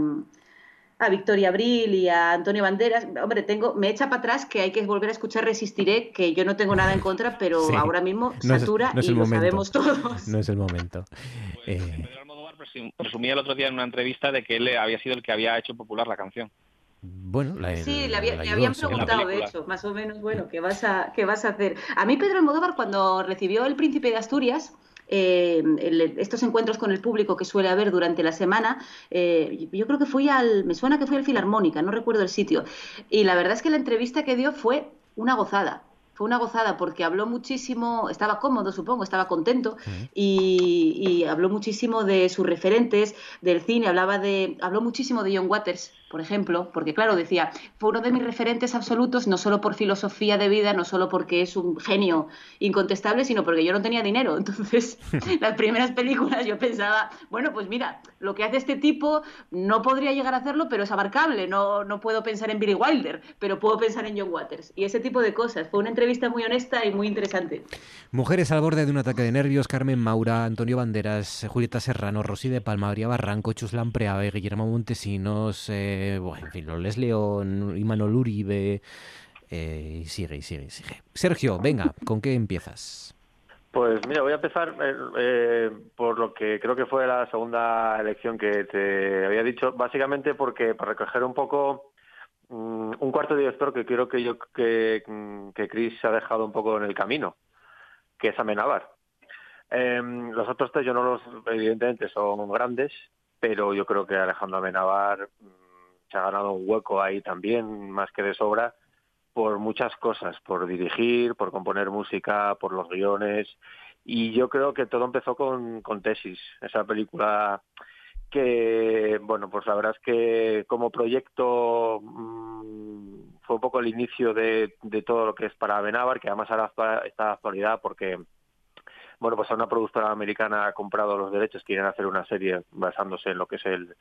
a Victoria Abril y a Antonio Banderas. Hombre, tengo, me echa para atrás que hay que volver a escuchar Resistiré, que yo no tengo nada en contra, pero Sí. ahora mismo No es- satura no es y el lo momento. sabemos todos. No es el momento. Pues Eh, Presumía el otro día en una entrevista de que él había sido el que había hecho popular la canción. Bueno, la, Sí, le, había- la le ayudó, habían preguntado, de hecho, más o menos, bueno, ¿qué vas a, qué vas a hacer? A mí Pedro Almodóvar, cuando recibió el Príncipe de Asturias, eh, el- estos encuentros con el público que suele haber durante la semana, eh, yo creo que fui al, me suena que fui al Filarmónica, no recuerdo el sitio, y la verdad es que la entrevista que dio fue una gozada. Fue una gozada porque habló muchísimo, estaba cómodo, supongo, estaba contento y, habló muchísimo de sus referentes del cine, hablaba de, habló muchísimo de John Waters, por ejemplo, porque claro, decía, fue uno de mis referentes absolutos, no solo por filosofía de vida, no solo porque es un genio incontestable, sino porque yo no tenía dinero. Entonces, las primeras películas yo pensaba, bueno, pues mira, lo que hace este tipo no podría llegar a hacerlo, pero es abarcable. No, no puedo pensar en Billy Wilder, pero puedo pensar en John Waters. Y ese tipo de cosas. Fue una entrevista muy honesta y muy interesante. Mujeres al borde de un ataque de nervios, Carmen Maura, Antonio Banderas, Julieta Serrano, Rosy de Palma, María Barranco, Chuslan Preave, Guillermo Montesinos, eh, bueno, en fin, Loles León, Imanol Uribe, eh, y sigue, y sigue, sigue. Sergio, venga, ¿con qué empiezas? Pues mira, voy a empezar eh, eh, por lo que creo que fue la segunda elección que te había dicho, básicamente porque para recoger un poco mm, un cuarto director que creo que yo que, mm, que Chris ha dejado un poco en el camino, que es Amenábar. Eh, los otros tres yo no los, evidentemente, son grandes, pero yo creo que Alejandro Amenábar mm, se ha ganado un hueco ahí también, más que de sobra, por muchas cosas, por dirigir, por componer música, por los guiones. Y yo creo que todo empezó con, con Tesis, esa película que, bueno, pues la verdad es que como proyecto mm, fue un poco el inicio de, de todo lo que es para Benavar, que además ahora está la actualidad porque bueno, pues una productora americana ha comprado los derechos, quieren hacer una serie basándose en lo que es el,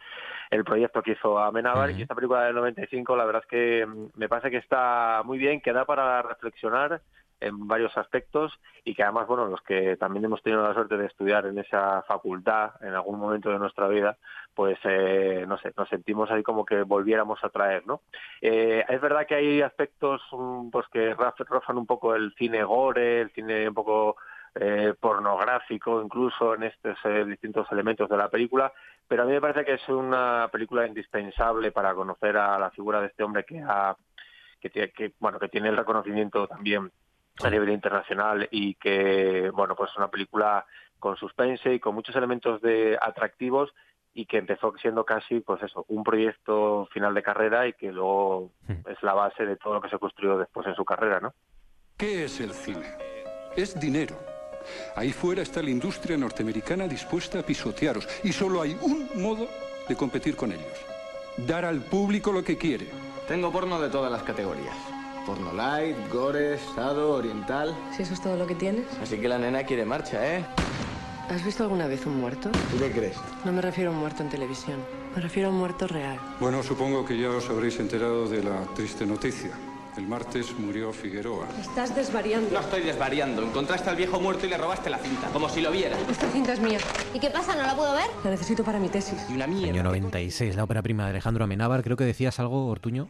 el proyecto que hizo Amenábar. Y esta película del 95, la verdad es que mm, me parece que está muy bien, que da para reflexionar en varios aspectos y que además, bueno, los que también hemos tenido la suerte de estudiar en esa facultad en algún momento de nuestra vida, pues, eh, no sé, nos sentimos ahí como que volviéramos a traer, ¿no? Eh, es verdad que hay aspectos mm, pues que rozan un poco el cine gore, el cine un poco eh, pornográfico incluso en estos eh, distintos elementos de la película, pero a mí me parece que es una película indispensable para conocer a la figura de este hombre que ha que, tiene- que bueno que tiene el reconocimiento también a nivel internacional y que bueno pues es una película con suspense y con muchos elementos de atractivos y que empezó siendo casi pues eso un proyecto final de carrera y que luego es la base de todo lo que se construyó después en su carrera no ¿Qué es el cine? Es dinero. Ahí fuera está la industria norteamericana dispuesta a pisotearos y solo hay un modo de competir con ellos. Dar al público lo que quiere. Tengo porno de todas las categorías. Porno light, gore, sado, oriental. Si eso es todo lo que tienes. Así que la nena quiere marcha, ¿eh? ¿Has visto alguna vez un muerto? ¿Tú qué crees? No me refiero a un muerto en televisión. Me refiero a un muerto real. Bueno, supongo que ya os habréis enterado de la triste noticia. El martes murió Figueroa. Estás desvariando. No estoy desvariando. Encontraste al viejo muerto y le robaste la cinta, como si lo viera. Esta cinta es mía. ¿Y qué pasa? ¿No la puedo ver? La necesito para mi tesis. Y una Año 96, la ópera prima de Alejandro Amenábar. Creo que decías algo, Ortuño.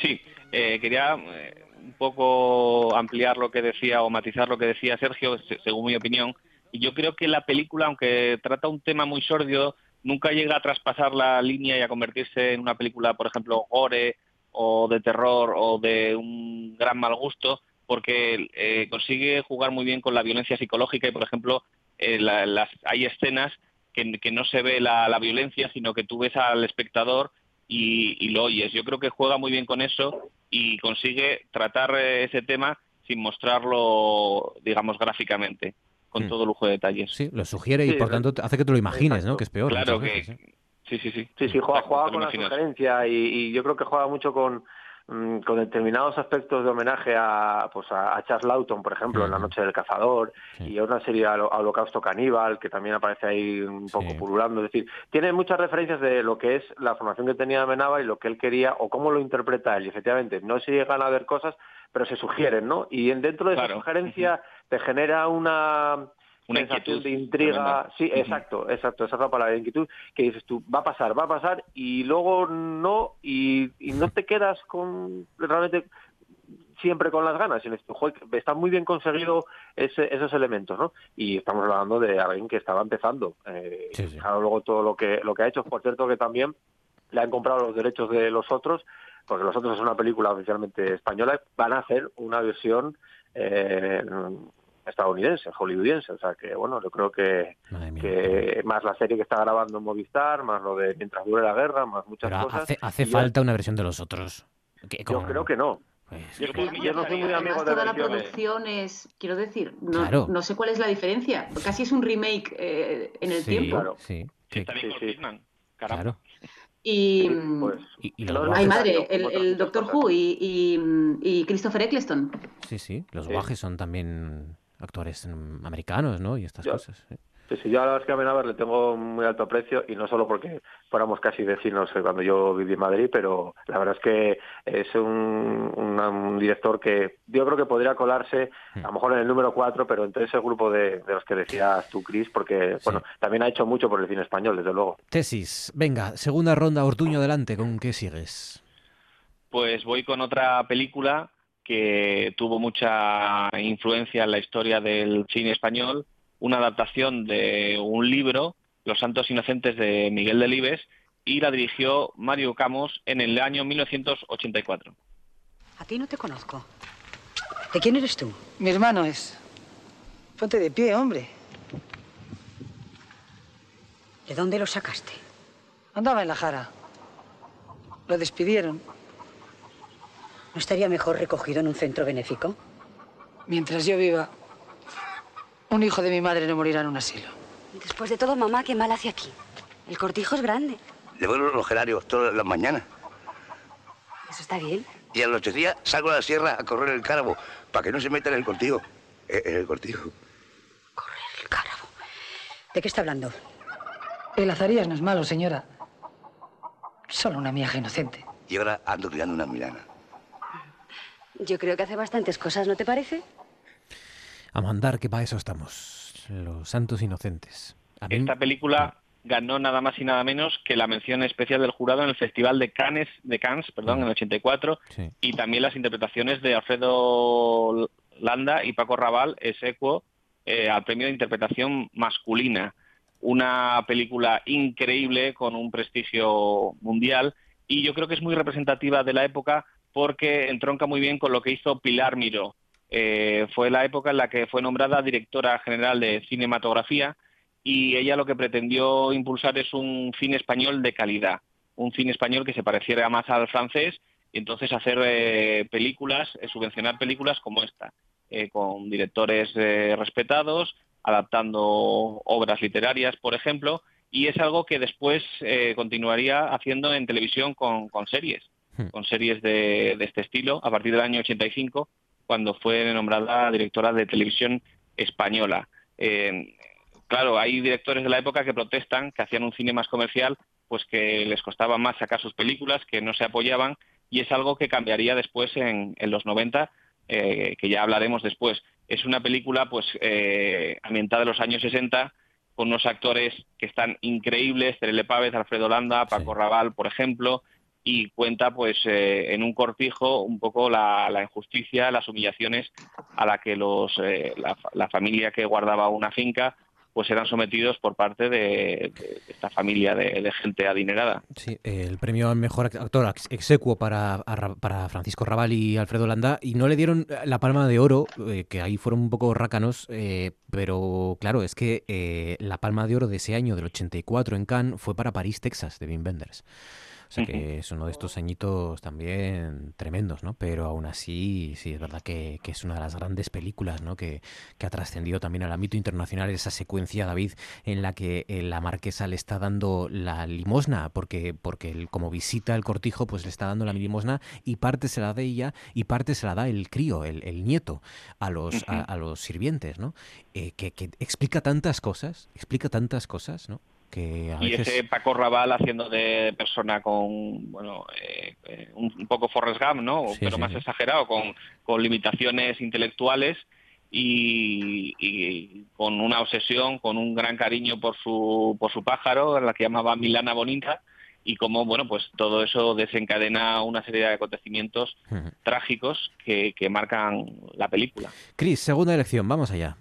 Sí, eh, quería eh, un poco ampliar lo que decía o matizar lo que decía Sergio, se- según mi opinión, Y yo creo que la película, aunque trata un tema muy sórdido, nunca llega a traspasar la línea y a convertirse en una película, por ejemplo, gore o de terror o de un gran mal gusto, porque eh, consigue jugar muy bien con la violencia psicológica y, por ejemplo, eh, la- las, hay escenas que, que no se ve la, la violencia, sino que tú ves al espectador y, y lo oyes. Yo creo que juega muy bien con eso y consigue tratar eh, ese tema sin mostrarlo, digamos, gráficamente, con Hmm. todo lujo de detalles. Sí, lo sugiere y Sí, por eh, tanto hace que te lo imagines, ¿no? Que es peor. Claro que... veces, ¿eh? Sí, sí, sí. Sí, sí, juega, juega con la sugerencia y, y yo creo que juega mucho con, mm, con determinados aspectos de homenaje a, pues a, a Charles Lawton, por ejemplo, en La Noche del Cazador, y a una serie a, a Holocausto Caníbal, que también aparece ahí un poco pululando. Es decir, tiene muchas referencias de lo que es la formación que tenía Amenábar y lo que él quería o cómo lo interpreta él. Y efectivamente, no se llegan a ver cosas, pero se sugieren, ¿no? Y en- dentro de esa sugerencia te genera una Una inquietud de intriga, tremenda. sí, exacto, exacto, esa es la palabra, inquietud, que dices tú, va a pasar, va a pasar, y luego no, y, y no te quedas con realmente siempre con las ganas, sino está muy bien conseguido ese- esos elementos, ¿no? Y estamos hablando de alguien que estaba empezando, eh, claro, luego todo lo que lo que ha hecho, por cierto que también le han comprado los derechos de los otros, porque los otros es una película oficialmente española, van a hacer una versión eh, estadounidense, hollywoodiense, o sea que bueno, yo creo que, que más la serie que está grabando en Movistar, más lo de mientras dure la guerra, más muchas Pero cosas. hace, hace yo- falta una versión de los otros. Yo creo que no. Pues, Yo, es que yo no soy muy amigo de toda la producción es, quiero decir, no, Claro. no sé cuál es la diferencia. Casi es un remake eh, en el sí, tiempo. Claro. sí, Kidman, caramba. claro. Y, pues, Y, y no, los no, ay madre, el, Doctor. Who y, y, y Christopher Eccleston. sí, sí, los Sí. guajes son también actores mm, americanos, ¿no? Y estas cosas. sí. Sí, sí, yo a la verdad es que a Amenábar le tengo muy alto aprecio y no solo porque fuéramos casi vecinos eh, cuando yo viví en Madrid, pero la verdad es que es un, un director que yo creo que podría colarse a lo mejor en el número 4, pero entre ese grupo de, de los que decías tú, Chris, porque bueno, también ha hecho mucho por el cine español, desde luego. Tesis, venga, segunda ronda, Ortuño, adelante, ¿con qué sigues? Pues voy con otra película que tuvo mucha influencia en la historia del cine español, una adaptación de un libro, Los Santos Inocentes de Miguel Delibes, y la dirigió Mario Camos en el año 1984. A ti no te conozco. ¿De quién eres tú? Mi hermano es. Ponte de pie, hombre. ¿De dónde lo sacaste? Andaba en la jara. Lo despidieron. ¿No estaría mejor recogido en un centro benéfico? Mientras yo viva, un hijo de mi madre no morirá en un asilo. Después de todo, mamá, qué mal hace aquí. El cortijo es grande. Le vuelvo los gerarios todas las mañanas. Eso está bien. Y a los tres días salgo a la sierra a correr el cárabo para que no se meta en el cortijo. Eh, En el cortijo. ¿De qué está hablando? El Azarías no es malo, señora. Solo una miaja inocente. Y ahora ando tirando una milana. Yo creo que hace bastantes cosas, ¿no te parece? A mandar, que para eso estamos. Los santos inocentes. A mí- Esta película ganó nada más y nada menos que la mención especial del jurado en el Festival de Cannes, de Cannes perdón, en el 84, Sí. y también las interpretaciones de Alfredo Landa y Paco Raval es equo eh, al premio de interpretación masculina. Una película increíble con un prestigio mundial y yo creo que es muy representativa de la época porque entronca muy bien con lo que hizo Pilar Miró. Eh, fue la época en la que fue nombrada directora general de cinematografía y ella lo que pretendió impulsar es un cine español de calidad, un cine español que se pareciera más al francés y entonces hacer eh, películas, eh, subvencionar películas como esta, eh, con directores eh, respetados, adaptando obras literarias, por ejemplo, y es algo que después continuaría haciendo en televisión con, con series, con series de, de este estilo, a partir del año 85, cuando fue nombrada directora de televisión española. Eh, claro, hay directores de la época que protestan, que hacían un cine más comercial, pues que les costaba más sacar sus películas, que no se apoyaban, y es algo que cambiaría después en, en los 90, eh, que ya hablaremos después. Es una película pues eh, ambientada en los años 60, con unos actores que están increíbles, Terele Pávez, Alfredo Landa, Paco Raval, por ejemplo, y cuenta pues eh, en un cortijo un poco la, injusticia, las humillaciones a la que los eh, la, la familia que guardaba una finca pues eran sometidos por parte de, esta familia de, gente adinerada. Sí, el premio al mejor actor ex- execuo para, Francisco Rabal y Alfredo Landa y no le dieron la palma de oro, eh, que ahí fueron un poco rácanos, eh, pero claro, es que eh, la palma de oro de ese año, del 84 en Cannes, fue para París, Texas, de Wim Wenders. O sea que es uno de estos añitos también tremendos, ¿no? Pero aún así, sí, es verdad que, que es una de las grandes películas, ¿no? Que, que ha trascendido también al ámbito internacional esa secuencia, David, en la que eh, la marquesa le está dando la limosna, porque, porque él, como visita el cortijo, pues le está dando la limosna y parte se la da ella y parte se la da el crío, el, el nieto, a los, a, a los sirvientes, ¿no? Eh, que, que explica tantas cosas, explica tantas cosas, ¿no? Que a Y veces... ese Paco Raval haciendo de persona con, bueno, eh, eh, un, un poco Forrest Gump, ¿no? Sí, Pero sí, más sí. exagerado, con, con limitaciones intelectuales y, y con una obsesión, con un gran cariño por su, por su pájaro, en la que llamaba Milana Bonita, y cómo, bueno, pues todo eso desencadena una serie de acontecimientos trágicos que, que marcan la película. Cris, segunda elección, vamos allá.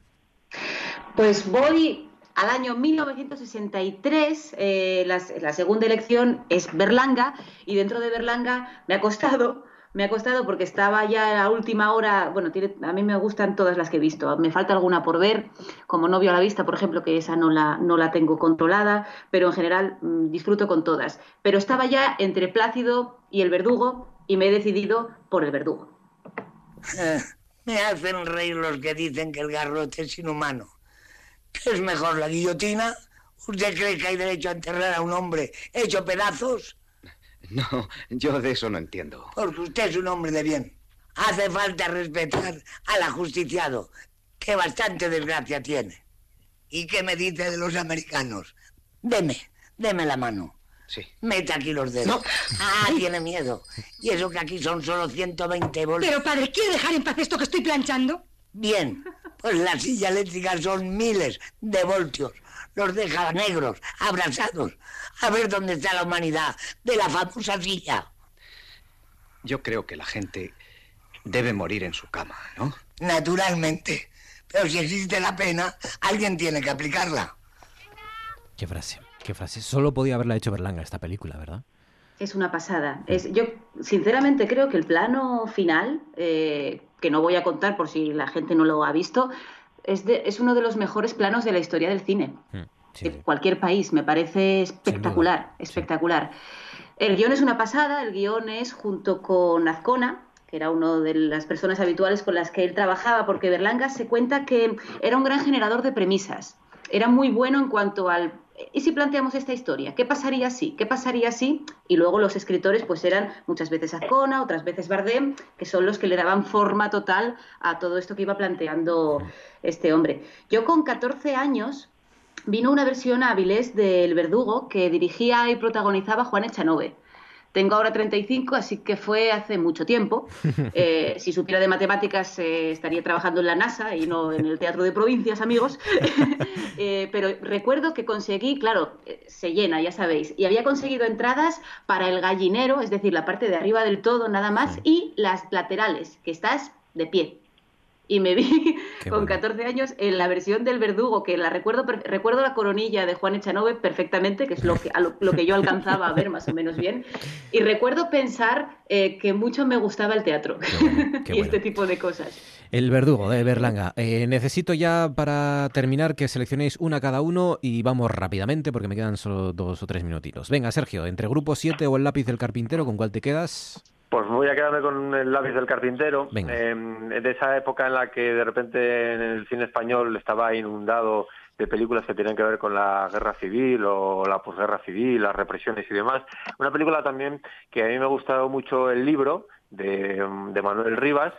Pues voy al año 1963, eh, la, la segunda elección es Berlanga, y dentro de Berlanga me ha costado, me ha costado porque estaba ya a la última hora, bueno, tiene- a mí me gustan todas las que he visto, me falta alguna por ver, como Novio a la vista, por ejemplo, que esa no la, no la tengo controlada, pero en general mm, disfruto con todas. Pero estaba ya entre Plácido y el verdugo, y me he decidido por el verdugo. Eh, Me hacen reír los que dicen que el garrote es inhumano. ¿Qué es mejor, la guillotina? ¿Usted cree que hay derecho a enterrar a un hombre hecho pedazos? No, yo de eso no entiendo. Porque usted es un hombre de bien. Hace falta respetar al ajusticiado, que bastante desgracia tiene. ¿Y qué me dice de los americanos? Deme, deme la mano. Sí. Mete aquí los dedos. Ah, tiene miedo. Y eso que aquí son solo 120 voltios. Pero padre, ¿quiere dejar en paz esto que estoy planchando? Bien, pues la silla eléctrica son miles de voltios. Los deja negros, abrasados. A ver dónde está la humanidad de la famosa silla. Yo creo que la gente debe morir en su cama, ¿no? Naturalmente. Pero si existe la pena, alguien tiene que aplicarla. Qué frase, qué frase. Solo podía haberla hecho Berlanga esta película, ¿verdad? Es una pasada. Es, yo sinceramente creo que el plano final, eh, que no voy a contar por si la gente no lo ha visto, es, de- es uno de los mejores planos de la historia del cine. De cualquier país, me parece espectacular, espectacular. El guion es una pasada, el guion es junto con Azcona, que era una de las personas habituales con las que él trabajaba, porque Berlanga se cuenta que era un gran generador de premisas. Era muy bueno en cuanto al ¿y si planteamos esta historia? ¿Qué pasaría si? ¿Qué pasaría si? Y luego los escritores pues eran muchas veces Azcona, otras veces Bardem, que son los que le daban forma total a todo esto que iba planteando este hombre. Yo con 14 años vino una versión a Avilés del Verdugo que dirigía y protagonizaba Juan Echanove. Tengo ahora 35, así que fue hace mucho tiempo. Eh, si supiera de matemáticas, eh, estaría trabajando en la NASA y no en el Teatro de Provincias, amigos. Eh, pero recuerdo que conseguí, claro, se llena, ya sabéis, y había conseguido entradas para el gallinero, es decir, la parte de arriba del todo nada más, y las laterales, que estás de pie. Y me vi con 14 años en la versión del verdugo, que la recuerdo, recuerdo la coronilla de Juan Echanove perfectamente, que es lo que, a lo, lo que yo alcanzaba a ver más o menos bien. Y recuerdo pensar eh, que mucho me gustaba el teatro qué y este tipo de cosas. El verdugo de Berlanga. Eh, necesito ya para terminar que seleccionéis una cada uno y vamos rápidamente porque me quedan solo dos o tres minutitos. Venga, Sergio, entre Grupo 7 o el lápiz del carpintero, ¿con cuál te quedas? Pues voy a quedarme con el lápiz del carpintero, eh, de esa época en la que de repente en el cine español estaba inundado de películas que tenían que ver con la guerra civil o la posguerra civil, las represiones y demás. Una película también que a mí me ha gustado mucho el libro de, de Manuel Rivas,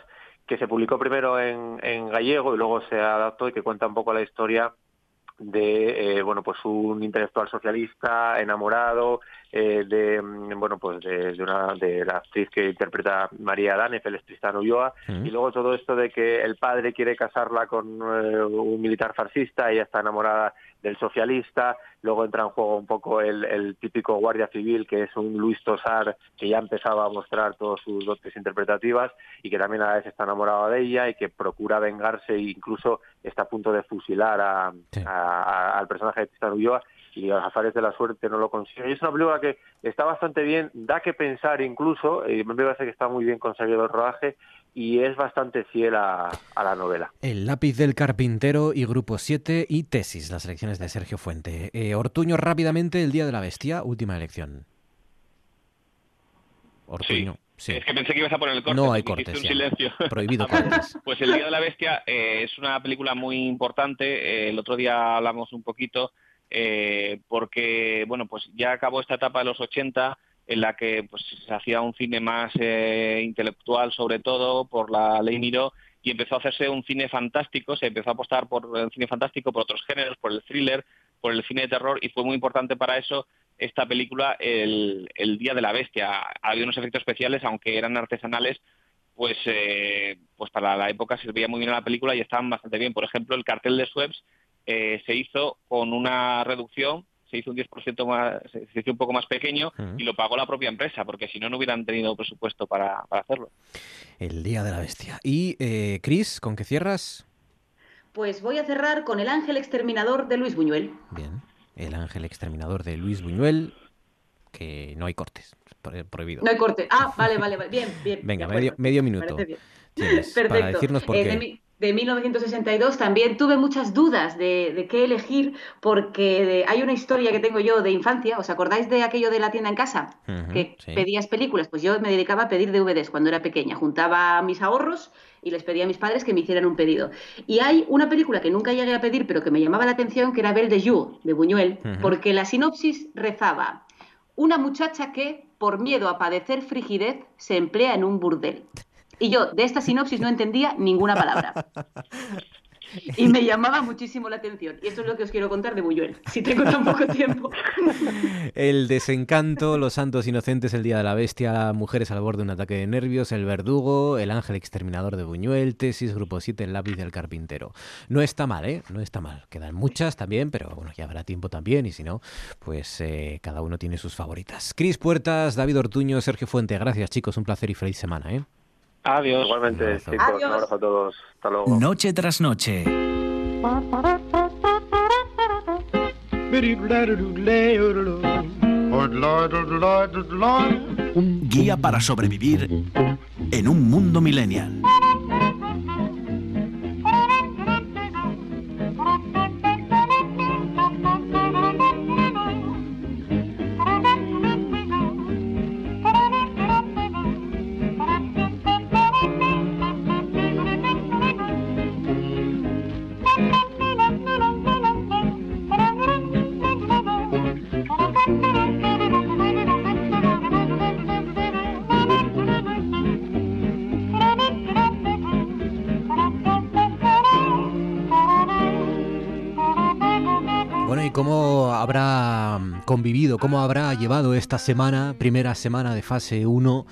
que se publicó primero en, en gallego y luego se adaptó y que cuenta un poco la historia de eh, bueno pues un intelectual socialista enamorado eh, de mm, bueno pues de, de una de la actriz que interpreta María Danefel, es Tristán Ulloa, y luego todo esto de que el padre quiere casarla con eh, un militar fascista, ella está enamorada del socialista, luego entra en juego un poco el, el típico guardia civil que es un Luis Tosar que ya empezaba a mostrar todas sus dotes interpretativas y que también a la vez está enamorado de ella y que procura vengarse e incluso está a punto de fusilar a, a- a- al personaje de Tristan Ulloa y los azares de la suerte no lo consiguen. Y es una película que está bastante bien, da que pensar incluso, y me parece que está muy bien conseguido el rodaje y es bastante fiel a, a la novela. El lápiz del carpintero y Grupo 7 y Tesis, las elecciones de Sergio Fuente. Eh, Ortuño, rápidamente, el Día de la Bestia, última elección. Ortuño. Sí. Es que pensé que ibas a poner el corte. No hay cortes un silencio. Prohibido cortes. Pues El Día de la Bestia eh, es una película muy importante. eh, el otro día hablamos un poquito eh, porque, bueno, pues ya acabó esta etapa de los 80 en la que pues se hacía un cine más eh, intelectual sobre todo por la ley Miró y empezó a hacerse un cine fantástico, se empezó a apostar por el cine fantástico, por otros géneros, por el thriller, por el cine de terror y fue muy importante para eso esta película el, el Día de la Bestia. Había unos efectos especiales, aunque eran artesanales, pues, eh, pues para la época servía muy bien a la película y estaban bastante bien. Por ejemplo, el cartel de Suebs eh, se hizo con una reducción, se hizo un 10% más, se hizo un poco más pequeño y lo pagó la propia empresa, porque si no, no hubieran tenido presupuesto para, para hacerlo. El Día de la Bestia. Y, eh, Cris, ¿con qué cierras? Pues voy a cerrar con El ángel exterminador de Luis Buñuel. Bien. El ángel exterminador de Luis Buñuel, que no hay cortes, pro- prohibido. No hay corte. Ah, vale, vale, vale. Bien, bien. Venga, medio, minuto. parece bien. Tienes Perfecto. para decirnos por Eh, qué. de, mi- de 1962 también tuve muchas dudas de, de qué elegir porque de- hay una historia que tengo yo de infancia. ¿Os acordáis de aquello de la tienda en casa? Que sí. pedías películas. Pues yo me dedicaba a pedir DVDs cuando era pequeña. Juntaba mis ahorros y les pedía a mis padres que me hicieran un pedido. Y hay una película que nunca llegué a pedir, pero que me llamaba la atención, que era Belle de Jour, de Buñuel, porque la sinopsis rezaba: Una muchacha que, por miedo a padecer frigidez, se emplea en un burdel. Y yo de esta sinopsis no entendía ninguna palabra. Y me llamaba muchísimo la atención. Y esto es lo que os quiero contar de Buñuel, si tengo tan poco tiempo. El desencanto, los santos inocentes, el día de la bestia, mujeres al borde de un ataque de nervios, el verdugo, el ángel exterminador de Buñuel, tesis, grupo 7, el lápiz del carpintero. No está mal, ¿eh? No está mal. Quedan muchas también, pero bueno, ya habrá tiempo también y si no, pues eh, cada uno tiene sus favoritas. Cris Puertas, David Ortuño, Sergio Fuente, gracias chicos, un placer y feliz semana, ¿eh? Adiós. Igualmente, chicos, un abrazo a todos. Hasta luego. Noche tras noche. Guía para sobrevivir en un mundo millennial. Convivido, cómo habrá llevado esta semana, primera semana de fase 1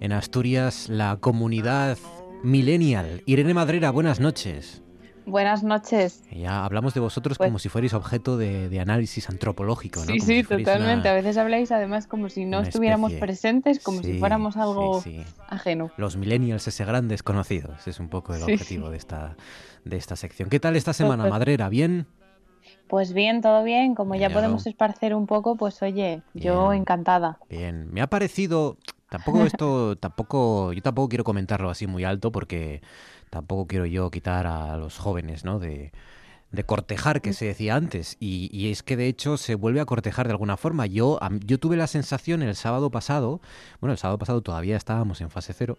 en Asturias, la comunidad millennial? Irene Madrera, buenas noches. Buenas noches. Ya hablamos de vosotros Pues- como si fuerais objeto de, de análisis antropológico, ¿no? Sí, Como sí, si totalmente. una- A veces habláis además como si no una estuviéramos especie. presentes, como Sí, si fuéramos algo sí, sí. ajeno. Los millennials, ese gran desconocido. Ese es un poco el objetivo de esta, de esta sección. ¿Qué tal esta semana, Total. Madrera? ¿Bien? Pues bien, todo bien. Como ya podemos esparcer un poco, pues oye, yo encantada. Bien, me ha parecido, tampoco esto, tampoco, yo tampoco quiero comentarlo así muy alto porque tampoco quiero yo quitar a los jóvenes, ¿no? De, de cortejar que se decía antes y, y es que de hecho se vuelve a cortejar de alguna forma. Yo, yo tuve la sensación el sábado pasado, bueno, el sábado pasado todavía estábamos en fase cero.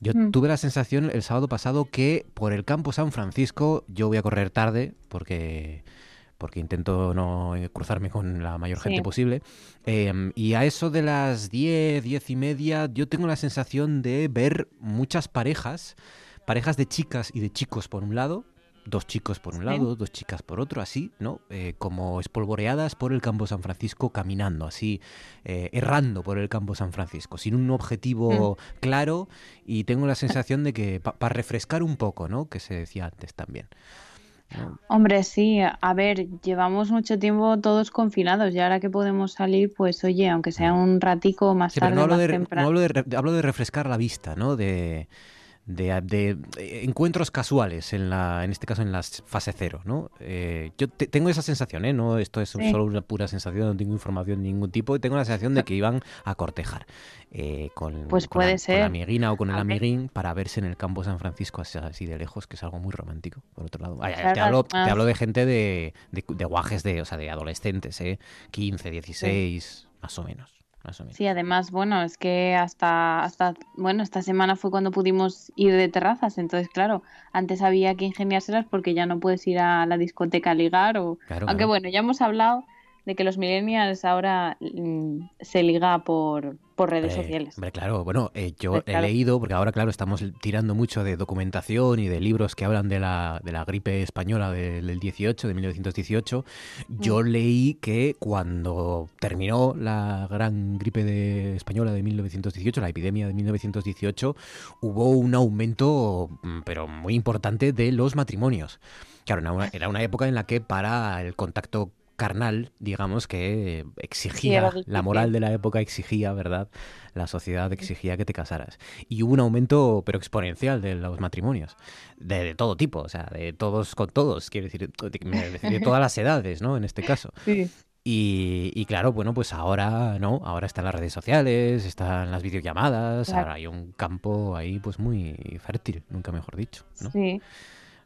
Yo Mm. tuve la sensación el sábado pasado que por el campo San Francisco yo voy a correr tarde porque porque intento no eh, cruzarme con la mayor gente Sí. posible. Eh, y a eso de las 10, 10 y media, yo tengo la sensación de ver muchas parejas, parejas de chicas y de chicos por un lado, dos chicos por un lado, dos chicas por otro, así, ¿no? Eh, como espolvoreadas por el campo San Francisco, caminando, así, eh, errando por el campo San Francisco, sin un objetivo claro y tengo la sensación de que para refrescar un poco, ¿no? Que se decía antes también. Hombre, sí, a ver, llevamos mucho tiempo todos confinados y ahora que podemos salir, pues oye, aunque sea un ratico más Sí, pero tarde, no hablo más de, temprano. no hablo de, hablo de refrescar la vista, ¿no? De, de, de, eh, encuentros casuales, en, la, en este caso en la fase cero, ¿no? Eh, yo te- tengo esa sensación, ¿eh? No, esto es Sí. solo una pura sensación, no tengo información de ningún tipo, y tengo la sensación de que iban a cortejar eh, con, Pues con la- con ser. la amiguina o con el ver. amiguín para verse en el campo San Francisco así, así de lejos, que es algo muy romántico, por otro lado. Ay, te, hablo, te además- hablo de gente de, de, de guajes, de, o sea, de adolescentes, ¿eh? 15, 16, más o menos. Más o menos. Sí, además, bueno, es que hasta, hasta, bueno, esta semana fue cuando pudimos ir de terrazas, entonces, claro, antes había que ingeniárselas porque ya no puedes ir a la discoteca a ligar o... Claro, Aunque claro. bueno, ya hemos hablado de que los millennials ahora mm, se liga por, por redes Hombre, sociales. Hombre, claro, bueno, eh, yo he claro. leído, porque ahora, claro, estamos tirando mucho de documentación y de libros que hablan de la, de la gripe española del, del 18, de 1918. Yo leí que cuando terminó la gran gripe de- española de 1918, la epidemia de 1918, hubo un aumento, mm, pero muy importante, de los matrimonios. Claro, era una época en la que para el contacto carnal, digamos que exigía, era la moral de la época exigía, ¿verdad? La sociedad exigía que te casaras. Y hubo un aumento, pero exponencial, de los matrimonios. De, de todo tipo, o sea, de todos con todos, quiero decir, de, de todas las edades, ¿no? En este caso. Sí. Y, y claro, bueno, pues ahora, ¿no? Ahora están las redes sociales, están las videollamadas, Claro. ahora hay un campo ahí, pues muy fértil, nunca mejor dicho, ¿no? Sí,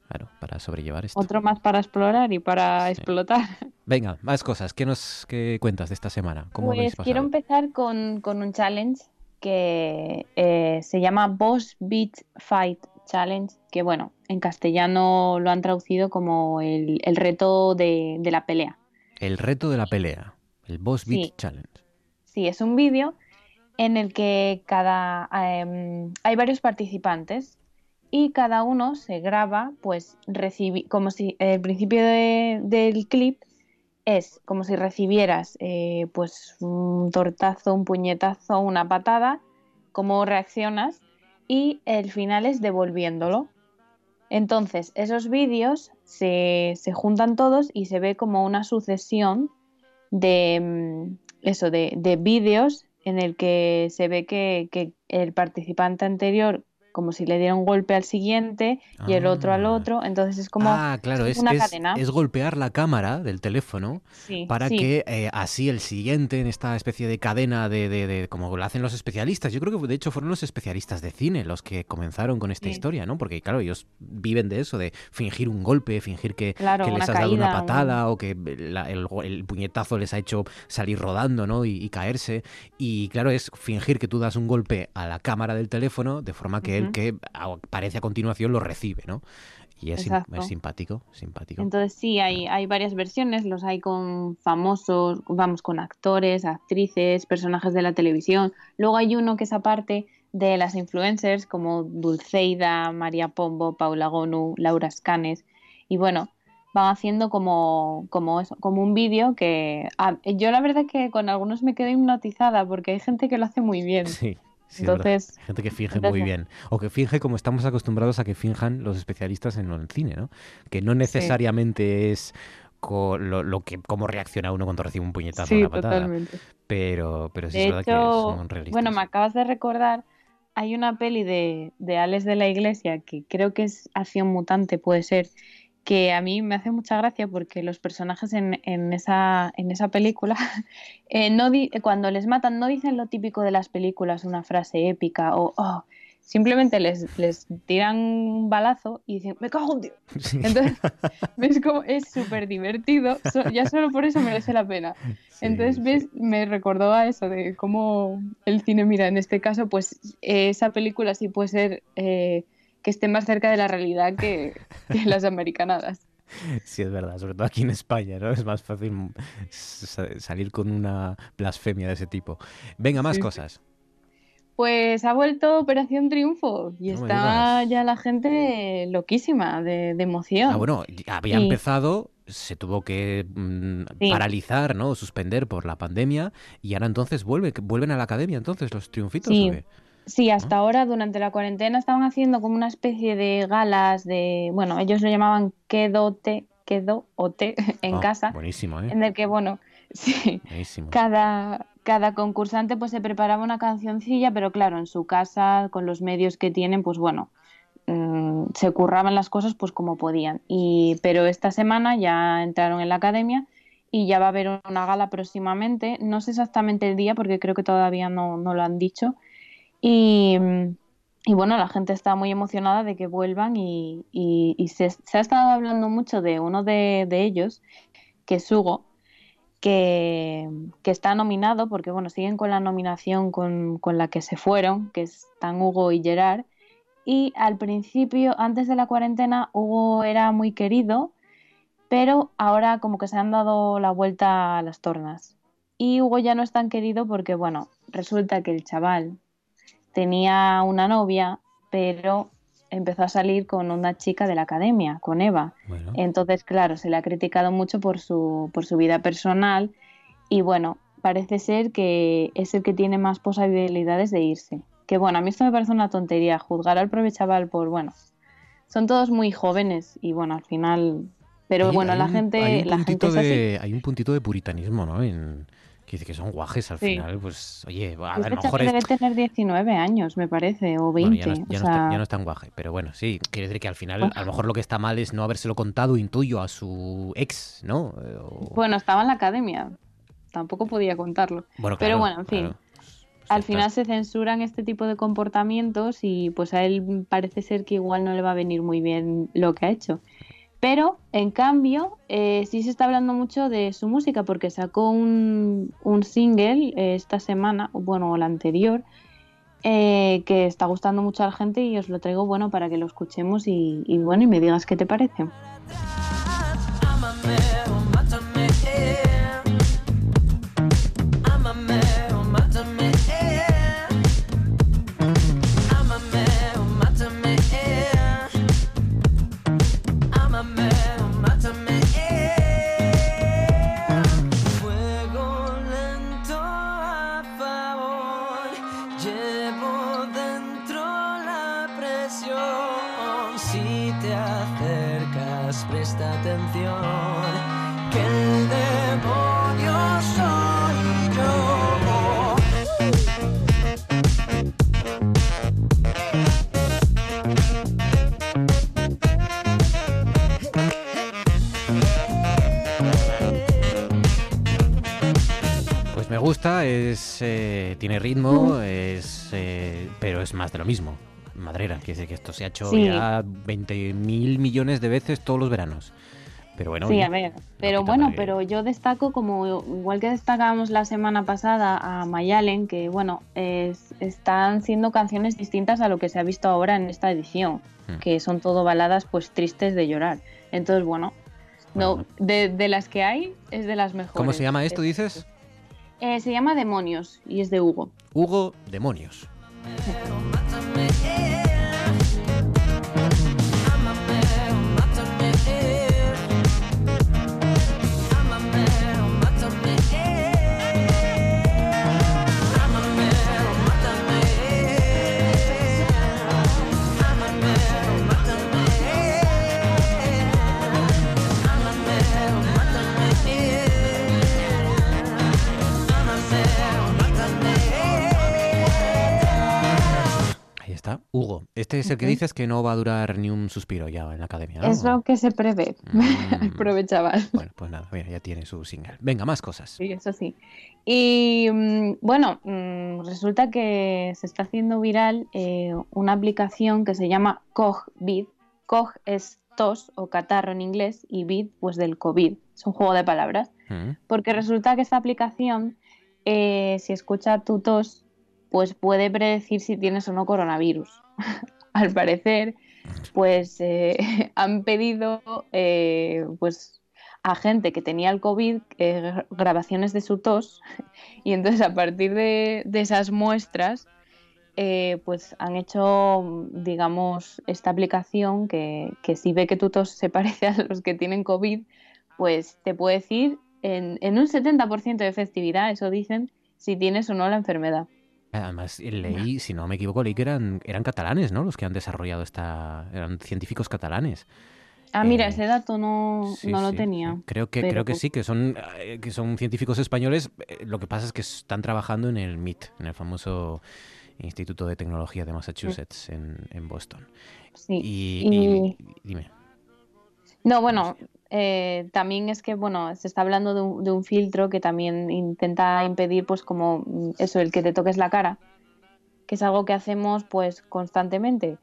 Claro, para sobrellevar esto. otro más para explorar y para explotar. Venga, más cosas. ¿Qué nos qué cuentas de esta semana? ¿Cómo Pues quiero empezar con, con un challenge que eh, se llama Boss Beat Fight Challenge, que bueno, en castellano lo han traducido como el, el reto de, de la pelea. El reto de la pelea, el Boss Beat Sí. Challenge. Sí, es un vídeo en el que cada em, hay varios participantes y cada uno se graba, pues como si el principio de- del clip es como si recibieras eh, pues un tortazo, un puñetazo, una patada, cómo reaccionas y el final es devolviéndolo. Entonces, esos vídeos se, se juntan todos y se ve como una sucesión de mm, eso, de, de vídeos en el que se ve que, que el participante anterior como si le diera un golpe al siguiente y el otro al otro, entonces es como ah, claro, es, una es- cadena. es golpear la cámara del teléfono Sí, para sí. que eh, así el siguiente en esta especie de cadena de, de- de- como lo hacen los especialistas. Yo creo que de hecho fueron los especialistas de cine los que comenzaron con esta Sí. historia, ¿no? Porque claro, ellos viven de eso, de fingir un golpe, fingir que, Claro, que les has dado una un- patada o que la- el, puñetazo les ha hecho salir rodando, ¿no? Y, y caerse. Y claro, es fingir que tú das un golpe a la cámara del teléfono de forma que el Que aparece a continuación lo recibe, ¿no? Y es, sim- Exacto. es simpático, simpático. Entonces sí, hay, hay varias versiones, los hay con famosos, vamos, con actores, actrices, personajes de la televisión. Luego hay uno que es aparte de las influencers como Dulceida, María Pombo, Paula Gonu, Laura Scanes. Y bueno, van haciendo como, como, eso, como un vídeo que yo la verdad que con algunos me quedo hipnotizada porque hay gente que lo hace muy bien. Sí. Sí. Entonces, Gente que finge entonces- muy bien. O que finge como estamos acostumbrados a que finjan los especialistas en el cine, ¿no? Que no necesariamente es lo, lo que cómo reacciona uno cuando recibe un puñetazo o Sí, una patada. totalmente. Pero, pero sí De es verdad que hecho, son realistas. bueno, me acabas de recordar, hay una peli de, de Alex de la Iglesia que creo que es Acción Mutante, puede ser, que a mí me hace mucha gracia porque los personajes en, en esa, en esa película, eh, no di- cuando les matan, no dicen lo típico de las películas, una frase épica o "Oh", simplemente les, les tiran un balazo y dicen, me cago en Dios. Sí. Entonces, ves es súper divertido, so- ya solo por eso merece la pena. Entonces, ves, me recordó a eso de cómo el cine mira, en este caso, pues eh, esa película sí puede ser eh, que esté más cerca de la realidad que, que las americanadas. Sí, es verdad, sobre todo aquí en España, ¿no? Es más fácil sa- salir con una blasfemia de ese tipo. Venga, más Sí, cosas. Pues ha vuelto Operación Triunfo y No está ya la gente loquísima de, de emoción. Ah, bueno, había empezado, se tuvo que mm, Sí. paralizar, ¿no? Suspender por la pandemia y ahora entonces vuelve, vuelven a la academia entonces los triunfitos. Sí. ¿o qué? Sí, hasta ahora durante la cuarentena estaban haciendo como una especie de galas de, bueno, ellos lo llamaban quedote, quedo o té en Ah, casa, Buenísimo, ¿eh? en el que, bueno, sí, Buenísimo. cada, cada concursante pues se preparaba una cancioncilla, pero claro, en su casa, con los medios que tienen, pues bueno, mm, se curraban las cosas pues como podían. Y, pero esta semana ya entraron en la academia y ya va a haber una gala próximamente. No sé exactamente el día porque creo que todavía no, no lo han dicho. Y, y bueno, la gente está muy emocionada de que vuelvan y, se, ha estado hablando mucho de uno de, ellos, que es Hugo, que, que está nominado, porque bueno, siguen con la nominación con, con la que se fueron, que están Hugo y Gerard. Y al principio, antes de la cuarentena, Hugo era muy querido, pero ahora como que se han dado la vuelta a las tornas. Y Hugo ya no es tan querido porque, bueno, resulta que el chaval tenía una novia, pero empezó a salir con una chica de la academia, con Eva. Entonces, claro, se le ha criticado mucho por su, por su vida personal y bueno, parece ser que es el que tiene más posibilidades de irse. Que bueno, a mí esto me parece una tontería, juzgar al pobre chaval por, bueno, son todos muy jóvenes y bueno, al final... Pero Hay- bueno, hay la un- gente, hay un la gente puntito es así. de, hay un puntito de puritanismo, ¿no? En, que dice que son guajes al Sí. final, pues, oye, a, Este lo mejor chaval es... debe tener 19 años, me parece, o 20. Bueno, ya no, ya o no sea, está, ya no es tan guaje, pero bueno, sí, quiere decir que al final a lo mejor lo que está mal es no habérselo contado, intuyo, a su ex, ¿no? Eh, o- Bueno, estaba en la academia, tampoco podía contarlo. Bueno, Pero claro, bueno, en fin, claro. al final se censuran este tipo de comportamientos y pues a él parece ser que igual no le va a venir muy bien lo que ha hecho. Pero, en cambio, eh, sí se está hablando mucho de su música porque sacó un, un single eh, esta semana, bueno, o la anterior, eh, que está gustando mucho a la gente y os lo traigo bueno para que lo escuchemos y bueno, y me digas qué te parece. Gusta, es eh, tiene ritmo, es eh, pero es más de lo mismo. Madrera, quiere decir que esto se ha hecho Sí. ya 20 mil millones de veces todos los veranos. Pero bueno, sí, a ver, pero bueno, pero yo destaco como igual que destacábamos la semana pasada a Mayalen, que bueno, es- están siendo canciones distintas a lo que se ha visto ahora en esta edición, Hmm. que son todo baladas pues tristes de llorar. Entonces, bueno, no, de, de las que hay es de las mejores. ¿cómo se llama esto, dices? Eh, se llama Demonios y es de Hugo. Hugo Demonios. está, Hugo. Este es el que dices que no va a durar ni un suspiro ya en la academia, ¿no? Es lo que se prevé. Aprovechaba. Bueno, pues nada, mira, ya tiene su single. Venga, más cosas. Sí, eso sí. Y mm, bueno, mm, resulta que se está haciendo viral eh, una aplicación que se llama COG-Vid. COG es tos o catarro en inglés y vid pues del COVID. Es un juego de palabras. Porque resulta que esta aplicación, eh, si escucha tu tos, pues puede predecir si tienes o no coronavirus. Al parecer, pues eh, han pedido eh, pues a gente que tenía el COVID eh, gra- grabaciones de su tos y entonces a partir de, esas muestras pues han hecho, digamos, esta aplicación que, que si ve que tu tos se parece a los que tienen COVID, pues te puede decir en, en un 70% de efectividad, eso dicen, si tienes o no la enfermedad. Además, leí, si no me equivoco, leí que eran, eran catalanes, ¿no? Los que han desarrollado esta... Eran científicos catalanes. Ah, mira, Eh, ese dato no, Sí, no lo sí. tenía. Creo que, pero creo que pues- sí, que son, eh, que son científicos españoles. Eh, Lo que pasa es que están trabajando en el MIT, en el famoso Instituto de Tecnología de Massachusetts, en, en Boston. Sí, Y, y- y- dime. No, bueno, eh, también es que, bueno, se está hablando de un, de un filtro que también intenta impedir, pues, como mm, eso, el que te toques la cara, que es algo que hacemos, pues, constantemente.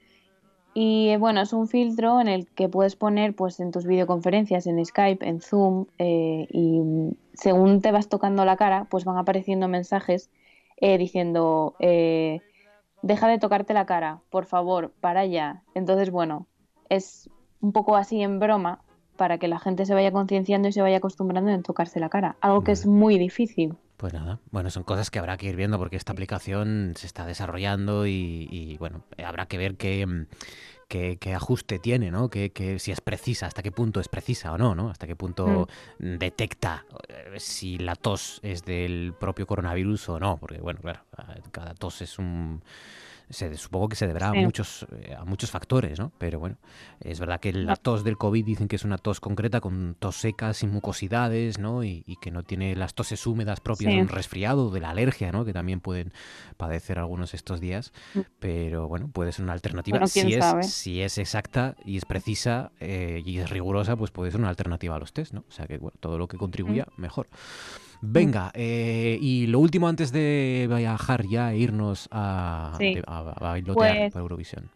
Y eh, bueno, es un filtro en el que puedes poner, pues, en tus videoconferencias, en Skype, en Zoom, eh, y mm, según te vas tocando la cara, pues van apareciendo mensajes eh, diciendo, deja de tocarte la cara, por favor, para ya. Entonces, bueno, es un poco así en broma para que la gente se vaya concienciando y se vaya acostumbrando en tocarse la cara, algo que es muy difícil. Pues nada, bueno, son cosas que habrá que ir viendo porque esta aplicación se está desarrollando y, y, bueno, habrá que ver qué, mm, qué, qué ajuste tiene, ¿no? Que, que si es precisa, hasta qué punto es precisa o no, ¿no? Hasta qué punto mm, detecta eh, si la tos es del propio coronavirus o no, porque bueno, claro, a- cada tos es un... Se, supongo que se deberá a muchos eh, a muchos factores, ¿no? Pero bueno, es verdad que la tos del COVID dicen que es una tos concreta con tos secas sin mucosidades, ¿no? Y, y que no tiene las toses húmedas propias Sí. de un resfriado, de la alergia, ¿no? Que también pueden padecer algunos estos días. Pero bueno, puede ser una alternativa. Mm. Bueno, si, es, sabe. si es exacta y es precisa eh, y es rigurosa, pues puede ser una alternativa a los test, ¿no? O sea que bueno, todo lo que contribuya, Mm. mejor. Venga, eh, y lo último antes de viajar ya e irnos a, Sí. de- a, a bailotear Pues- para Eurovisión.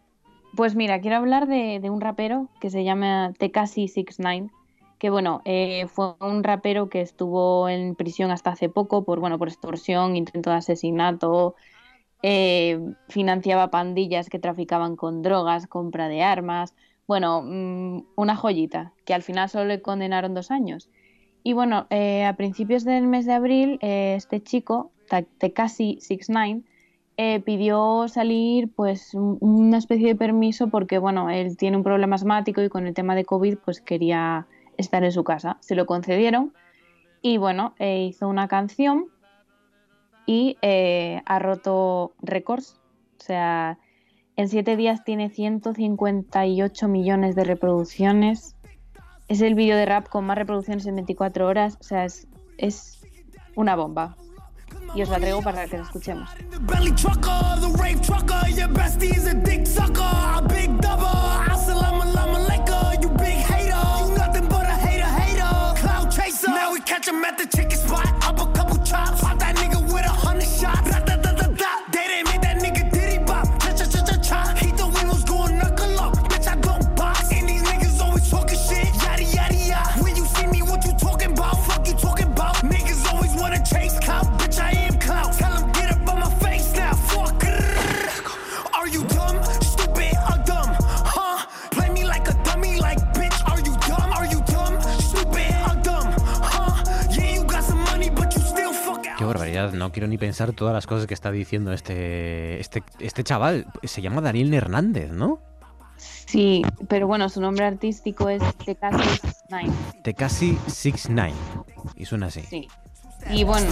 Pues mira, quiero hablar de, de un rapero que se llama Tekashi 69, que bueno, eh, fue un rapero que estuvo en prisión hasta hace poco por, bueno, por extorsión, intento de asesinato, eh, financiaba pandillas que traficaban con drogas, compra de armas, bueno, mm, una joyita, que al final solo le condenaron dos años. Y bueno, eh, a principios del mes de abril, eh, este chico, Tekashi 69, eh, pidió salir pues un- una especie de permiso porque bueno, él tiene un problema asmático y con el tema de COVID pues quería estar en su casa. Se lo concedieron y bueno, eh, hizo una canción y eh, ha roto récords. O sea, en siete días tiene 158 millones de reproducciones. Es el vídeo de rap con más reproducciones en 24 horas. O sea, es, es una bomba. Y os la traigo para que la escuchemos. Now we catch him at the chicken spot. Barbaridad, no quiero ni pensar todas las cosas que está diciendo este, este, este chaval. Se llama Daniel Hernández, ¿no? Sí, pero bueno, su nombre artístico es Tekashi 69. Tekashi 69. Y suena así. Sí. Y bueno,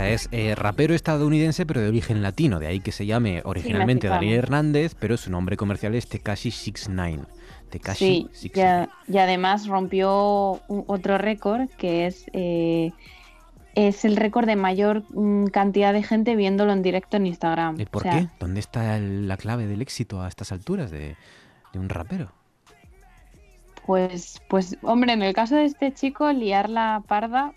sea, es eh, rapero estadounidense, pero de origen latino. De ahí que se llame originalmente. Daniel Hernández, pero su nombre comercial es Tekashi 69. Tekashi sí, 69. ya- y además rompió un- otro récord que es, eh, es el récord de mayor mm, cantidad de gente viéndolo en directo en Instagram. ¿Y por O sea, qué? ¿Dónde está el- la clave del éxito a estas alturas de, de un rapero? Pues, pues, hombre, en el caso de este chico, liar la parda,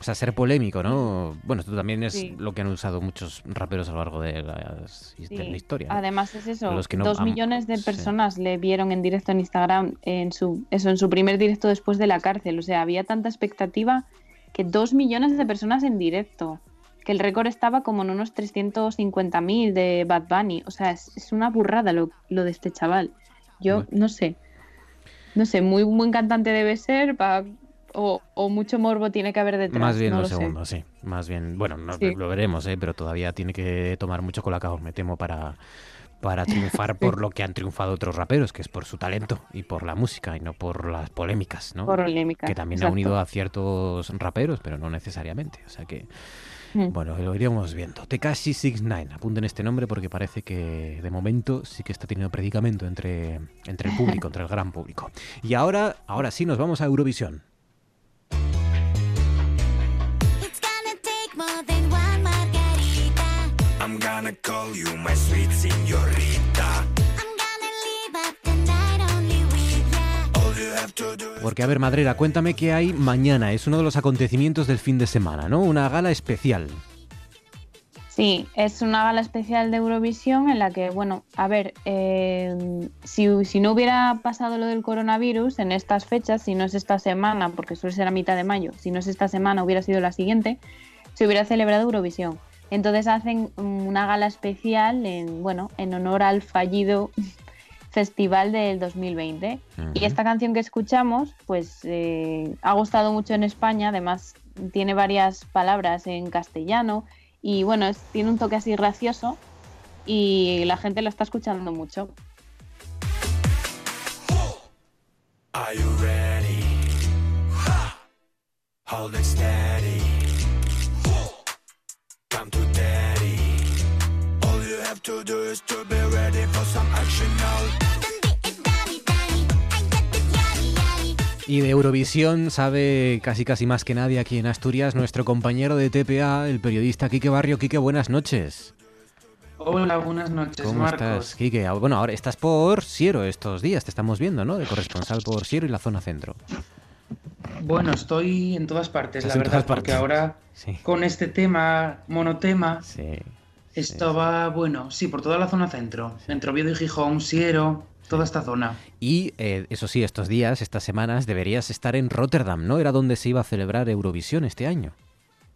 O sea, ser polémico, ¿no? Bueno, esto también es Sí. lo que han usado muchos raperos a lo largo de, las- de Sí. la historia. ¿no? Además es eso, Los que no dos han- millones de sí. personas le vieron en directo en Instagram en su, eso, en su primer directo después de la cárcel. O sea, había tanta expectativa que dos millones de personas en directo. Que el récord estaba como en unos 350.000 de Bad Bunny. O sea, es, es una burrada lo, lo de este chaval. Yo no sé. No sé, muy buen cantante debe ser para o, o mucho morbo tiene que haber detrás. Más bien no lo sé. segundo, sí. Más bien, bueno, no- Sí. lo veremos, ¿eh? pero todavía tiene que tomar mucho colacao, me temo, para, para triunfar por lo que han triunfado otros raperos, que es por su talento y por la música y no por las polémicas, ¿no? Polémicas, Que también ha unido a ciertos raperos, pero no necesariamente. O sea que, Mm. bueno, lo iremos viendo. Tekashi 69, apunten este nombre porque parece que de momento sí que está teniendo predicamento entre, entre el público, entre el gran público. Y ahora, ahora sí nos vamos a Eurovisión. I'm gonna call you my sweet señorita. All you have to do Porque, a ver, Madrera, cuéntame qué hay mañana. Es uno de los acontecimientos del fin de semana, ¿no? Una gala especial. Sí, es una gala especial de Eurovisión en la que, bueno, a ver, eh, si, si no hubiera pasado lo del coronavirus en estas fechas, si no es esta semana, porque suele ser a mitad de mayo, si no es esta semana, hubiera sido la siguiente, se hubiera celebrado Eurovisión. Entonces hacen una gala especial en, bueno, en honor al fallido festival del 2020. Y Ujú. esta canción que escuchamos, pues eh, ha gustado mucho en España, además tiene varias palabras en castellano y bueno, es- tiene un toque así gracioso y la gente lo está escuchando mucho. Are you ready? Hold it steady. Come to daddy. All you have to do is to be ready for some action now. Y de Eurovisión sabe casi casi más que nadie aquí en Asturias nuestro compañero de TPA, el periodista Quique Barrio. Quique, buenas noches. Hola, buenas noches, ¿Cómo Marcos. estás, Quique? Ah, Bueno, ahora estás por Siero estos días, te estamos viendo, ¿no? De corresponsal por Siero y la zona centro. Bueno, estoy en todas partes, la verdad, porque partes. ahora Sí. con este tema, monotema, Sí. estaba, bueno, sí, por toda la zona centro, entre Oviedo y Gijón, Siero, toda esta zona. Y eh, eso sí, estos días, estas semanas, deberías estar en Rotterdam, ¿no? Era donde se iba a celebrar Eurovisión este año.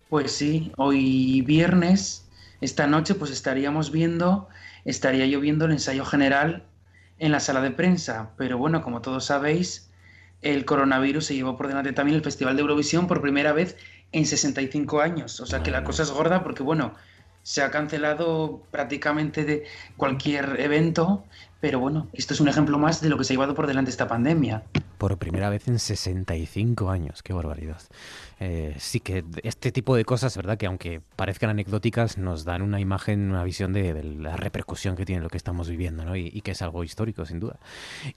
Pues sí, hoy viernes, esta noche, pues estaríamos viendo, estaría yo viendo el ensayo general en la sala de prensa, pero bueno, como todos sabéis, el coronavirus se llevó por delante también el Festival de Eurovisión por primera vez en 65 años, o sea que la cosa es gorda porque bueno, se ha cancelado prácticamente de cualquier evento, pero bueno, esto es un ejemplo más de lo que se ha llevado por delante esta pandemia. Por primera vez en 65 años, qué barbaridad. Eh, sí que este tipo de cosas, ¿verdad? Que aunque parezcan anecdóticas, nos dan una imagen, una visión de, de la repercusión que tiene lo que estamos viviendo, ¿no? Y, y que es algo histórico, sin duda.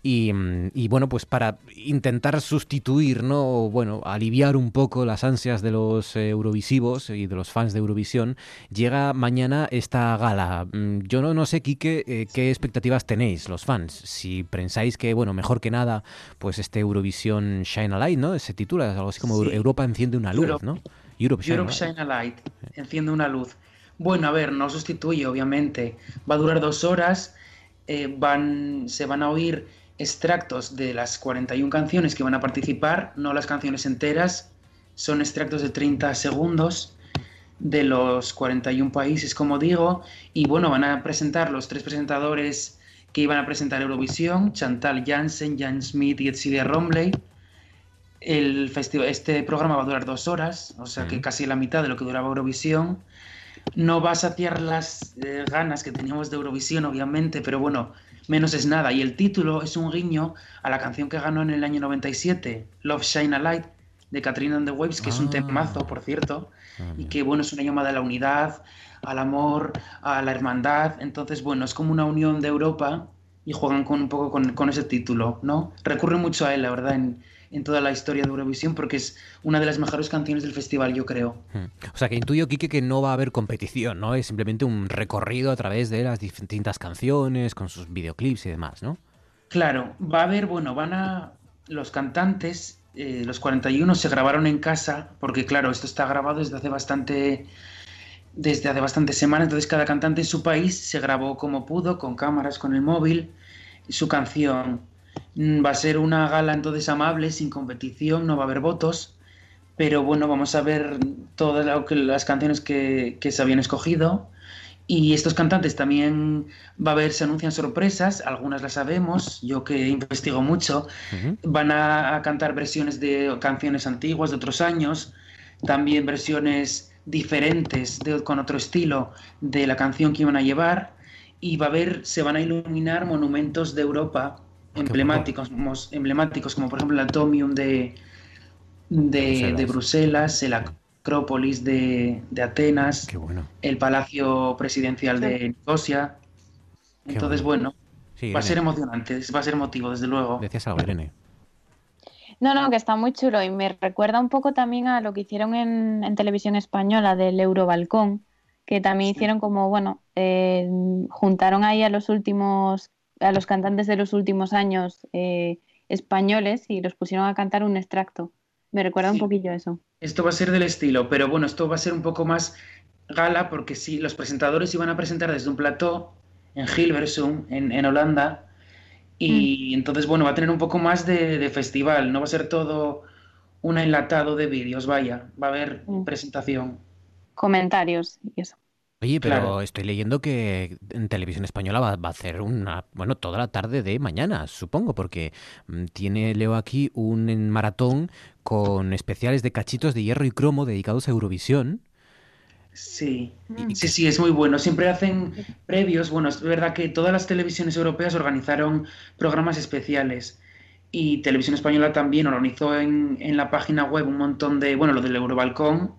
Y, mm, y, bueno, pues para intentar sustituir, ¿no? Bueno, aliviar un poco las ansias de los eh, eurovisivos y de los fans de Eurovisión, llega mañana esta gala. Mm, Yo no, no sé, Quique, eh, qué expectativas tenéis los fans. Si pensáis que, bueno, mejor que nada, pues este Eurovisión Shine a Light, ¿no? Se titula, algo así como Sí. Europa enciende una luz, Europe- ¿no? Europe Shine, Europe a Light. Shine a Light, enciende una luz. Bueno, a ver, no sustituye, obviamente. Va a durar dos horas. eh, van, se van a oír extractos de las 41 canciones que van a participar, no las canciones enteras. Son extractos de 30 segundos de los 41 países, como digo. Y bueno, van a presentar los tres presentadores que iban a presentar Eurovisión, Chantal Jansen, Jan Smith y Etsidia Romley. El festival, este programa va a durar dos horas, o sea que casi la mitad de lo que duraba Eurovisión. No va a saciar las eh, ganas que teníamos de Eurovisión, obviamente, pero bueno, menos es nada. Y el título es un guiño a la canción que ganó en el año 97, Love Shine a Light, de Katrina and the Waves, que es un Ah. temazo, por cierto, y que bueno, es una llamada a la unidad, al amor, a la hermandad. Entonces, bueno, es como una unión de Europa y juegan con un poco con, con ese título, ¿no? Recurren mucho a él, la verdad, en, en toda la historia de Eurovisión, porque es una de las mejores canciones del festival, yo creo. Mm. O sea, que intuyo, Quique, que no va a haber competición, ¿no? Es simplemente un recorrido a través de las distintas canciones, con sus videoclips y demás, ¿no? Claro, va a haber, bueno, van a. Los cantantes, eh, los 41 se grabaron en casa, porque claro, esto está grabado desde hace bastante. Desde hace bastantes semanas, entonces cada cantante en su país se grabó como pudo, con cámaras, con el móvil, su canción. Mm, Va a ser una gala entonces amable, sin competición, no va a haber votos, pero bueno, vamos a ver todas las canciones que, que se habían escogido Y estos cantantes también va a haber, se anuncian sorpresas, algunas las sabemos, yo que investigo mucho, van a, a cantar versiones de canciones antiguas de otros años, también versiones diferentes de, con otro estilo de la canción que iban a llevar y va a haber, se van a iluminar monumentos de Europa emblemáticos, emblemáticos como por ejemplo el Atomium de, de, de Bruselas, el Acrópolis de, de Atenas, el Palacio Presidencial de Nicosia. Qué Entonces, bueno, Sí, va a ser emocionante, va a ser emotivo, desde luego. Decías algo, Irene. No, no, que está muy chulo y me recuerda un poco también a lo que hicieron en, en televisión española del Eurobalcón, que también hicieron como, bueno, eh, juntaron ahí a los últimos, a los cantantes de los últimos años eh, españoles y los pusieron a cantar un extracto. Me recuerda un poquillo a eso. Esto va a ser del estilo, pero bueno, esto va a ser un poco más gala porque sí, los presentadores iban a presentar desde un plató en Hilversum, en, en Holanda, y entonces, bueno, va a tener un poco más de, de festival, no va a ser todo un enlatado de vídeos, vaya, va a haber presentación. Comentarios y eso. Oye, pero Claro. estoy leyendo que en televisión española va, va a hacer una, bueno, toda la tarde de mañana, supongo, porque mm, tiene, leo aquí, un maratón con especiales de cachitos de hierro y cromo dedicados a Eurovisión. Sí, sí, sí, es muy bueno. Siempre hacen previos. Bueno, es verdad que todas las televisiones europeas organizaron programas especiales y Televisión Española también organizó en, en la página web un montón de, bueno, lo del Eurobalcón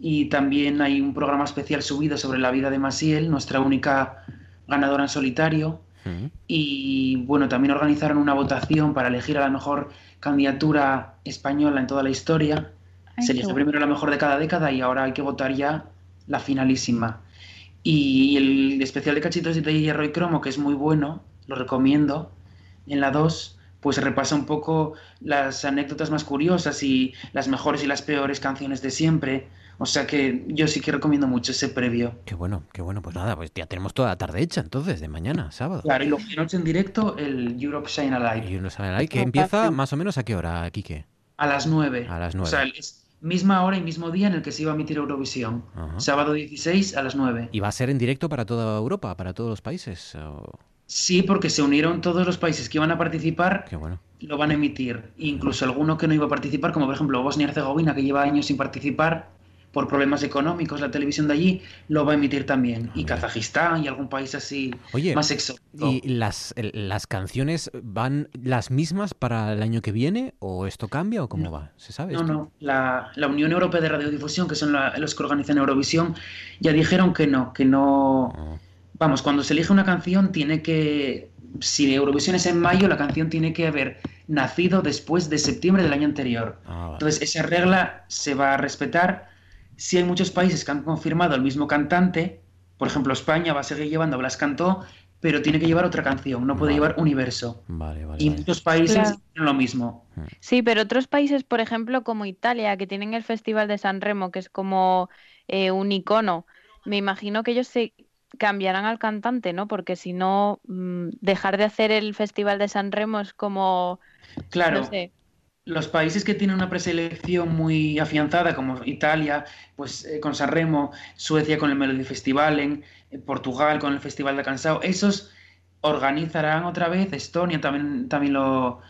y también hay un programa especial subido sobre la vida de Masiel, nuestra única ganadora en solitario. Y bueno, también organizaron una votación para elegir a la mejor candidatura española en toda la historia. Ay, Se eligió bueno. primero la mejor de cada década y ahora hay que votar ya la finalísima. Y el especial de cachitos de hierro y cromo, que es muy bueno, lo recomiendo, en la 2, pues repasa un poco las anécdotas más curiosas y las mejores y las peores canciones de siempre. O sea que yo sí que recomiendo mucho ese previo. Qué bueno, qué bueno. Pues nada, pues ya tenemos toda la tarde hecha entonces, de mañana, sábado. Claro, y luego de noche en directo el Europe Shine Alive. Y uno sabe ahí que empieza más o menos a qué hora, Quique. A las 9. A las O sea, es misma hora y mismo día en el que se iba a emitir Eurovisión. Ajá. Sábado 16 a las 9. ¿Y va a ser en directo para toda Europa, para todos los países? o- Sí, porque se unieron todos los países que iban a participar, Qué bueno. lo van a emitir. Incluso alguno que no iba a participar, como por ejemplo Bosnia y Herzegovina, que lleva años sin participar por problemas económicos, la televisión de allí lo va a emitir también. Y Kazajistán y algún país así Oye, más exótico. ¿y las, las canciones van las mismas para el año que viene o esto cambia o cómo va? ¿Se sabe? No, esto? no. La, la Unión Europea de Radiodifusión, que son la- los que organizan Eurovisión, ya dijeron que no, que no. Vamos, cuando se elige una canción, tiene que. Si Eurovisión es en mayo, la canción tiene que haber nacido después de septiembre del año anterior. Ah, Entonces, esa regla se va a respetar. Si hay muchos países que han confirmado el mismo cantante, por ejemplo, España va a seguir llevando Blas Cantó, pero tiene que llevar otra canción, no puede llevar Universo. Vale, vale. Y muchos países Claro. lo mismo. Sí, pero otros países, por ejemplo, como Italia, que tienen el Festival de San Remo, que es como eh, un icono, me imagino que ellos se cambiarán al cantante, ¿no? Porque si no, mm, dejar de hacer el Festival de San Remo es como, Claro. no sé. Los países que tienen una preselección muy afianzada, como Italia, pues eh, con Sanremo, Suecia con el Melody Festivalen, eh, Portugal con el Festival de Cansao, esos organizarán otra vez, Estonia también, también lo,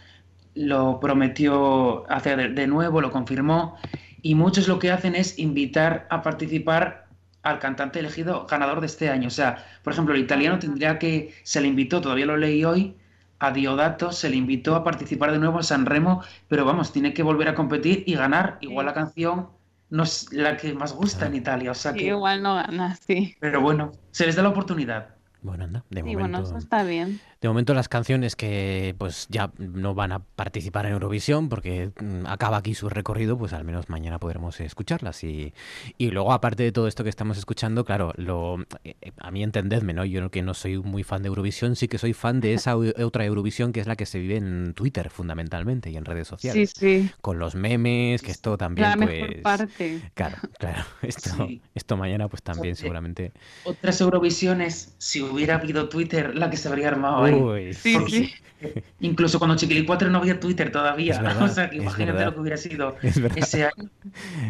lo prometió hacer de, de nuevo, lo confirmó, y muchos lo que hacen es invitar a participar al cantante elegido ganador de este año. O sea, por ejemplo, el italiano tendría que, se le invitó, todavía lo leí hoy, a Diodato se le invitó a participar de nuevo en San Remo, pero vamos, tiene que volver a competir y ganar. Igual la canción no es la que más gusta en Italia, o sea Sí, que... igual no gana, sí. Pero bueno, se les da la oportunidad. Bueno, anda, de Sí, momento. bueno, eso está bien. De momento las canciones que pues ya no van a participar en Eurovisión porque mm, acaba aquí su recorrido, pues al menos mañana podremos escucharlas. Y, y luego, aparte de todo esto que estamos escuchando, claro, lo, eh, a mí entendedme, ¿no? Yo que no soy muy fan de Eurovisión, sí que soy fan de esa otra Eurovisión que es la que se vive en Twitter fundamentalmente y en redes sociales. sí. Con los memes, que esto también La pues... mejor parte. Claro, claro. Esto, esto mañana pues también seguramente... Otras Eurovisiones, si hubiera habido Twitter, la que se habría armado ahí. Uy, Sí, sí. Incluso cuando Chiquilicuatre no había Twitter todavía. Es verdad, o sea, que es imagínate verdad. lo que hubiera sido Es verdad. ese año.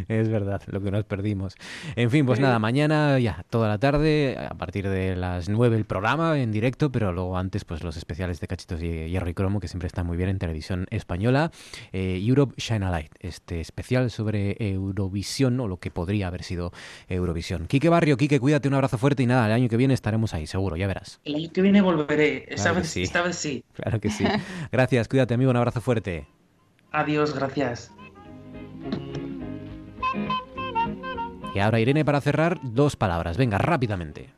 Es verdad, lo que nos perdimos. En fin, pues Sí. nada, mañana ya, toda la tarde, a partir de las 9 el programa en directo, pero luego antes pues los especiales de Cachitos y Hierro y Cromo, que siempre están muy bien en televisión española. Eh, Europe Shine a Light, este especial sobre Eurovisión, o lo que podría haber sido Eurovisión. Quique Barrio, Quique, cuídate, un abrazo fuerte y nada, el año que viene estaremos ahí, seguro, ya verás. El año que viene volveré. Esta, Claro que vez, sí. esta vez sí. Claro que sí. Gracias, cuídate, amigo, un abrazo fuerte. Adiós, gracias. Y ahora, Irene, para cerrar, dos palabras. Venga, rápidamente.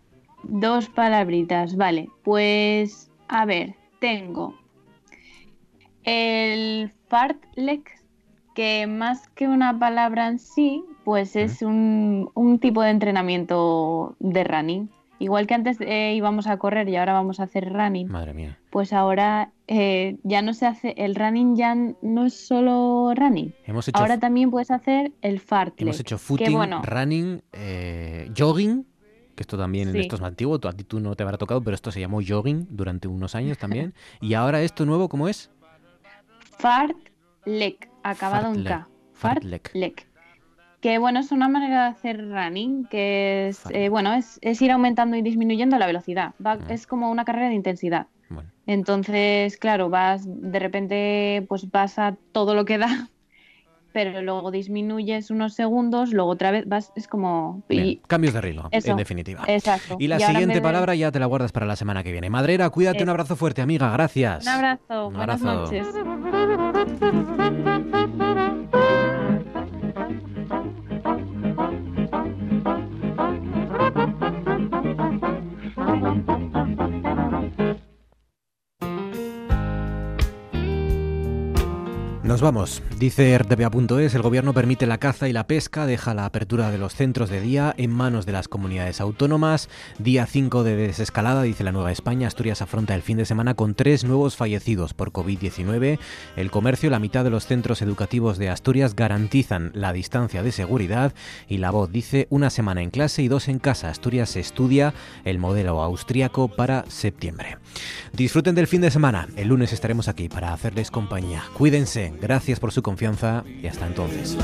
Dos palabritas, vale. Pues, a ver, tengo el fartlek, que más que una palabra en sí, pues es un, un tipo de entrenamiento de running. Igual que antes eh, íbamos a correr y ahora vamos a hacer running, Madre mía. pues ahora eh, ya no se hace, el running ya no es solo running. Hemos hecho Ahora también puedes hacer el fartlek. Hemos hecho que footing, bueno, running, eh, jogging, que esto también Sí. esto es más antiguo, a ti tú no te habrá tocado, pero esto se llamó jogging durante unos años también. y ahora esto nuevo, ¿cómo es? fartlek, acabado en K. Fartlek. Fartlek. Que bueno, es una manera de hacer running, que es, eh, bueno, es, es ir aumentando y disminuyendo la velocidad. Va- Es como una carrera de intensidad. Entonces, claro, vas, de repente, pues vas a todo lo que da, pero luego disminuyes unos segundos, luego otra vez vas, es como... y- cambios de ritmo, Eso, en definitiva. Exacto. Y la siguiente de- palabra ya te la guardas para la semana que viene. Madrera, cuídate, un Eso. abrazo fuerte, amiga, gracias. Un abrazo, Un buenas abrazo. noches. Nos vamos. Dice RTVA.es, el gobierno permite la caza y la pesca, deja la apertura de los centros de día en manos de las comunidades autónomas. Día 5 de desescalada, dice la Nueva España. Asturias afronta el fin de semana con tres nuevos fallecidos por COVID-19. El comercio, la mitad de los centros educativos de Asturias garantizan la distancia de seguridad. Y la voz dice una semana en clase y dos en casa. Asturias estudia el modelo austríaco para septiembre. Disfruten del fin de semana. El lunes estaremos aquí para hacerles compañía. Cuídense. Gracias por su confianza y hasta entonces.